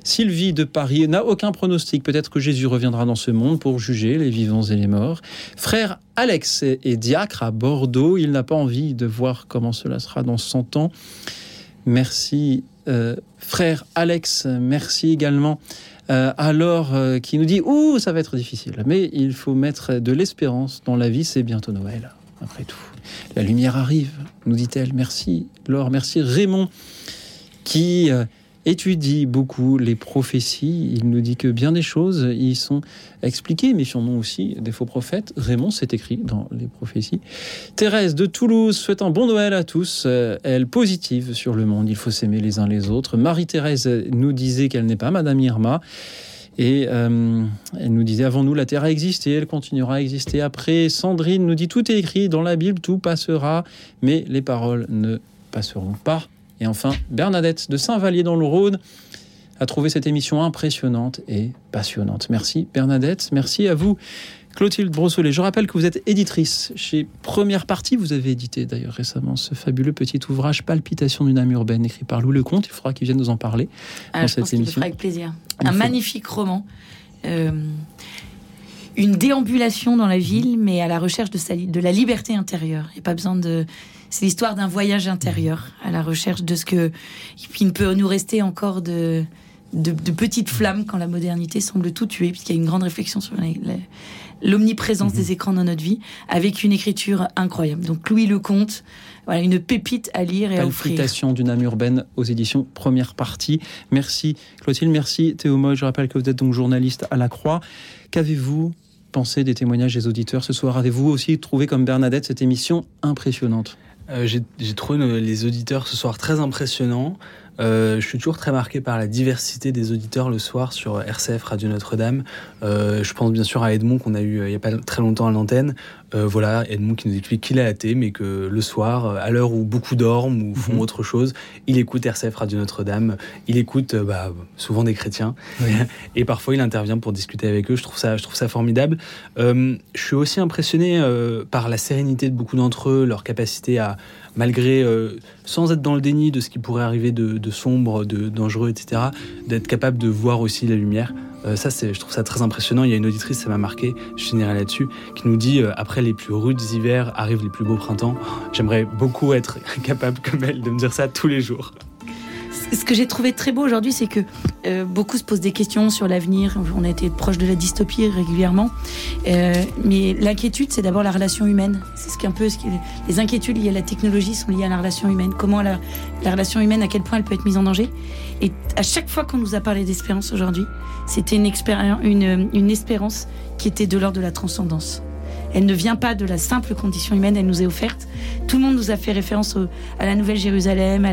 Sylvie de Paris n'a aucun pronostic. Peut-être que Jésus reviendra dans ce monde pour juger les vivants et les morts. Frère Alex est diacre à Bordeaux. Il n'a pas envie de voir comment cela sera dans 100 ans. Merci, euh, frère Alex. Merci également. Euh, alors, qui nous dit Ouh, ça va être difficile. Mais il faut mettre de l'espérance dans la vie, c'est bientôt Noël, après tout. La lumière arrive, nous dit-elle. Merci, Laure. Merci, Raymond, qui étudie beaucoup les prophéties. Il nous dit que bien des choses y sont expliquées. Méfions-nous aussi des faux prophètes. Raymond, c'est écrit dans les prophéties. Thérèse de Toulouse souhaite un bon Noël à tous. Euh, elle positive sur le monde. Il faut s'aimer les uns les autres. Marie-Thérèse nous disait qu'elle n'est pas Madame Irma. Et euh, elle nous disait avant nous, la terre a existé, elle continuera à exister après. Sandrine nous dit tout est écrit dans la Bible, tout passera, mais les paroles ne passeront pas. Et enfin, Bernadette de Saint-Vallier dans le Rhône a trouvé cette émission impressionnante et passionnante. Merci Bernadette, merci à vous. Clotilde Brossolet, je rappelle que vous êtes éditrice chez Première Partie. Vous avez édité d'ailleurs récemment ce fabuleux petit ouvrage Palpitation d'une âme urbaine écrit par Lou Lecomte. Il faudra qu'il vienne nous en parler ah, dans cette émission. avec plaisir. Un magnifique roman. Euh, une déambulation dans la ville, mais à la recherche de, de la liberté intérieure. Il n'y a pas besoin de c'est l'histoire d'un voyage intérieur à la recherche de ce que il ne peut nous rester encore de, de, petites flammes quand la modernité semble tout tuer, puisqu'il y a une grande réflexion sur l'omniprésence mhm. des écrans dans notre vie, avec une écriture incroyable. Donc Louis Lecomte, voilà, une pépite à lire et à offrir. d'une âme urbaine aux éditions Première Partie. Merci Clotilde, merci Théo Moy. Je rappelle que vous êtes donc journaliste à La Croix. Qu'avez-vous pensé des témoignages des auditeurs ce soir? Avez-vous aussi trouvé comme Bernadette cette émission impressionnante? Euh, j'ai trouvé les auditeurs ce soir très impressionnants. Euh, je suis toujours très marqué par la diversité des auditeurs le soir sur RCF Radio Notre-Dame. Euh, je pense bien sûr à Edmond qu'on a eu il n'y a pas très longtemps à l'antenne. Euh, voilà, Edmond qui nous explique qu'il est athée, mais que le soir, à l'heure où beaucoup dorment ou font mhm. autre chose, il écoute RCF Radio Notre-Dame. Il écoute bah, souvent des chrétiens <laughs> et parfois il intervient pour discuter avec eux. Je trouve ça, je trouve ça formidable. je suis aussi impressionné par la sérénité de beaucoup d'entre eux, leur capacité à malgré, euh, sans être dans le déni de ce qui pourrait arriver de, sombre, de dangereux, etc., d'être capable de voir aussi la lumière. Euh, ça, je trouve ça très impressionnant. Il y a une auditrice, ça m'a marqué, je finirai là-dessus, qui nous dit euh, après les plus rudes hivers arrivent les plus beaux printemps. J'aimerais beaucoup être <laughs> capable, comme elle, de me dire ça tous les jours. Ce que j'ai trouvé très beau aujourd'hui, c'est que euh, beaucoup se posent des questions sur l'avenir. On a été proche de la dystopie régulièrement. Euh, mais l'inquiétude, c'est d'abord la relation humaine. C'est ce un peu ce qui, les inquiétudes liées à la technologie sont liées à la relation humaine. Comment la, la relation humaine, à quel point elle peut être mise en danger. Et à chaque fois qu'on nous a parlé d'espérance aujourd'hui, c'était une espérance qui était de l'ordre de la transcendance. Elle ne vient pas de la simple condition humaine, elle nous est offerte. Tout le monde nous a fait référence à la Nouvelle Jérusalem,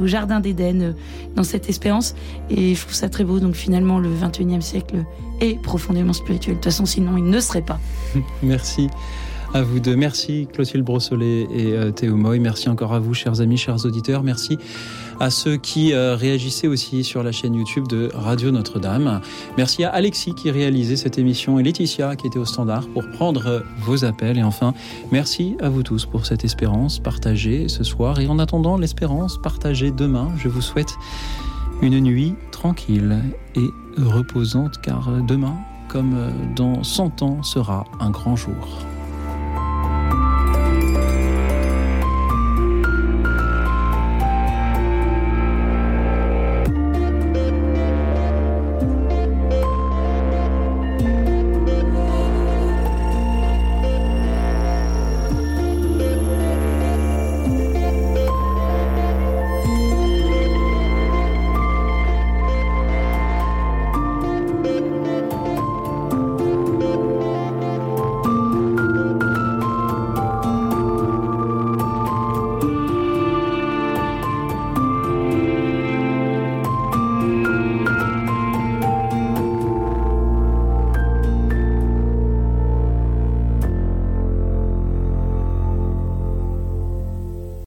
au Jardin d'Éden, euh, dans cette espérance. Et je trouve ça très beau. Donc finalement, le 21e siècle est profondément spirituel. De toute façon, sinon, il ne serait pas. <laughs> Merci à vous deux. Merci Clotilde Brossolet et euh, Théo Moy. Merci encore à vous, chers amis, chers auditeurs. Merci à ceux qui euh, réagissaient aussi sur la chaîne YouTube de Radio Notre-Dame. Merci à Alexis qui réalisait cette émission et Laetitia qui était au standard pour prendre vos appels. Et enfin, merci à vous tous pour cette espérance partagée ce soir. Et en attendant l'espérance partagée demain, je vous souhaite une nuit tranquille et reposante car demain, comme dans 100 ans, sera un grand jour.